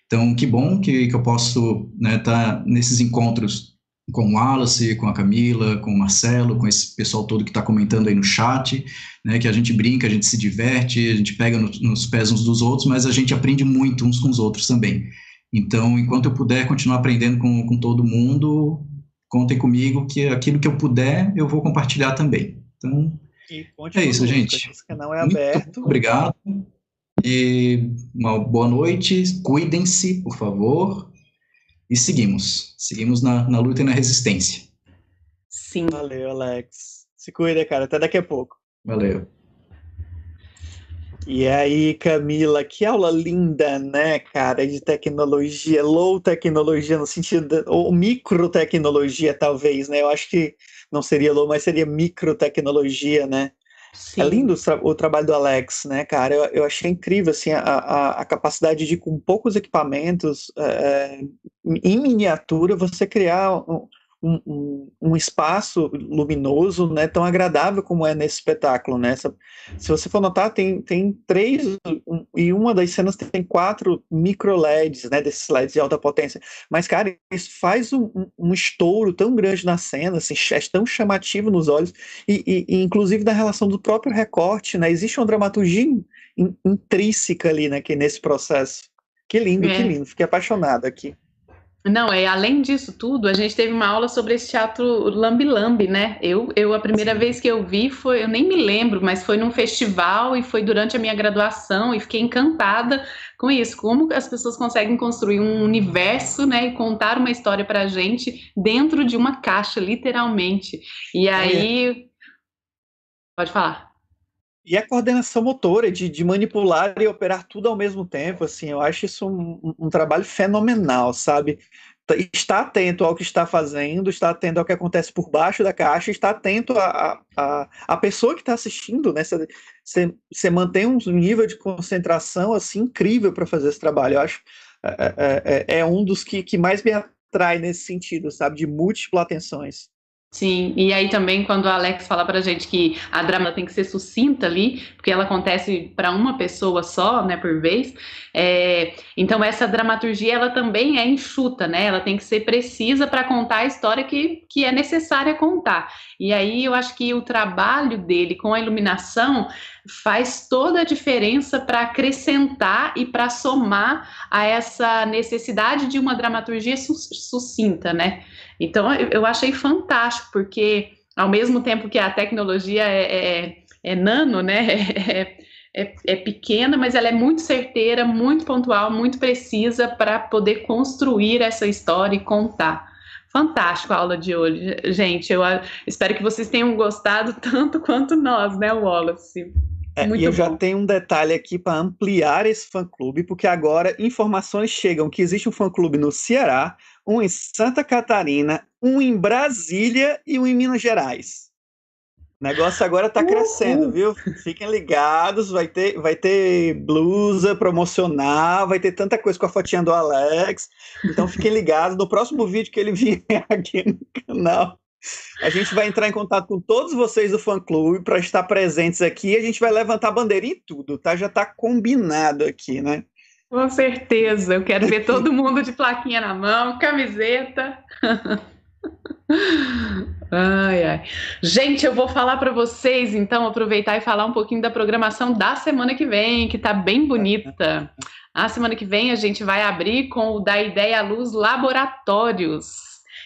Então que bom que, que eu posso estar né, tá nesses encontros com o Wallace, com a Camila, com o Marcelo, com esse pessoal todo que está comentando aí no chat, né? Que a gente brinca, a gente se diverte, a gente pega no, nos pés uns dos outros, mas a gente aprende muito uns com os outros também. Então, enquanto eu puder continuar aprendendo com, com todo mundo, contem comigo que aquilo que eu puder eu vou compartilhar também. Então, é isso, gente. Esse canal é aberto. Muito obrigado. E uma boa noite. Cuidem-se, por favor. E seguimos. Seguimos na, na luta e na resistência. Sim. Valeu, Alex. Se cuida, cara. Até daqui a pouco. Valeu. E aí, Camila, que aula linda, né, cara, de tecnologia, low tecnologia no sentido, ou microtecnologia, talvez, né? Eu acho que não seria low, mas seria microtecnologia, né? É Sim. É lindo o, tra o, trabalho do Alex, né, cara? Eu, eu achei incrível, assim, a, a, a, capacidade de, com poucos equipamentos, é, em miniatura, você criar um, um, um, um, espaço luminoso, né, tão agradável como é nesse espetáculo, né? Se, se você for notar, tem, tem três um, e uma das cenas tem quatro micro LEDs, né, desses LEDs de alta potência. Mas cara, isso faz um, estouro tão grande na cena, assim, é tão chamativo nos olhos e, e, e inclusive na relação do próprio recorte, né? Existe uma dramaturgia in, intrínseca ali, né, que nesse processo. Que lindo, é. que lindo. Fiquei apaixonado aqui. Não, é além disso tudo, a gente teve uma aula sobre esse teatro Lambi Lambi, né? Eu, eu a primeira Sim. vez que eu vi foi, eu nem me lembro, mas foi num festival e foi durante a minha graduação e fiquei encantada com isso, como as pessoas conseguem construir um universo, né, e contar uma história pra gente dentro de uma caixa, literalmente. E aí, é. pode falar. E a coordenação motora de, de, manipular e operar tudo ao mesmo tempo, assim, eu acho isso um, um, trabalho fenomenal, sabe? Está atento ao que está fazendo, está atento ao que acontece por baixo da caixa, está atento a, a, a pessoa que está assistindo, né? Você, você, mantém um nível de concentração assim incrível para fazer esse trabalho. Eu acho é, é, é, é um dos que, que mais me atrai nesse sentido, sabe? De múltiplas atenções. Sim, e aí também quando o Alex fala pra gente que a drama tem que ser sucinta ali, porque ela acontece para uma pessoa só, né, por vez, é, então essa dramaturgia ela também é enxuta, né, ela tem que ser precisa para contar a história que, que é necessária contar. E aí eu acho que o trabalho dele com a iluminação faz toda a diferença para acrescentar e para somar a essa necessidade de uma dramaturgia sucinta, né? Então eu achei fantástico, porque ao mesmo tempo que a tecnologia é, é, é nano, né? É, é, é, pequena, mas ela é muito certeira, muito pontual, muito precisa para poder construir essa história e contar. Fantástico a aula de hoje, gente. Eu espero que vocês tenham gostado tanto quanto nós, né, Wallace? É, e eu bom. já tenho um detalhe aqui para ampliar esse fã-clube, porque agora informações chegam que existe um fã-clube no Ceará, um em Santa Catarina, um em Brasília e um em Minas Gerais. O negócio agora está crescendo, viu? Fiquem ligados, vai ter, vai ter blusa promocional, vai ter tanta coisa com a fotinha do Alex. Então fiquem ligados. No próximo vídeo que ele vier aqui no canal, a gente vai entrar em contato com todos vocês do fã-clube para estar presentes aqui. A gente vai levantar bandeirinha e tudo, tá? Já está combinado aqui, né? Com certeza. Eu quero ver todo mundo de plaquinha na mão, camiseta. Ai, ai. Gente, eu vou falar para vocês, então, aproveitar e falar um pouquinho da programação da semana que vem, que tá bem bonita. A semana que vem a gente vai abrir com o Da Ideia à Luz Laboratórios.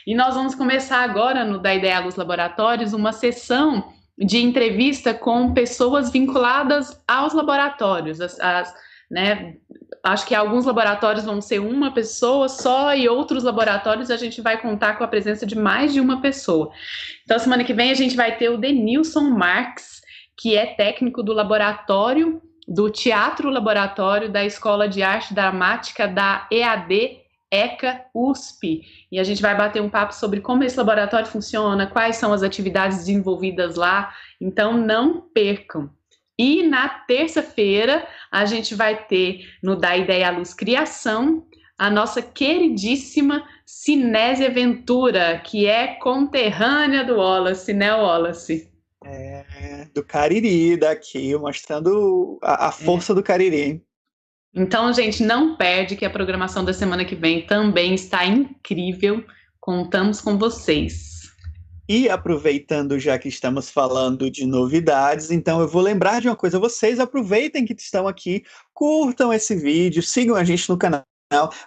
E nós vamos começar agora no Da Ideia à Luz Laboratórios uma sessão de entrevista com pessoas vinculadas aos laboratórios, as, as né, acho que alguns laboratórios vão ser uma pessoa só e outros laboratórios a gente vai contar com a presença de mais de uma pessoa. Então, semana que vem a gente vai ter o Denilson Marx, que é técnico do laboratório do Teatro Laboratório da Escola de Arte Dramática da EAD ECA USP. E a gente vai bater um papo sobre como esse laboratório funciona, quais são as atividades desenvolvidas lá. Então, não percam. E na terça-feira a gente vai ter no Da Ideia à Luz Criação a nossa queridíssima Cinésia Ventura, que é conterrânea do Wallace, né, Wallace? É, do Cariri daqui, mostrando a, a força é. do Cariri. Então, gente, não perde que a programação da semana que vem também está incrível. Contamos com vocês. E aproveitando já que estamos falando de novidades, então eu vou lembrar de uma coisa: vocês aproveitem que estão aqui, curtam esse vídeo, sigam a gente no canal.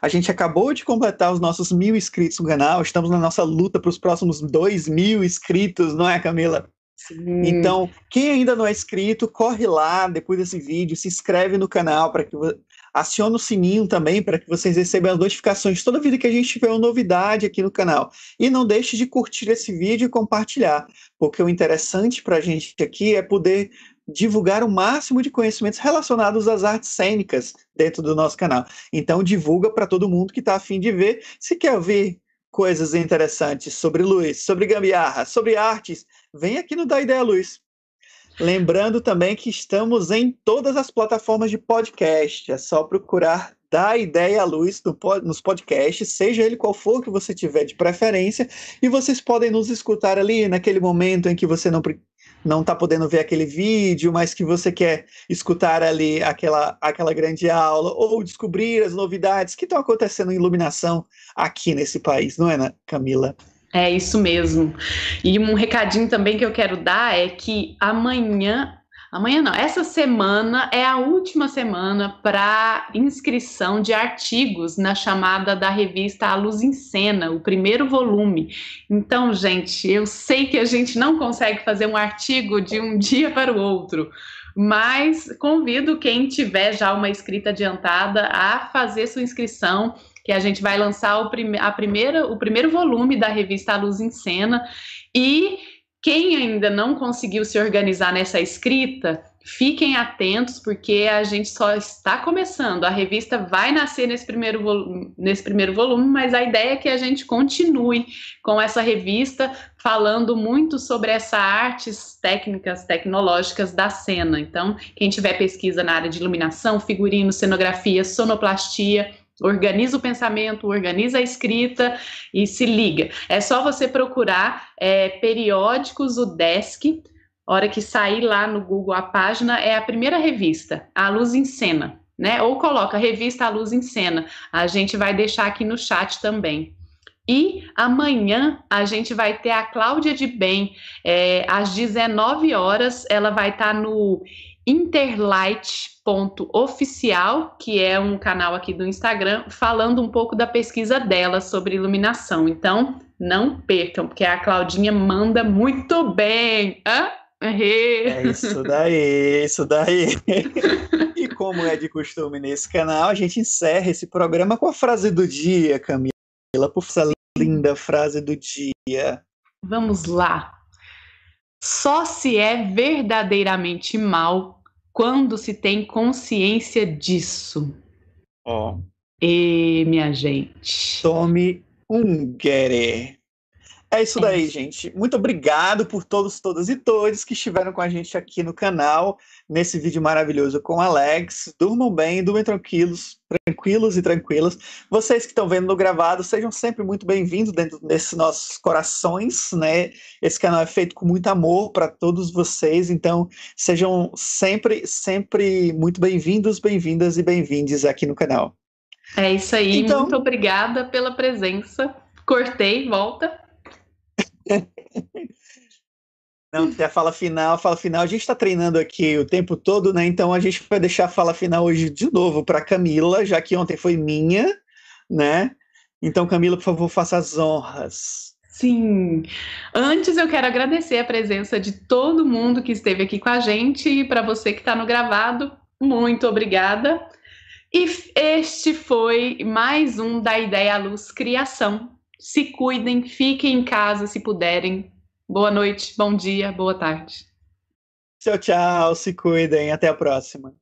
A gente acabou de completar os nossos mil inscritos no canal, estamos na nossa luta para os próximos dois mil inscritos, não é, Camila? Sim. Então, quem ainda não é inscrito, corre lá depois desse vídeo, se inscreve no canal para que Aciona o sininho também para que vocês recebam as notificações toda vida que a gente tiver uma novidade aqui no canal. E não deixe de curtir esse vídeo e compartilhar, porque o interessante para a gente aqui é poder divulgar o máximo de conhecimentos relacionados às artes cênicas dentro do nosso canal. Então divulga para todo mundo que está afim de ver. Se quer ver coisas interessantes sobre luz, sobre gambiarra, sobre artes, vem aqui no Da Ideia Luz. Lembrando também que estamos em todas as plataformas de podcast. É só procurar dar ideia à luz no, nos podcasts, seja ele qual for que você tiver de preferência, e vocês podem nos escutar ali naquele momento em que você não não está podendo ver aquele vídeo, mas que você quer escutar ali aquela, aquela grande aula, ou descobrir as novidades que estão acontecendo em iluminação aqui nesse país, não é, né, Camila? É isso mesmo. E um recadinho também que eu quero dar é que amanhã Amanhã não. Essa semana é a última semana para inscrição de artigos na chamada da revista A Luz em Cena, o primeiro volume. Então, gente, eu sei que a gente não consegue fazer um artigo de um dia para o outro, mas convido quem tiver já uma escrita adiantada a fazer sua inscrição que a gente vai lançar o, a primeira, o primeiro volume da revista A Luz em Cena e quem ainda não conseguiu se organizar nessa escrita, fiquem atentos, porque a gente só está começando. A revista vai nascer nesse primeiro, nesse primeiro volume, mas a ideia é que a gente continue com essa revista, falando muito sobre essas artes técnicas, tecnológicas da cena. Então, quem tiver pesquisa na área de iluminação, figurino, cenografia, sonoplastia, Organiza o pensamento, organiza a escrita e se liga. É só você procurar é, periódicos, o Desk. Hora que sair lá no Google a página, é a primeira revista, A Luz em Cena, né? Ou coloca revista A Luz em Cena. A gente vai deixar aqui no chat também. E amanhã a gente vai ter a Cláudia de Bem, é, às 19 horas, ela vai estar tá no interlight.oficial, que é um canal aqui do Instagram, falando um pouco da pesquisa dela sobre iluminação. Então, não percam, porque a Claudinha manda muito bem. Hã? É isso daí, isso daí. e como é de costume nesse canal, a gente encerra esse programa com a frase do dia, Camila. Por essa linda frase do dia. Vamos lá. Só se é verdadeiramente mal quando se tem consciência disso. Ó. Oh. E minha gente. Tome um gueré. É isso daí, é. gente. Muito obrigado por todos, todas e todos que estiveram com a gente aqui no canal, nesse vídeo maravilhoso com Alex. Durmam bem, durmem tranquilos, tranquilos e tranquilas. Vocês que estão vendo no gravado, sejam sempre muito bem-vindos dentro desses nossos corações, né? Esse canal é feito com muito amor para todos vocês, então sejam sempre, sempre muito bem-vindos, bem-vindas e bem-vindes aqui no canal. É isso aí, então... muito obrigada pela presença. Cortei, volta. Não, tem a fala final, a fala final. A gente está treinando aqui o tempo todo, né? Então a gente vai deixar a fala final hoje de novo para Camila, já que ontem foi minha, né? Então, Camila, por favor, faça as honras. Sim. Antes eu quero agradecer a presença de todo mundo que esteve aqui com a gente e para você que está no gravado, muito obrigada. E este foi mais um da Ideia à Luz Criação se cuidem, fiquem em casa se puderem. Boa noite, bom dia, boa tarde. Tchau, tchau, se cuidem, até a próxima.